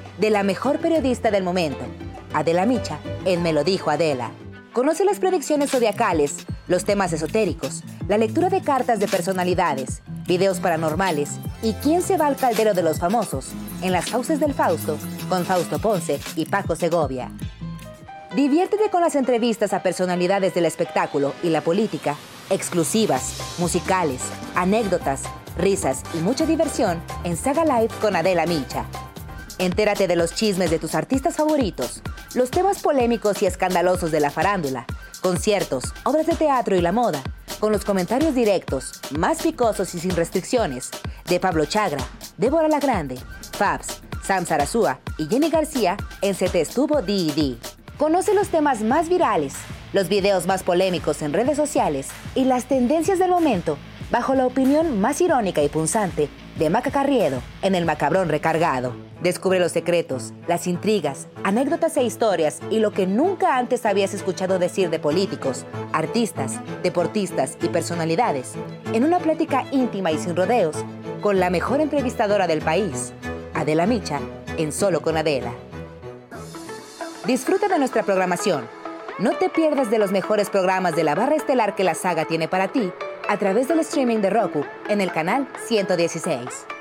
de la mejor periodista del momento, Adela Micha, en Me lo dijo Adela. Conoce las predicciones zodiacales, los temas esotéricos, la lectura de cartas de personalidades, videos paranormales y quién se va al caldero de los famosos en las fauces del Fausto con Fausto Ponce y Paco Segovia. Diviértete con las entrevistas a personalidades del espectáculo y la política, exclusivas, musicales, anécdotas, risas y mucha diversión en Saga Live con Adela Micha. Entérate de los chismes de tus artistas favoritos, los temas polémicos y escandalosos de la farándula, conciertos, obras de teatro y la moda, con los comentarios directos, más picosos y sin restricciones, de Pablo Chagra, Débora La Grande, Fabs, Sam Sarasúa y Jenny García en Se Te Estuvo D&D. Conoce los temas más virales, los videos más polémicos en redes sociales y las tendencias del momento bajo la opinión más irónica y punzante de Maca Carriedo en El Macabrón Recargado. Descubre los secretos, las intrigas, anécdotas e historias y lo que nunca antes habías escuchado decir de políticos, artistas, deportistas y personalidades en una plática íntima y sin rodeos con la mejor entrevistadora del país, Adela Micha, en Solo con Adela. Disfruta de nuestra programación. No te pierdas de los mejores programas de la barra estelar que la saga tiene para ti a través del streaming de Roku en el canal 116.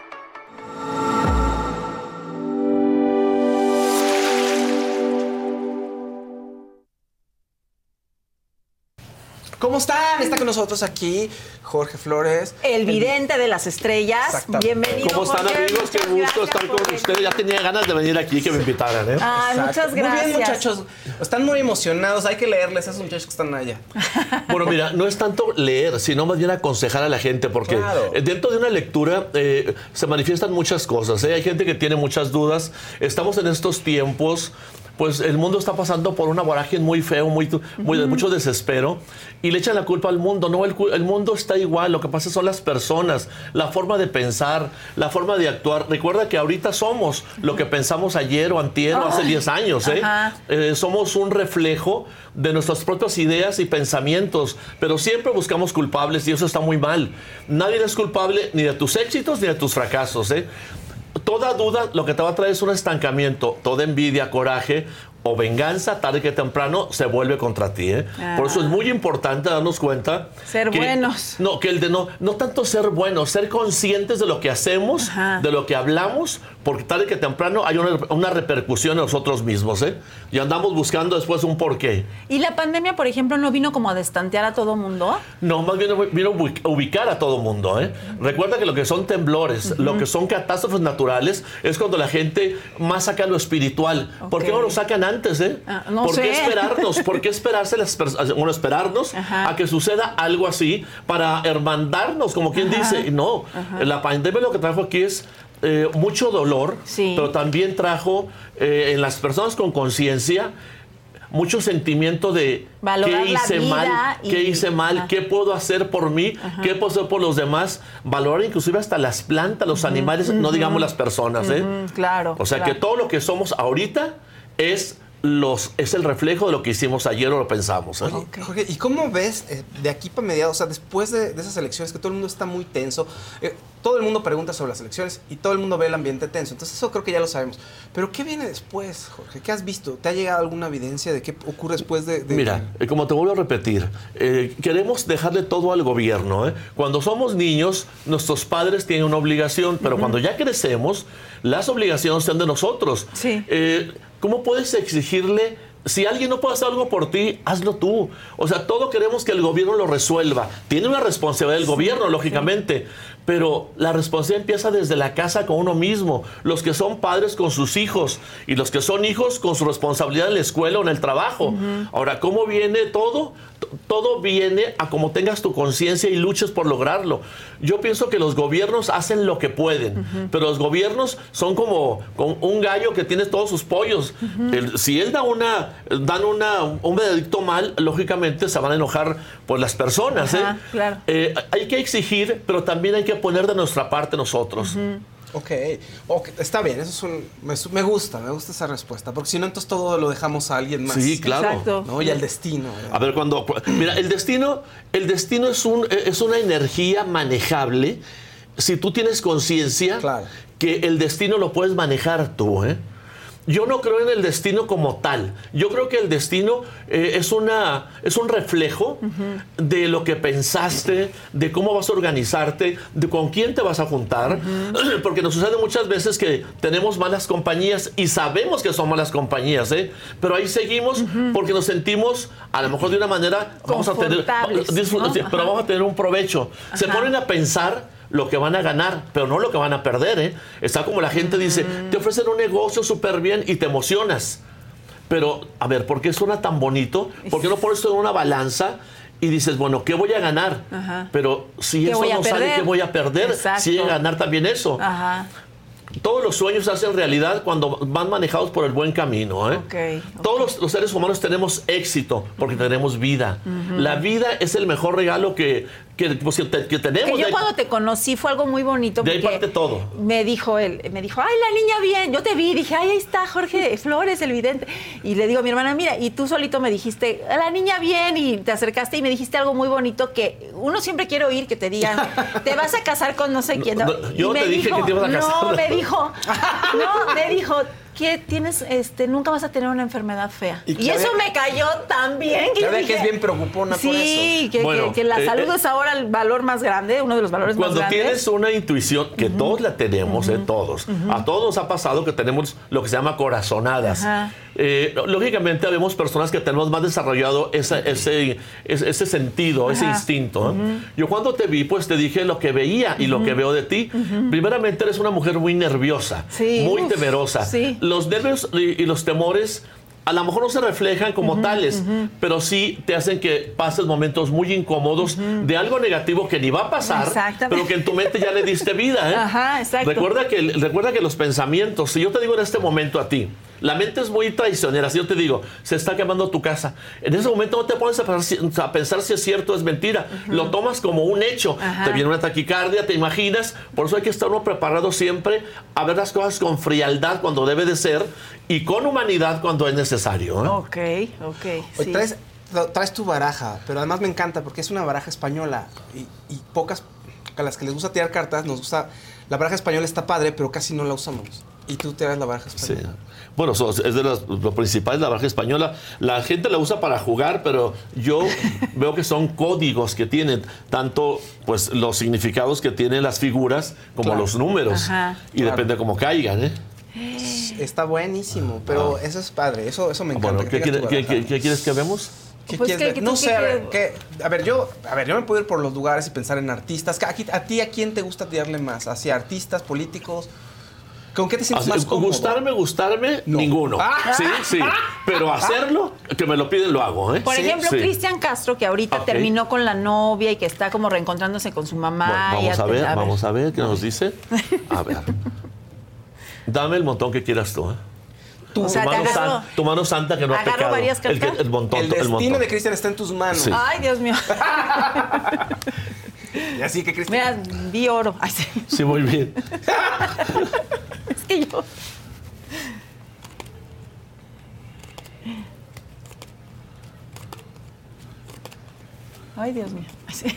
¿Cómo están? Está con nosotros aquí Jorge Flores. El vidente de las estrellas. Bienvenido. ¿Cómo están Jorge. amigos? Qué gusto gracias estar con venir. ustedes. Ya tenía ganas de venir aquí que me invitaran, ¿eh? Ay, muchas Exacto. Muy gracias. bien, muchachos. Están muy emocionados. Hay que leerles a esos muchachos que están allá. Bueno, mira, no es tanto leer, sino más bien aconsejar a la gente, porque Claro. dentro de una lectura eh, se manifiestan muchas cosas. ¿eh? Hay gente que tiene muchas dudas. Estamos en estos tiempos. Pues el mundo está pasando por una vorágine muy feo, muy, mucho desespero, y le echan la culpa al mundo. No, el, el mundo está igual. Lo que pasa son las personas, la forma de pensar, la forma de actuar. Recuerda que ahorita somos lo que pensamos ayer o antier o hace Ay. 10 años. ¿eh? Eh, somos un reflejo de nuestras propias ideas y pensamientos, pero siempre buscamos culpables y eso está muy mal. Nadie es culpable ni de tus éxitos ni de tus fracasos. ¿eh? Toda duda lo que te va a traer es un estancamiento, toda envidia, coraje o venganza, tarde que temprano se vuelve contra ti. ¿eh? Ah. Por eso es muy importante darnos cuenta. Ser que- buenos. No, que el de no, no tanto ser buenos, ser conscientes de lo que hacemos, de lo que hablamos, porque tarde que temprano hay una, una repercusión en nosotros mismos. ¿eh? Y andamos buscando después un porqué. ¿Y la pandemia, por ejemplo, no vino como a destantear a todo mundo? No, más bien vino a ubi- a ubicar a todo mundo. ¿eh? Recuerda que lo que son temblores, lo que son catástrofes naturales, es cuando la gente más saca lo espiritual. ¿Por qué no lo sacan antes? Eh? Ah, no ¿Por qué sé. esperarnos? ¿Por qué esperarse las bueno, esperarnos Ajá. a que suceda algo así para hermandarnos, como quien Ajá. dice? No, Ajá. la pandemia lo que trajo aquí es eh, mucho dolor, pero también trajo eh, en las personas con conciencia mucho sentimiento de Valorar qué hice mal, y- qué hice mal, Ajá. qué puedo hacer por mí, Ajá. qué puedo hacer por los demás, valorar inclusive hasta las plantas, los animales, no ujú. digamos las personas, ¿eh? Ujú, claro. O sea claro. que todo lo que somos ahorita es los es el reflejo de lo que hicimos ayer o lo pensamos. ¿eh? Jorge, ¿y cómo ves eh, de aquí para mediados, o sea, después de, de esas elecciones, que todo el mundo está muy tenso, eh, todo el mundo pregunta sobre las elecciones y todo el mundo ve el ambiente tenso, entonces eso creo que ya lo sabemos. Pero ¿qué viene después, Jorge? ¿Qué has visto? ¿Te ha llegado alguna evidencia de qué ocurre después de...? de- Mira, eh, como te vuelvo a repetir, eh, queremos dejarle todo al gobierno. ¿eh? Cuando somos niños, nuestros padres tienen una obligación, pero cuando ya crecemos, las obligaciones son de nosotros. Eh, ¿Cómo puedes exigirle? Si alguien no puede hacer algo por ti, hazlo tú. O sea, todo queremos que el gobierno lo resuelva. Tiene una responsabilidad el gobierno, lógicamente, pero la responsabilidad empieza desde la casa con uno mismo. Los que son padres con sus hijos y los que son hijos con su responsabilidad en la escuela o en el trabajo. Ahora, ¿cómo viene todo? T- Todo viene a como tengas tu conciencia y luches por lograrlo. Yo pienso que los gobiernos hacen lo que pueden, pero los gobiernos son como un gallo que tiene todos sus pollos. El- si él da una, dan una, un veredicto mal, lógicamente se van a enojar por las personas. ¿eh? Claro. Eh, hay que exigir, pero también hay que poner de nuestra parte nosotros. Ok, ok, está bien, eso es un, me, gusta, me gusta esa respuesta, porque si no, entonces todo lo dejamos a alguien más. Sí, claro. ¿no? Y al destino. ¿verdad? A ver, cuando. cu- Mira, el destino, el destino es, un, es una energía manejable. Si tú tienes conciencia que el destino lo puedes manejar tú, ¿eh? Yo no creo en el destino como tal. Yo creo que el destino eh, es, una, es un reflejo de lo que pensaste, de cómo vas a organizarte, de con quién te vas a juntar. Porque nos sucede muchas veces que tenemos malas compañías y sabemos que son malas compañías, ¿eh? pero ahí seguimos porque nos sentimos a lo mejor de una manera, vamos a tener, ¿no? pero vamos a tener un provecho. Se Ajá. ponen a pensar lo que van a ganar, pero no lo que van a perder. ¿eh? Está como la gente dice, te ofrecen un negocio súper bien y te emocionas. Pero, a ver, ¿por qué suena tan bonito? ¿Por qué no pones todo en una balanza y dices, bueno, ¿qué voy a ganar? Ajá. Pero si ¿Qué eso no sale? ¿qué voy a perder? Exacto. Si ganar también eso. Ajá. Todos los sueños se hacen realidad cuando van manejados por el buen camino. ¿eh? Todos los, los seres humanos tenemos éxito porque tenemos vida. La vida es el mejor regalo que, que, pues, que te- que tenemos. Que yo De- cuando te conocí fue algo muy bonito de ahí parte todo. me dijo él, me dijo, ay, la niña bien, yo te vi, dije, ay, ahí está Jorge Flores, el vidente. Y le digo a mi hermana, mira, y tú solito me dijiste, la niña bien, y te acercaste y me dijiste algo muy bonito que uno siempre quiere oír que te digan, te vas a casar con no sé quién. No, no, yo Y no me te dije dijo, que te ibas a No, casar. me dijo, no, me dijo, que tienes, este, nunca vas a tener una enfermedad fea. Y eso me cayó tan bien. que dije, que es bien preocupona por Sí, eso. que, Bueno, que- que la eh, salud eh, es ahora el valor más grande, uno de los valores Cuando más grandes. tienes una intuición, que todos la tenemos, eh, todos. A todos nos ha pasado que tenemos lo que se llama corazonadas. Eh, lógicamente, habemos personas que tenemos más desarrollado ese, ese, ese, ese sentido, ese instinto. ¿eh? Yo cuando te vi, pues te dije lo que veía y lo que veo de ti. Primeramente, eres una mujer muy nerviosa, Sí, muy uf, temerosa. sí. Los nervios y, los temores. A lo mejor no se reflejan como tales, pero sí te hacen que pases momentos muy incómodos de algo negativo que ni va a pasar, pero que en tu mente ya le diste vida. ¿eh? Ajá, exacto. Recuerda que, recuerda que los pensamientos, si yo te digo en este momento a ti, la mente es muy traicionera, si yo te digo, se está quemando tu casa, en ese momento no te pones a pensar, si- a pensar si es cierto o es mentira, lo tomas como un hecho, Ajá. te viene una taquicardia, te imaginas, por eso hay que estar uno preparado siempre a ver las cosas con frialdad cuando debe de ser y con humanidad cuando es necesario. ¿eh? Ok, ok. Sí. traes, tra- traes tu baraja, pero además me encanta porque es una baraja española y, y pocas a las que les gusta tirar cartas nos gusta. La baraja española está padre, pero casi no la usamos. Y tú traes la baraja Sí. Bueno, so- es de las, lo principal es la baraja española. La gente la usa para jugar, pero yo veo que son códigos que tienen tanto pues los significados que tienen las figuras como Claro. los números. Ajá. Y Claro. depende cómo caigan, ¿eh? Está buenísimo, pero eso es padre. Eso, eso me encanta. Bueno, que ¿qué, quiere- qué- baraja. qué- qué quieres que vemos? ¿Qué Pues, quieres ¿qué- qué- no sé, a ver? ¿qué? a ver, yo, a ver, yo me puedo ir por los lugares y pensar en artistas. ¿A, aquí- a ti a quién te gusta tirarle más? ¿Hacia artistas, políticos? ¿Con qué te sientes Así, más cómodo? gustarme, gustarme, ninguno. Ah. Sí, sí. Pero hacerlo, que me lo piden, lo hago, ¿eh? Por ejemplo, Sí. Cristian Castro, que ahorita terminó con la novia y que está como reencontrándose con su mamá. Bueno, y vamos a ver, vamos a ver qué nos dice. A ver. Dame el montón que quieras tú, ¿eh? Tu, O sea, te mano, agarro- san- tu mano santa que no ha pecado. varias el, que- el montón, El el destino montón. de Cristian está en tus manos. Sí. Ay, Dios mío. Y así que Cristian. Mira, di oro. Ay, sí. Sí, muy bien. Yo. Ay, Dios mío.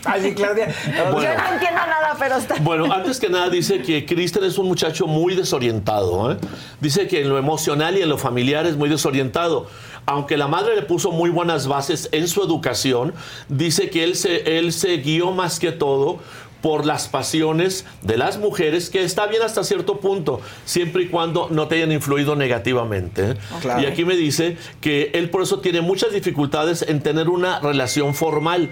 Ay, Claudia. Bueno. Yo no entiendo nada, pero está. Bueno, antes que nada dice que Cristian es un muchacho muy desorientado. ¿eh? Dice que en lo emocional y en lo familiar es muy desorientado. Aunque la madre le puso muy buenas bases en su educación, dice que él se, él se guió más que todo por las pasiones de las mujeres, que está bien hasta cierto punto, siempre y cuando no te hayan influido negativamente. ¿eh? Claro. Y aquí me dice que él por eso tiene muchas dificultades en tener una relación formal.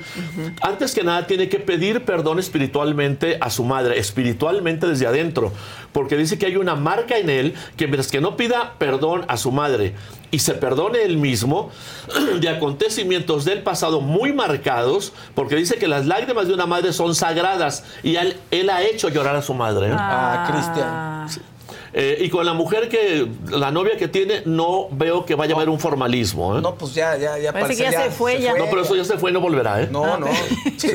Antes que nada, tiene que pedir perdón espiritualmente a su madre, espiritualmente desde adentro, porque dice que hay una marca en él que mientras que no pida perdón a su madre y se perdone él mismo de acontecimientos del pasado muy marcados, porque dice que las lágrimas de una madre son sagradas y él, él ha hecho llorar a su madre. ¿eh? Ah, Cristian. Eh, y con la mujer que, la novia que tiene, no veo que vaya a haber un formalismo. ¿eh? No, pues ya, ya, ya Parece que ya se fue, ya. No, pero eso ya se fue y no volverá, ¿eh? No, no. Sí.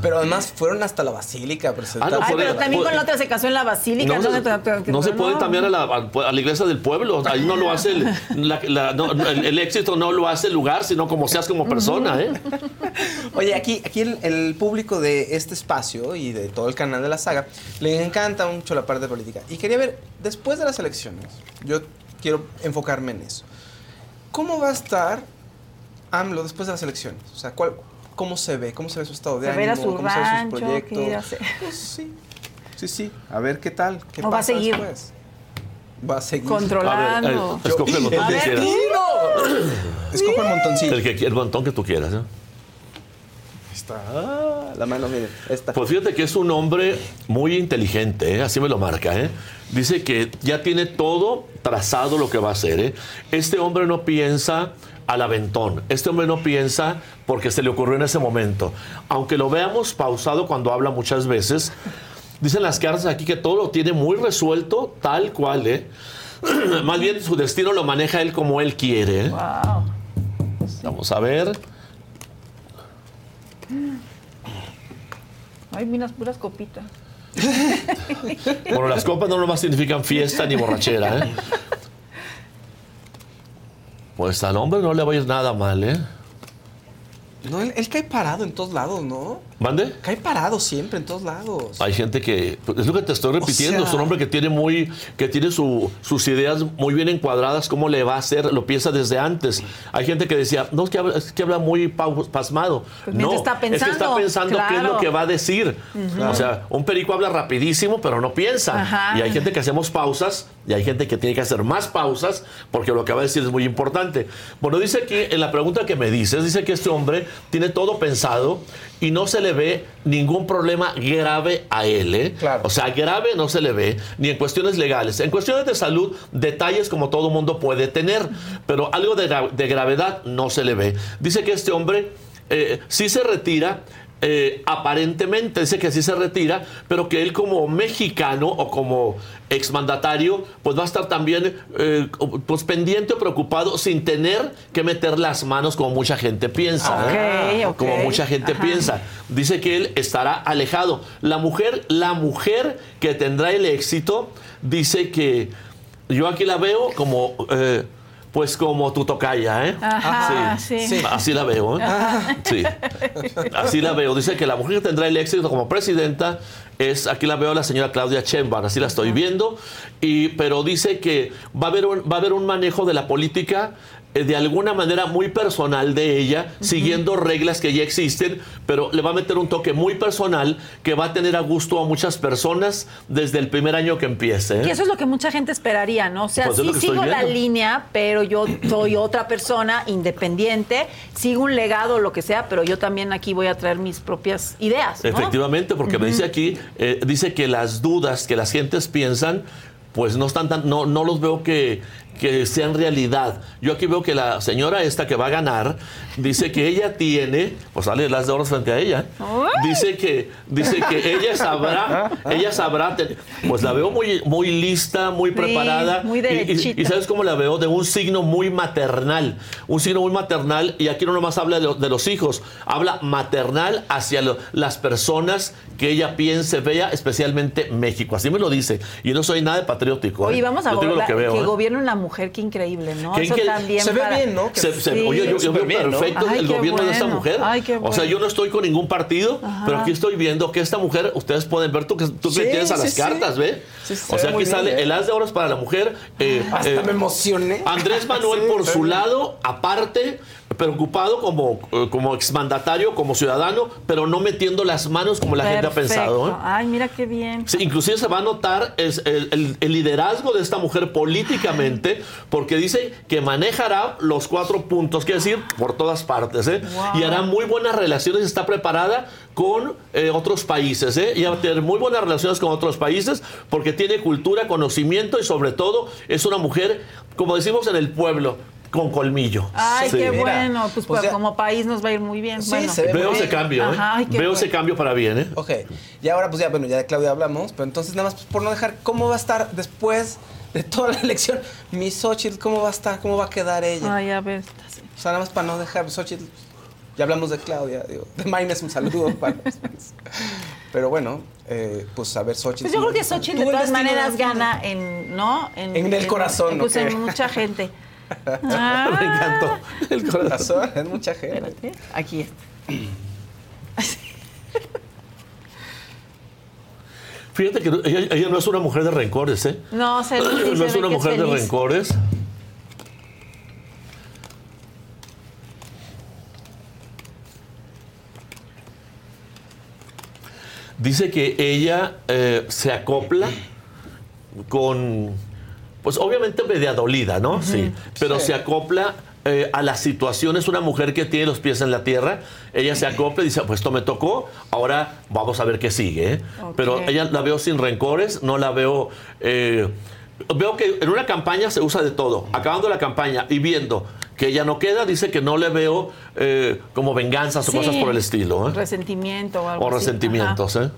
Pero además fueron hasta la basílica a presentar. Ah, no, Ay, puede- pero también puede- con la otra se casó en la basílica. No, se, entonces- no se pueden cambiar a la, a la iglesia del pueblo. Ahí no lo hace el, la- la- no, no, el- el éxito, no lo hace el lugar, sino como seas como persona. ¿eh? Oye, aquí, aquí el, el público de este espacio y de todo el canal de la saga le encanta mucho la parte política. Y quería ver, después de las elecciones, yo quiero enfocarme en eso. ¿Cómo va a estar AMLO después de las elecciones? O sea, ¿cuál, ¿cómo se ve? ¿Cómo se ve su estado de Se ánimo? su ¿Cómo se ven rancho, sus ¿qué proyectos? irá a hacer? Pues sí, sí, sí. A ver qué tal, qué O va a pasa seguir después. Va a seguir. Controlando. A ver, escoge el Yo- montón el que quieras. destino. Escoge el montoncito. El, que, el montón que tú quieras. ¿eh? Está. Ah, la mano, miren. Esta. Pues fíjate que es un hombre muy inteligente, ¿eh? así me lo marca. ¿eh? Dice que ya tiene todo trazado lo que va a hacer. ¿eh? Este hombre no piensa al aventón. Este hombre no piensa porque se le ocurrió en ese momento. Aunque lo veamos pausado cuando habla muchas veces, dicen las cartas aquí que todo lo tiene muy resuelto tal cual. ¿eh? Más bien su destino lo maneja él como él quiere. ¿eh? Wow. Vamos a ver. Ay, miras puras copitas. Bueno, las copas no nomás significan fiesta ni borrachera, ¿eh? Pues al hombre no le va a ir nada mal, ¿eh? No, él, él cae parado en todos lados, ¿no? ¿Mande? Cae parado siempre en todos lados. Hay gente que, pues, es lo que te estoy repitiendo, sea- es un hombre que tiene muy, que tiene su- sus ideas muy bien encuadradas, cómo le va a hacer, lo piensa desde antes. Hay gente que decía, no, es que habla, es que habla muy pasmado. Pues no, está es que está pensando, pensando qué es lo que va a decir. O sea, un perico habla rapidísimo, pero no piensa. Ajá. Y hay gente que hacemos pausas y hay gente que tiene que hacer más pausas porque lo que va a decir es muy importante. Bueno, dice aquí, en la pregunta que me dices, dice que este hombre tiene todo pensado y no se le ve ningún problema grave a él. ¿eh? O sea, grave no se le ve, ni en cuestiones legales. En cuestiones de salud, detalles como todo mundo puede tener, pero algo de, gra- de gravedad no se le ve. Dice que este hombre eh, sí se retira. Eh, aparentemente dice que sí se retira, pero que él como mexicano o como exmandatario, pues va a estar también eh, pues pendiente o preocupado sin tener que meter las manos como mucha gente piensa. ¿eh? Ok, ok. Como mucha gente Ajá. piensa. Dice que él estará alejado. La mujer, la mujer que tendrá el éxito, dice que yo aquí la veo como, eh, pues como tu tocaya, ¿eh? Ajá, sí. Sí. Así la veo, ¿eh? Sí. Así la veo. Dice que la mujer que tendrá el éxito como presidenta es, aquí la veo a la señora Claudia Sheinbaum, así la estoy viendo, y, pero dice que va a haber un, va a haber un manejo de la política de alguna manera muy personal de ella, siguiendo reglas que ya existen, pero le va a meter un toque muy personal que va a tener a gusto a muchas personas desde el primer año que empiece. ¿eh? Que eso es lo que mucha gente esperaría, ¿no? O sea, Pues sí sigo la línea, pero yo soy otra persona independiente, sigo un legado, lo que sea, pero yo también aquí voy a traer mis propias ideas, ¿no? Efectivamente, porque me dice aquí, eh, dice que las dudas que las gentes piensan, pues no están tan, no, no los veo que, que sean realidad. Yo aquí veo que la señora esta que va a ganar, dice que ella tiene, pues sale las de oro frente a ella, dice que, dice que ella sabrá, ella sabrá, pues la veo muy, muy lista, muy Sí, preparada. muy y- y, derechita. y sabes cómo la veo, de un signo muy maternal, un signo muy maternal, y aquí no nomás habla de, de los hijos, habla maternal hacia lo- las personas que ella piense, vea, especialmente México, así me lo dice, y no soy nada de patriótico. ¿eh? Oye, vamos a Yo digo lo que veo. ¿eh? gobierne una mujer, qué increíble, ¿no? Qué Eso incre- también se ve para- bien, ¿no? Se- se- Sí. oye, yo, yo veo bien, ¿no? perfecto Ay, el gobierno de esta bueno. mujer. Ay, qué O sea, bueno. yo no estoy con ningún partido, Ajá. pero aquí estoy viendo que esta mujer, ustedes pueden ver, tú que tú Sí, que tienes a las sí. cartas, ¿ve? O sea, aquí bien, sale ¿eh? el as de oros para la mujer. eh, Hasta eh, me emocioné. Andrés Manuel, Sí, por su lado, aparte, preocupado como, eh, como exmandatario, como ciudadano, pero no metiendo las manos como la gente ha pensado. ¿eh? Ay, mira qué bien. Sí, inclusive se va a notar es el, el- el liderazgo de esta mujer políticamente, porque dice que manejará los cuatro puntos, quiere decir, por todas partes, ¿eh? Wow. y hará muy buenas relaciones, está preparada con eh, otros países, ¿eh? y va a tener muy buenas relaciones con otros países, porque tiene cultura, conocimiento y sobre todo es una mujer, como decimos en el pueblo, con colmillo. Ay, Sí. qué bueno. Pues, pues pues, como país nos va a ir muy bien. Sí, bueno. se ve Veo ese bien. cambio, ¿eh? Ajá, ay, qué Veo bueno. ese cambio para bien, ¿eh? Ok, y ahora pues ya, bueno, ya de Claudia hablamos, pero entonces nada más pues, por no dejar, ¿cómo va a estar después de toda la elección? Mi Xochitl, ¿cómo va a estar? ¿Cómo va a quedar ella? Ay, a ver. está así. O sea, nada más para no dejar, Xochitl, ya hablamos de Claudia, digo, de Maynes un saludo para. Pero bueno, eh, pues a ver Xochitl. Pues yo creo que Xochitl de todas maneras gana en, ¿no? En el corazón, Pues ¿o en mucha gente. Me Ah. encantó. El corazón, es mucha gente. Espérate, aquí está. Fíjate que ella, ella no es una mujer de rencores, ¿eh? No, se no es una mujer de rencores. Dice que ella eh, se acopla con, pues obviamente media dolida, ¿no? Sí. Pero Sí. se acopla eh, a la situación. Es una mujer que tiene los pies en la tierra. Ella se acopla y dice, pues esto me tocó, ahora vamos a ver qué sigue. ¿eh?". Pero ella la veo sin rencores, no la veo... eh, veo que en una campaña se usa de todo. Acabando la campaña y viendo que ella no queda, dice que no le veo eh, como venganzas o cosas por el estilo. ¿eh? Resentimiento o algo O así. resentimientos, ¿eh?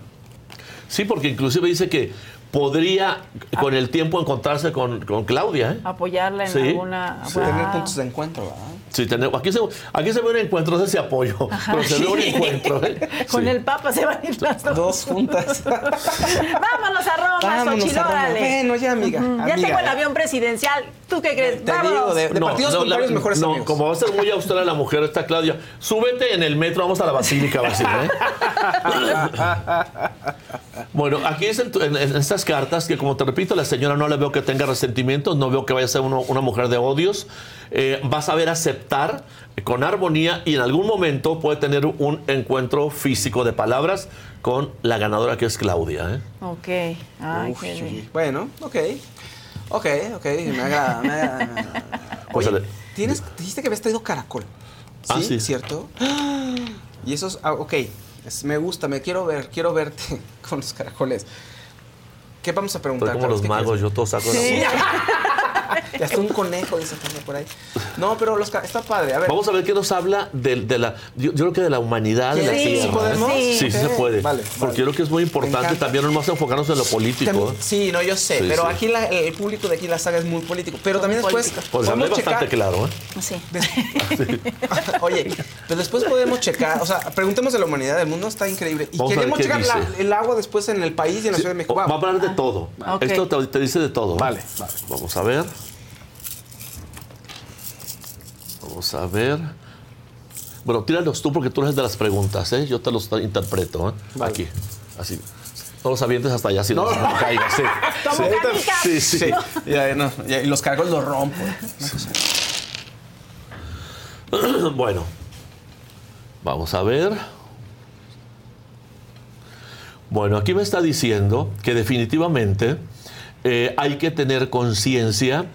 Sí, porque inclusive dice que podría con el tiempo encontrarse con, con Claudia, ¿eh? Apoyarla en Sí. alguna. Sí, Tener Wow. puntos de encuentro, ¿verdad? Sí, tenemos, aquí, se, aquí se ve un encuentro, no sé si apoyo, Ajá. pero se ve un encuentro. ¿eh? Con Sí. el Papa se van a ir las dos. Dos juntas. Vámonos a Roma, Vámonos Xochitl, a Roma. órale. Bueno, ya, amiga, Ujú. Ya amiga. tengo el avión presidencial. ¿Tú qué crees? Te Vámonos. digo, de, de partidos no, contrarios, la- mejores no, amigos. como va a ser muy austera la mujer, esta Claudia, súbete en el metro, vamos a la basílica, va a decir, ¿eh? Bueno, aquí dicen en, en estas cartas que, como te repito, la señora no le veo que tenga resentimientos, no veo que vaya a ser uno- una mujer de odios. Eh, va a saber aceptar con armonía y en algún momento puede tener un encuentro físico de palabras con la ganadora que es Claudia. ¿eh? Ok. Ay, Uf, qué sí. bien. Bueno, ok. Ok, ok, me agrada, me agrada. me agrada. Oye, ale- tienes, dijiste que habías traído caracol. ¿Sí? Ah, sí. ¿Cierto? Y esos, ah, ok, es- me gusta, me quiero ver, quiero verte con los caracoles. ¿Qué vamos a preguntar? Estoy como los ¿Qué magos, yo todo saco de la boca. Ya está un conejo, dice Tania por ahí. No, pero los está padre. A ver. Vamos a ver qué nos habla de, de la. Yo, yo creo que de la humanidad de la Sí. ¿sí podemos? Sí, sí, Sí. se puede. Vale, Porque vale. yo creo que es muy importante también no más enfocarnos en lo político. También- ¿eh? sí, no, yo sé, Sí, pero sí. aquí la- el público de aquí la saga es muy político. Pero también después Pues hablé bastante claro, ¿eh? Sí. Oye, pero después podemos checar, o sea, preguntemos de la humanidad del mundo, está increíble. Y Vamos queremos checar la- el agua después en el país y en la Ciudad de México. Va a hablar de todo. Ok. Esto te, te dice de todo. ¿eh? Vale, vale. Vamos a ver. Vamos a ver. Bueno, tíralos tú porque tú eres de las preguntas, ¿eh? Yo te los interpreto, ¿eh? Aquí. Así. No los avientes hasta allá, si no, no, caigas, sí. Sí. canicas. Sí, sí. Sí, ya, no, ya, y los caracoles los rompo. Bueno, vamos a ver. Bueno, aquí me está diciendo que definitivamente eh, hay que tener conciencia,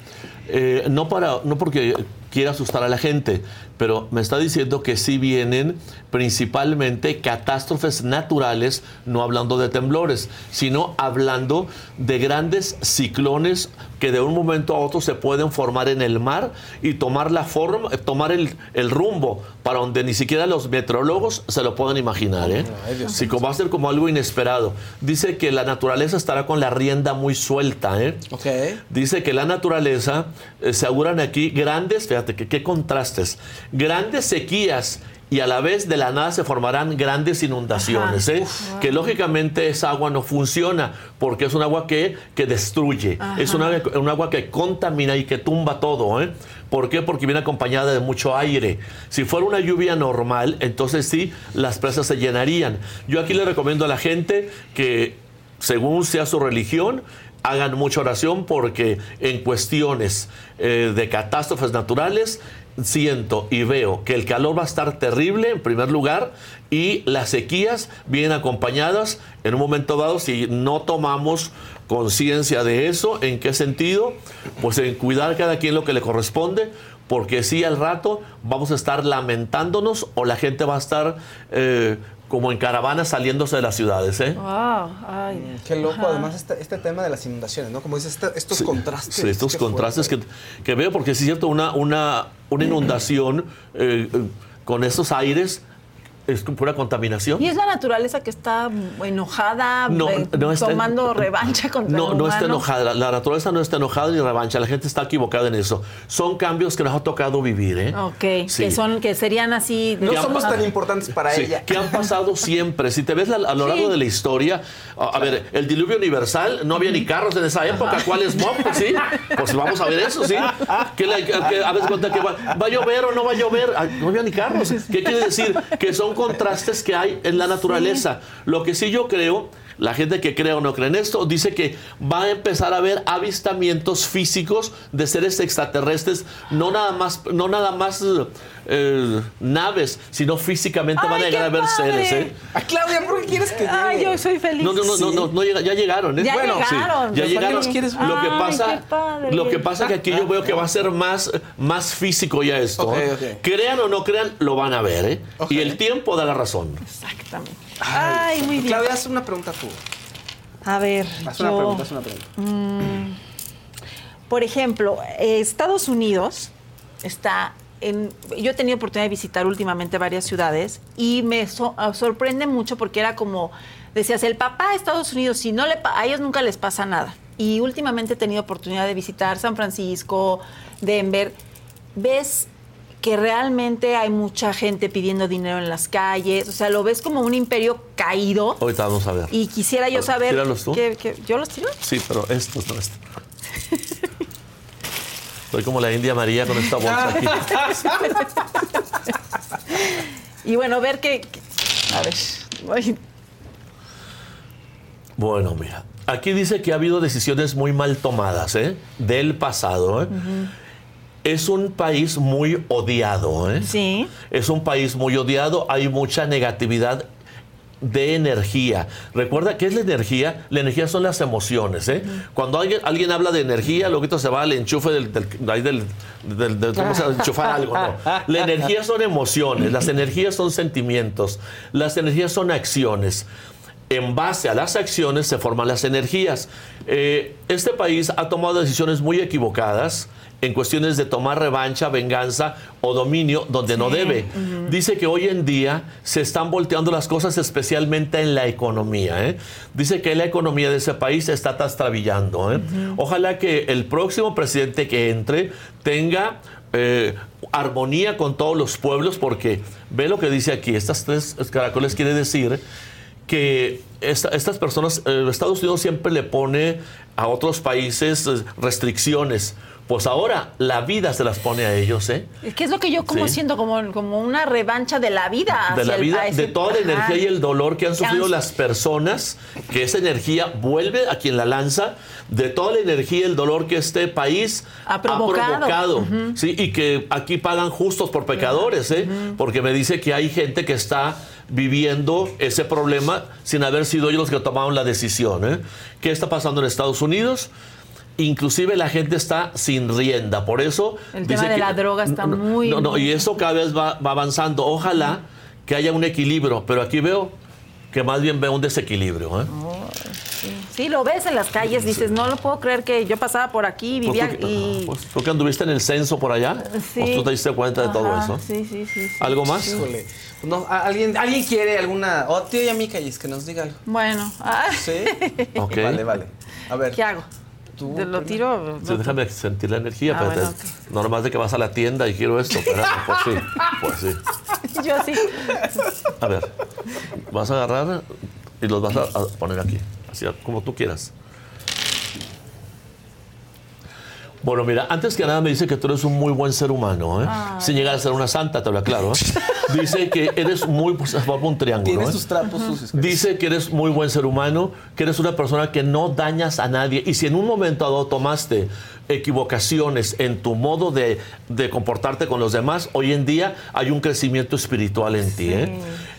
eh, no, para, no porque quiera asustar a la gente, pero me está diciendo que sí vienen principalmente catástrofes naturales, no hablando de temblores, sino hablando de grandes ciclones que de un momento a otro se pueden formar en el mar y tomar la forma, tomar el, el rumbo para donde ni siquiera los meteorólogos se lo pueden imaginar. ¿eh? Sí, como va a ser como algo inesperado. Dice que la naturaleza estará con la rienda muy suelta. ¿eh? Ok. Dice que la naturaleza, eh, se auguran aquí grandes, fíjate que qué contrastes, grandes sequías y a la vez de la nada se formarán grandes inundaciones, ¿eh? que lógicamente esa agua no funciona porque es un agua que, que destruye, Ajá. es un agua, un agua que contamina y que tumba todo. ¿eh? ¿Por qué? Porque viene acompañada de mucho aire. Si fuera una lluvia normal, entonces sí, las presas se llenarían. Yo aquí le recomiendo a la gente que según sea su religión, hagan mucha oración porque en cuestiones eh, de catástrofes naturales siento y veo que el calor va a estar terrible en primer lugar y las sequías vienen acompañadas en un momento dado si no tomamos conciencia de eso, ¿en qué sentido? Pues en cuidar cada quien lo que le corresponde porque si al rato vamos a estar lamentándonos o la gente va a estar eh, como en caravana saliéndose de las ciudades. ¿eh? Wow, ay. Qué loco, Ajá. además, este, este tema de las inundaciones, ¿no? Como dices, este- estos contrastes. Sí, estos contrastes que, que veo, porque sí es cierto, una, una, una inundación eh, eh, con estos aires es pura contaminación. Y es la naturaleza que está enojada, No, no está- tomando revancha contra No, el no está enojada, la, la naturaleza no está enojada ni revancha, la gente está equivocada en eso. Son cambios que nos ha tocado vivir, ¿eh? Ok, Sí. que son, que serían así. No somos tan importantes para Sí, ella. que han pasado siempre. Si te ves la- a lo largo Sí. de la historia, a, a ver, el diluvio universal, no había ni carros en esa época. ¿Cuál es mob? Pues sí, pues vamos a ver eso, ¿sí? Que, la- que a veces cuenta que va, va a llover o no va a llover. Ay, No había ni carros. ¿Qué quiere decir? Que son contrastes que hay en la naturaleza. Lo que sí yo creo la gente que cree o no cree en esto dice que va a empezar a haber avistamientos físicos de seres extraterrestres, no nada más, no nada más eh, naves, sino físicamente van a Ay, llegar a ver padre. seres. ¿eh? Ah, Claudia, ¿por qué quieres que Ay, yo soy feliz. No, no, no, no, no, no llega- ya llegaron. ¿eh? Ya Bueno, sí, llegaron. ya ¿Por qué llegaron. los quieres ver? Lo que Ay, pasa, padre. lo que pasa que aquí yo veo que va a ser más, más físico ya esto. Ok, ¿eh? Crean o no crean, lo van a ver. ¿eh? Y el tiempo da la razón. Exactamente. Ay, muy bien. Claudia, haz una pregunta tú. A ver, Haz una pregunta, haz una pregunta. Mm, por ejemplo, eh, Estados Unidos está en. Yo he tenido oportunidad de visitar últimamente varias ciudades y me so- ah, sorprende mucho porque era como. Decías, el papá de Estados Unidos, si no le a ellos nunca les pasa nada. Y últimamente he tenido oportunidad de visitar San Francisco, Denver. Ves que realmente hay mucha gente pidiendo dinero en las calles. O sea, lo ves como un imperio caído. Ahorita vamos a ver. Y quisiera yo ver, saber. tíralos tú. ¿Yo los tiro? Sí, pero estos no estos. Soy como la India María con esta bolsa aquí. Y bueno, ver qué- A ver. voy- Bueno, mira. Aquí dice que ha habido decisiones muy mal tomadas, ¿eh? Del pasado, ¿eh? Es un país muy odiado, ¿eh? Sí. Es un país muy odiado, hay mucha negatividad de energía. Recuerda qué es la energía. La energía son las emociones. ¿eh? Cuando alguien, alguien habla de energía, luego se va al enchufe del, del, del- del- del- ¿cómo se llama? enchufar algo. No. La energía son emociones, las energías son sentimientos, las energías son acciones. En base a las acciones se forman las energías. Eh, este país ha tomado decisiones muy equivocadas en cuestiones de tomar revancha, venganza o dominio donde no debe. Dice que hoy en día se están volteando las cosas, especialmente en la economía. ¿eh? Dice que la economía de ese país está trastabillando. ¿eh? Ojalá que el próximo presidente que entre tenga eh, armonía con todos los pueblos, porque ve lo que dice aquí, estas tres caracoles quiere decir que esta- estas personas, eh, Estados Unidos siempre le pone a otros países eh, restricciones. Pues ahora la vida se las pone a ellos, ¿eh? Es que es lo que yo como Sí. siento como, como una revancha de la vida. de la vida, de toda la energía y el dolor que han sufrido su- las personas, que esa energía vuelve a quien la lanza, de toda la energía y el dolor que este país Ha provocado. ¿sí? Y que aquí pagan justos por pecadores, ¿eh? Porque me dice que hay gente que está viviendo ese problema sin haber sido ellos los que tomaron la decisión, ¿eh? ¿Qué está pasando en Estados Unidos? Inclusive la gente está sin rienda, por eso El dice tema de que- la droga está no, muy- no, no, y eso cada vez va, va avanzando. Ojalá que haya un equilibrio, pero aquí veo que más bien veo un desequilibrio. ¿eh? Sí, lo ves en las calles, dices, no lo puedo creer que yo pasaba por aquí, Pues vivía tú, que- y... pues tú que anduviste en el censo por allá, Sí. pues tú te diste cuenta de todo eso. Sí, sí, sí. sí. ¿Algo más? Híjole. No, ¿a- ¿alguien, ¿Alguien quiere alguna... O tío y es que nos diga algo. Bueno, ah, ¿Sí? Ok. Vale, vale. A ver. ¿qué hago? Tú ¿Te lo tiro? Sí, déjame sentir la energía. Ah, pero bueno, te- No nomás de que vas a la tienda y quiero esto. Pero, pues sí, pues sí. Yo sí. A ver, vas a agarrar y los vas a, a poner aquí, así como tú quieras. Bueno, mira, antes que nada me dice que tú eres un muy buen ser humano, ¿eh? Ay. sin llegar a ser una santa, te lo aclaro. ¿eh? Dice que eres muy, pues, forma un triángulo. Tienes ¿eh? tus trapos sucios. Dice que eres muy buen ser humano, que eres una persona que no dañas a nadie. Y si en un momento dado tomaste equivocaciones en tu modo de, de comportarte con los demás, hoy en día hay un crecimiento espiritual en ti. ¿eh?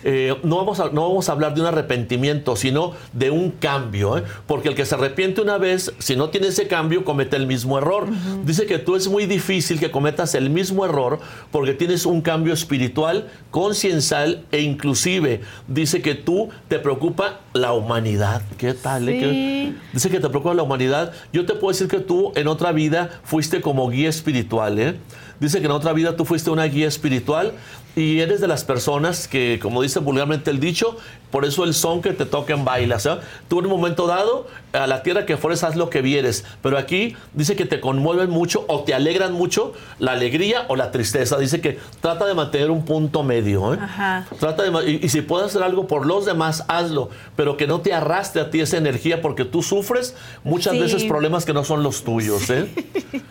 Eh, no, vamos a, no vamos a hablar de un arrepentimiento, sino de un cambio. ¿eh? Porque el que se arrepiente una vez, si no tiene ese cambio, comete el mismo error. Dice que tú es muy difícil que cometas el mismo error porque tienes un cambio espiritual, conciencial e inclusive dice que tú te preocupa la humanidad. ¿Qué tal? Sí. ¿Qué- Dice que te preocupa la humanidad. Yo te puedo decir que tú en otra vida fuiste como guía espiritual. ¿eh? Dice que en otra vida tú fuiste una guía espiritual y eres de las personas que, como dice vulgarmente el dicho, por eso el son que te toca en bailas. ¿eh? Tú en un momento dado, a la tierra que fueres, haz lo que vieres. Pero aquí dice que te conmueven mucho o te alegran mucho la alegría o la tristeza. Dice que trata de mantener un punto medio. ¿eh? Ajá. Trata de, y, y si puedes hacer algo por los demás, hazlo, pero que no te arrastre a ti esa energía porque tú sufres muchas Sí. veces problemas que no son los tuyos. ¿eh?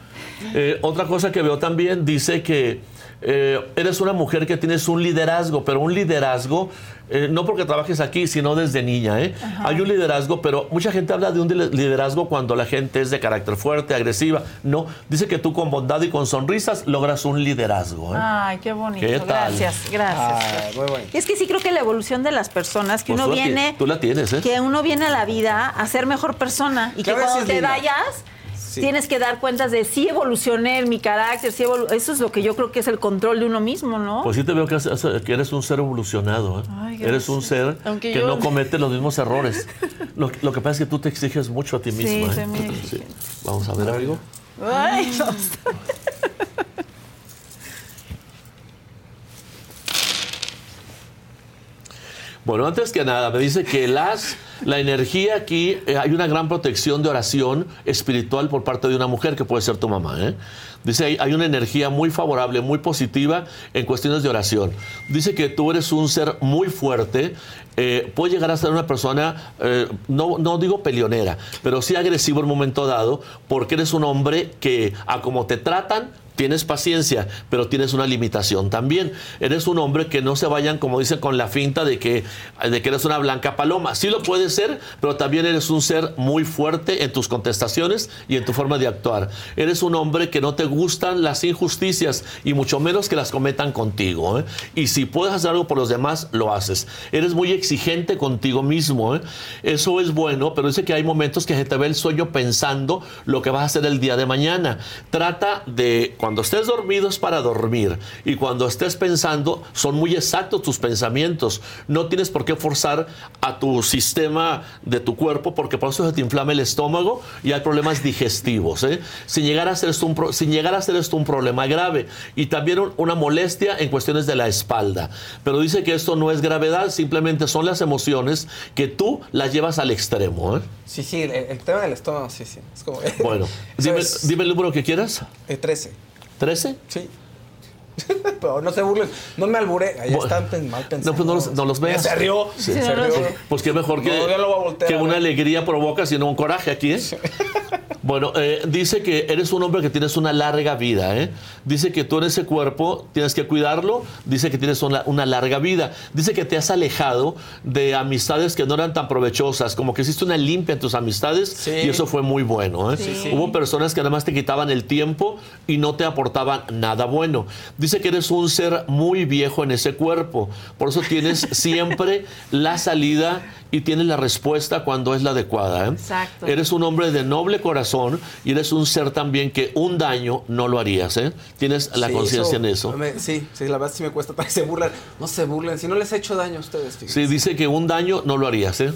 Eh, otra cosa que veo también dice que eh, eres una mujer que tienes un liderazgo, pero un liderazgo eh, no porque trabajes aquí, sino desde niña. ¿eh? Hay un liderazgo, pero mucha gente habla de un li- liderazgo cuando la gente es de carácter fuerte, agresiva. No, dice que tú con bondad y con sonrisas logras un liderazgo. ¿eh? Ay, qué bonito. ¿Qué tal? Gracias, gracias. Ah, muy bonito. Es que sí creo que la evolución de las personas, que Pues uno tú la ti- viene, Tú la tienes, ¿eh? que uno viene a la vida a ser mejor persona y que cuando te linda. vayas Sí. tienes que dar cuentas de si evolucioné en mi carácter, sí evolu- eso es lo que yo creo que es el control de uno mismo, ¿no? Pues sí te veo que, eres un ser evolucionado. ¿eh? Ay, eres un ser Aunque que yo- no comete los mismos errores. Lo, lo que pasa es que tú te exiges mucho a ti Sí. ¿eh? muy Sí. exigente. Vamos a ver algo. Ay, Dios. Bueno, antes que nada, me dice que las, la energía aquí, eh, hay una gran protección de oración espiritual por parte de una mujer que puede ser tu mamá. ¿eh? Dice, hay, hay una energía muy favorable, muy positiva en cuestiones de oración. Dice que tú eres un ser muy fuerte, eh, puede llegar a ser una persona, eh, no, no digo peleonera, pero sí agresivo en un momento dado, porque eres un hombre que a como te tratan, Tienes paciencia, pero tienes una limitación también. Eres un hombre que no se vayan, como dicen, con la finta de que, de que eres una blanca paloma. Sí lo puedes ser, pero también eres un ser muy fuerte en tus contestaciones y en tu forma de actuar. Eres un hombre que no te gustan las injusticias y mucho menos que las cometan contigo. ¿eh? Y si puedes hacer algo por los demás, lo haces. Eres muy exigente contigo mismo. ¿eh? Eso es bueno, pero dice que hay momentos que se te ve el sueño pensando lo que vas a hacer el día de mañana. Trata de cuando estés dormido es para dormir y cuando estés pensando son muy exactos tus pensamientos. No tienes por qué forzar a tu sistema de tu cuerpo porque por eso se te inflama el estómago y hay problemas digestivos. ¿eh? Sin, llegar a ser esto un pro- sin llegar a ser esto un problema grave y también un- una molestia en cuestiones de la espalda. Pero dice que esto no es gravedad, simplemente son las emociones que tú las llevas al extremo. ¿eh? Sí, sí, el, el tema del estómago, sí, sí. Es como. Bueno, dime, dime el número que quieras. Eh, 13. ¿13? Sí. Pero no se burlen, no me alburé. Ahí están mal pensados. No, pues no los, no los veas. Se rió. Sí. Se rió. Pues qué mejor que, No, ya lo voy a voltear que una alegría provoca, sino un coraje aquí. ¿eh? Bueno, eh, dice que eres un hombre que tienes una larga vida. ¿eh? Dice que tú en ese cuerpo tienes que cuidarlo. Dice que tienes una, una larga vida. Dice que te has alejado de amistades que no eran tan provechosas. Como que hiciste una limpia en tus amistades y eso fue muy bueno. ¿eh? Sí, sí. Hubo personas que además te quitaban el tiempo y no te aportaban nada bueno. Dice que eres un ser muy viejo en ese cuerpo. Por eso tienes siempre la salida y tienes la respuesta cuando es la adecuada. ¿eh? Exacto. Eres un hombre de noble corazón y eres un ser también que un daño no lo harías. ¿eh? Tienes la Sí, conciencia en eso. me- sí, sí, la verdad sí me cuesta para que se burlen. No se burlen, si no les he hecho daño a ustedes. fíjense. Sí, dice que un daño no lo harías. ¿eh?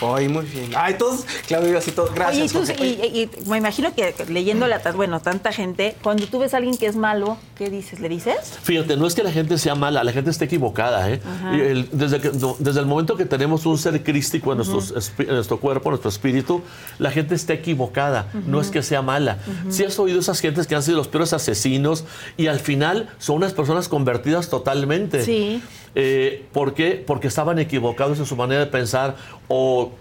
Ay, muy bien. Ay, todos, Claudio, así todos. Gracias. Oye, y, tú- y- y- y me imagino que leyéndola, bueno, tanta gente, cuando tú ves a alguien que es malo, ¿qué dices? ¿Le dices? Fíjate, no es que la gente sea mala, la gente está equivocada. ¿eh? Y el- desde, que- no, desde el momento que tenemos un ser crístico en, nuestros en nuestro cuerpo, en nuestro espíritu, la gente está equivocada. No es que sea mala. Si has oído esas gentes que han sido los peores asesinos y al final son unas personas convertidas totalmente. Sí. Eh, ¿Por qué? Porque estaban equivocados en su manera de pensar o,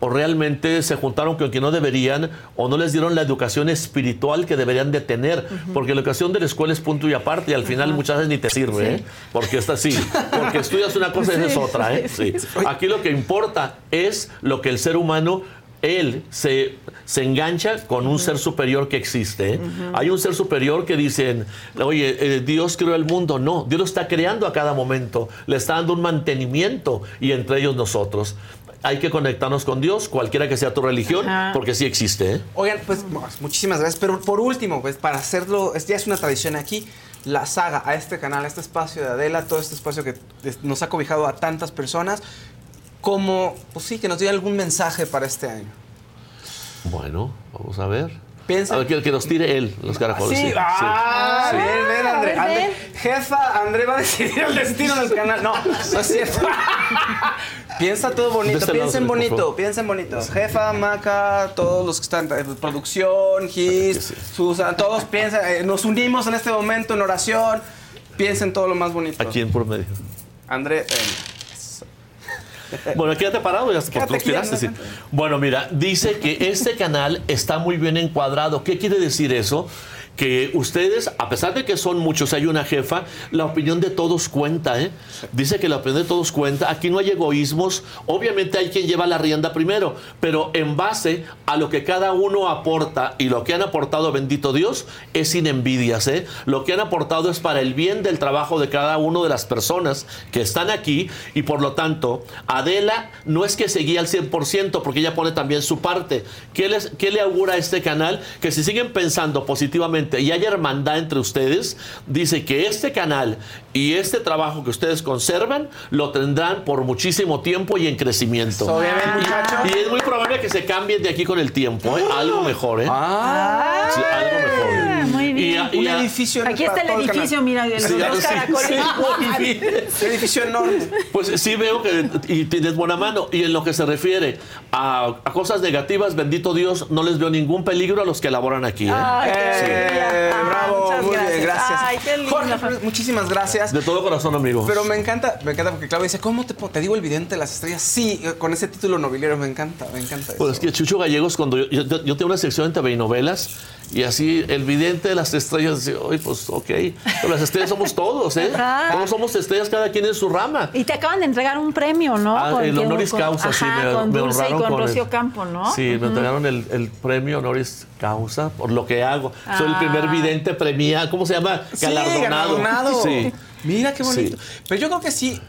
o realmente se juntaron con quien no deberían o no les dieron la educación espiritual que deberían de tener. Porque la educación de la escuela es punto y aparte y al final muchas veces ni te sirve. Sí. ¿eh? Porque está así. Porque estudias una cosa y Sí, es otra. ¿eh? sí. Aquí lo que importa es lo que el ser humano él se, se engancha con un ser superior que existe. ¿eh? Hay un ser superior que dicen, oye, eh, Dios creó el mundo. No, Dios lo está creando a cada momento. Le está dando un mantenimiento y entre ellos nosotros. Hay que conectarnos con Dios, cualquiera que sea tu religión, porque sí existe. ¿eh? Oigan, pues muchísimas gracias. Pero por último, pues para hacerlo, es, ya es una tradición aquí, la saga a este canal, a este espacio de Adela, todo este espacio que nos ha cobijado a tantas personas, como, pues sí, que nos diga algún mensaje para este año. Bueno, vamos a ver. Piensa- A ver, que, que nos tire él, los caracoles. Sí, sí, ah, sí. bien, bien, André. a Jefa, André va a decidir el destino del canal. No, no es cierto. Piensa todo bonito, este piensen bonito, piensen bonito. Jefa, Maca, todos los que están en producción, Gis, Susan, todos piensen, eh, nos unimos en este momento en oración. Piensen todo lo más bonito. Aquí en por medio. André, eh, Bueno, quédate parado, ya Quédate tú tiraste, sí. Bueno, mira, dice que este canal está muy bien encuadrado. ¿Qué quiere decir eso? Que ustedes, a pesar de que son muchos, hay una jefa, la opinión de todos cuenta, ¿eh? Dice que la opinión de todos cuenta. Aquí no hay egoísmos. Obviamente hay quien lleva la rienda primero, pero en base a lo que cada uno aporta y lo que han aportado, bendito Dios, es sin envidias, ¿eh? Lo que han aportado es para el bien del trabajo de cada una de las personas que están aquí y por lo tanto, Adela no es que se guíe al 100% porque ella pone también su parte. ¿Qué, les- qué le augura a este canal? Que si siguen pensando positivamente y hay hermandad entre ustedes, dice que este canal y este trabajo que ustedes conservan lo tendrán por muchísimo tiempo y en crecimiento. Obviamente, Y- muchachos. Y, es muy probable que se cambien de aquí con el tiempo, ¿eh? algo mejor. ¿eh? Sí, algo mejor. Bien. también. un edificio Aquí está el edificio, mira, los Sí, dos sí, caracoles. sí. Un edificio enorme. Pues sí veo que y tienes buena mano. Y en lo que se refiere a, a cosas negativas, bendito Dios, no les veo ningún peligro a los que laboran aquí. ¿eh? Ay, qué Sí. Eh, Ay, bravo, muchas muy bien, gracias. Ay, qué lindo. Jorge, muchísimas gracias. De todo corazón, amigo. Pero me encanta, me encanta porque Claudia dice, ¿cómo te, te digo el vidente de las estrellas? Sí, con ese título nobiliario me encanta, me encanta eso. Pues es que Chucho Gallegos, cuando yo, yo, yo tengo una sección en TV y novelas, y así el vidente de las estrellas dice, oye, pues ok, pero las estrellas somos todos, ¿eh? Ajá. Todos somos estrellas, cada quien en su rama. Y te acaban de entregar un premio, ¿no? Ah, el que- honoris causa, sí, ajá, me, con me Dulce y con el- Rocío Campo, ¿no? Sí, me entregaron el, el premio honoris causa por lo que hago. Soy el Ah. primer vidente premiado, ¿cómo se llama? Sí, Galardonado. galardonado. Sí. Mira qué bonito. Sí. Pero yo creo que sí.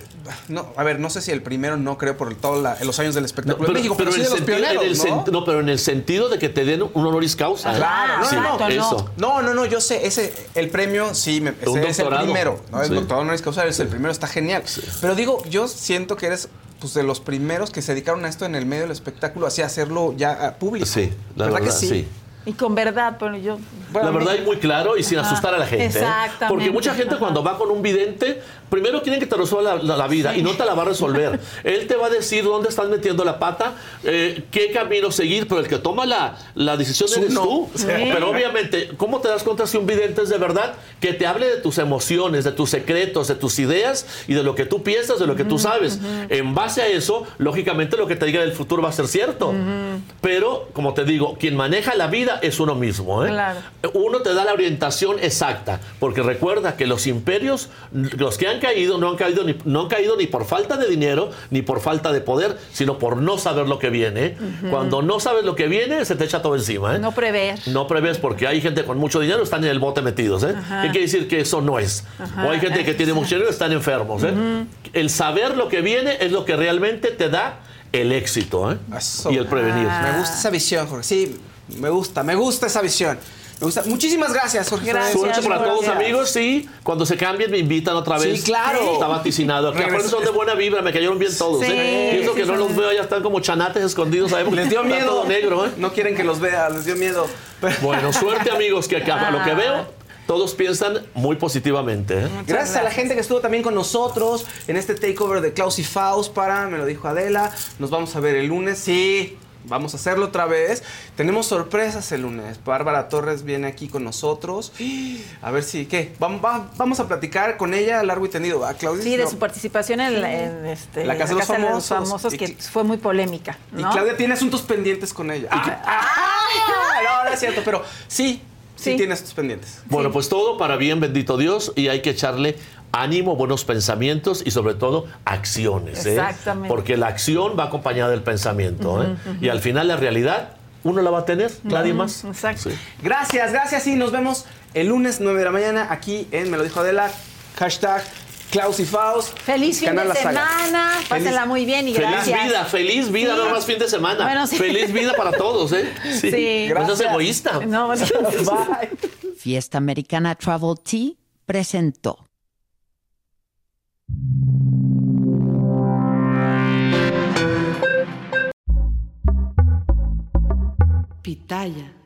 No, a ver, no sé si el primero no creo por todos los años del espectáculo en México, pero, sí en de el los en pioneros, el ¿no? pero en el sentido de que te den un honoris causa. ¿eh? Claro, no, Sí, no, no, eso. no, no, no, yo sé, ese, el premio, sí, me, ese es el primero, ¿no? El Sí. doctorado honoris causa es el primero, está genial. Pero digo, yo siento que eres pues, de los primeros que se dedicaron a esto en el medio del espectáculo, así a hacerlo ya ah, público. Sí, la ¿Verdad verdad, que sí? Sí. Y con verdad, pero yo. la verdad es muy claro y sin Ajá, asustar a la gente. ¿eh? exactamente. Porque mucha gente Ajá. cuando va con un vidente, primero quieren que te resuelva la, la- la vida y no te la va a resolver. Él te va a decir dónde estás metiendo la pata, eh, qué camino seguir, pero el que toma la, la decisión eres uno. tú. Sí. Pero obviamente, ¿cómo te das cuenta si un vidente es de verdad? Que te hable de tus emociones, de tus secretos, de tus ideas y de lo que tú piensas, de lo que tú sabes. En base a eso, lógicamente lo que te diga del futuro va a ser cierto. Pero, como te digo, quien maneja la vida es uno mismo. ¿eh? Claro. Uno te da la orientación exacta, porque recuerda que los imperios, los que han caído, no han caído ni, no han caído ni por falta de dinero, ni por falta de poder, sino por no saber lo que viene. ¿eh? Cuando no sabes lo que viene, se te echa todo encima. ¿eh? No prever. No prevés porque hay gente con mucho dinero están en el bote metidos, ¿eh? Ajá. ¿Qué quiere decir que eso no es? Ajá. O hay gente que tiene mucho dinero y están enfermos, ¿eh? El saber lo que viene es lo que realmente te da el éxito, ¿eh? Y el prevenir. Me gusta esa visión, Jorge. Sí, me gusta, me gusta esa visión. Me gusta. Muchísimas gracias, Jorge. Suerte para todos, amigos. Sí, cuando se cambien me invitan otra vez. Sí, claro. Está vaticinado. Que aparte son de buena vibra, me cayeron bien todos. Sí, ¿eh? Pienso sí, que no los veo, ya están como chanates escondidos. ¿sabes? Les dio miedo. todo negro, ¿eh? No quieren que los vea, les dio miedo. Bueno, suerte, amigos, que acá, lo que veo, todos piensan muy positivamente. ¿eh? Gracias a la gente que estuvo también con nosotros en este takeover de Klaus y Faust para, me lo dijo Adela, nos vamos a ver el lunes, sí, vamos a hacerlo otra vez. Tenemos sorpresas el lunes, Bárbara Torres viene aquí con nosotros, a ver si, ¿qué? Vamos, va- vamos a platicar con ella largo y tendido, ¿va, Claudia? Sí, de No. su participación en, en, este, La Casa de los Famosos. Famosos, Y que fue muy polémica. Y. Claudia tiene asuntos pendientes con ella. Ah, no, no es cierto, pero sí, sí, tiene asuntos pendientes. Bueno, pues todo para bien, bendito Dios, y hay que echarle ánimo, buenos pensamientos y sobre todo acciones. ¿eh? Exactamente. Porque la acción va acompañada del pensamiento. ¿eh? Y al final la realidad uno la va a tener, nadie más. Exacto. Sí. Gracias, gracias y nos vemos el lunes 9 de la mañana aquí en Me lo dijo Adela. Hashtag Klaus y Faust. Feliz fin Canal de La semana, pásenla muy bien y Feliz gracias. vida, feliz vida, Sí. no más fin de semana. Bueno, sí. Feliz vida para todos, ¿eh? Sí. No seas Gracias. egoísta. No, bueno. Bye. Fiesta Americana Travel Tea presentó. Pitaya.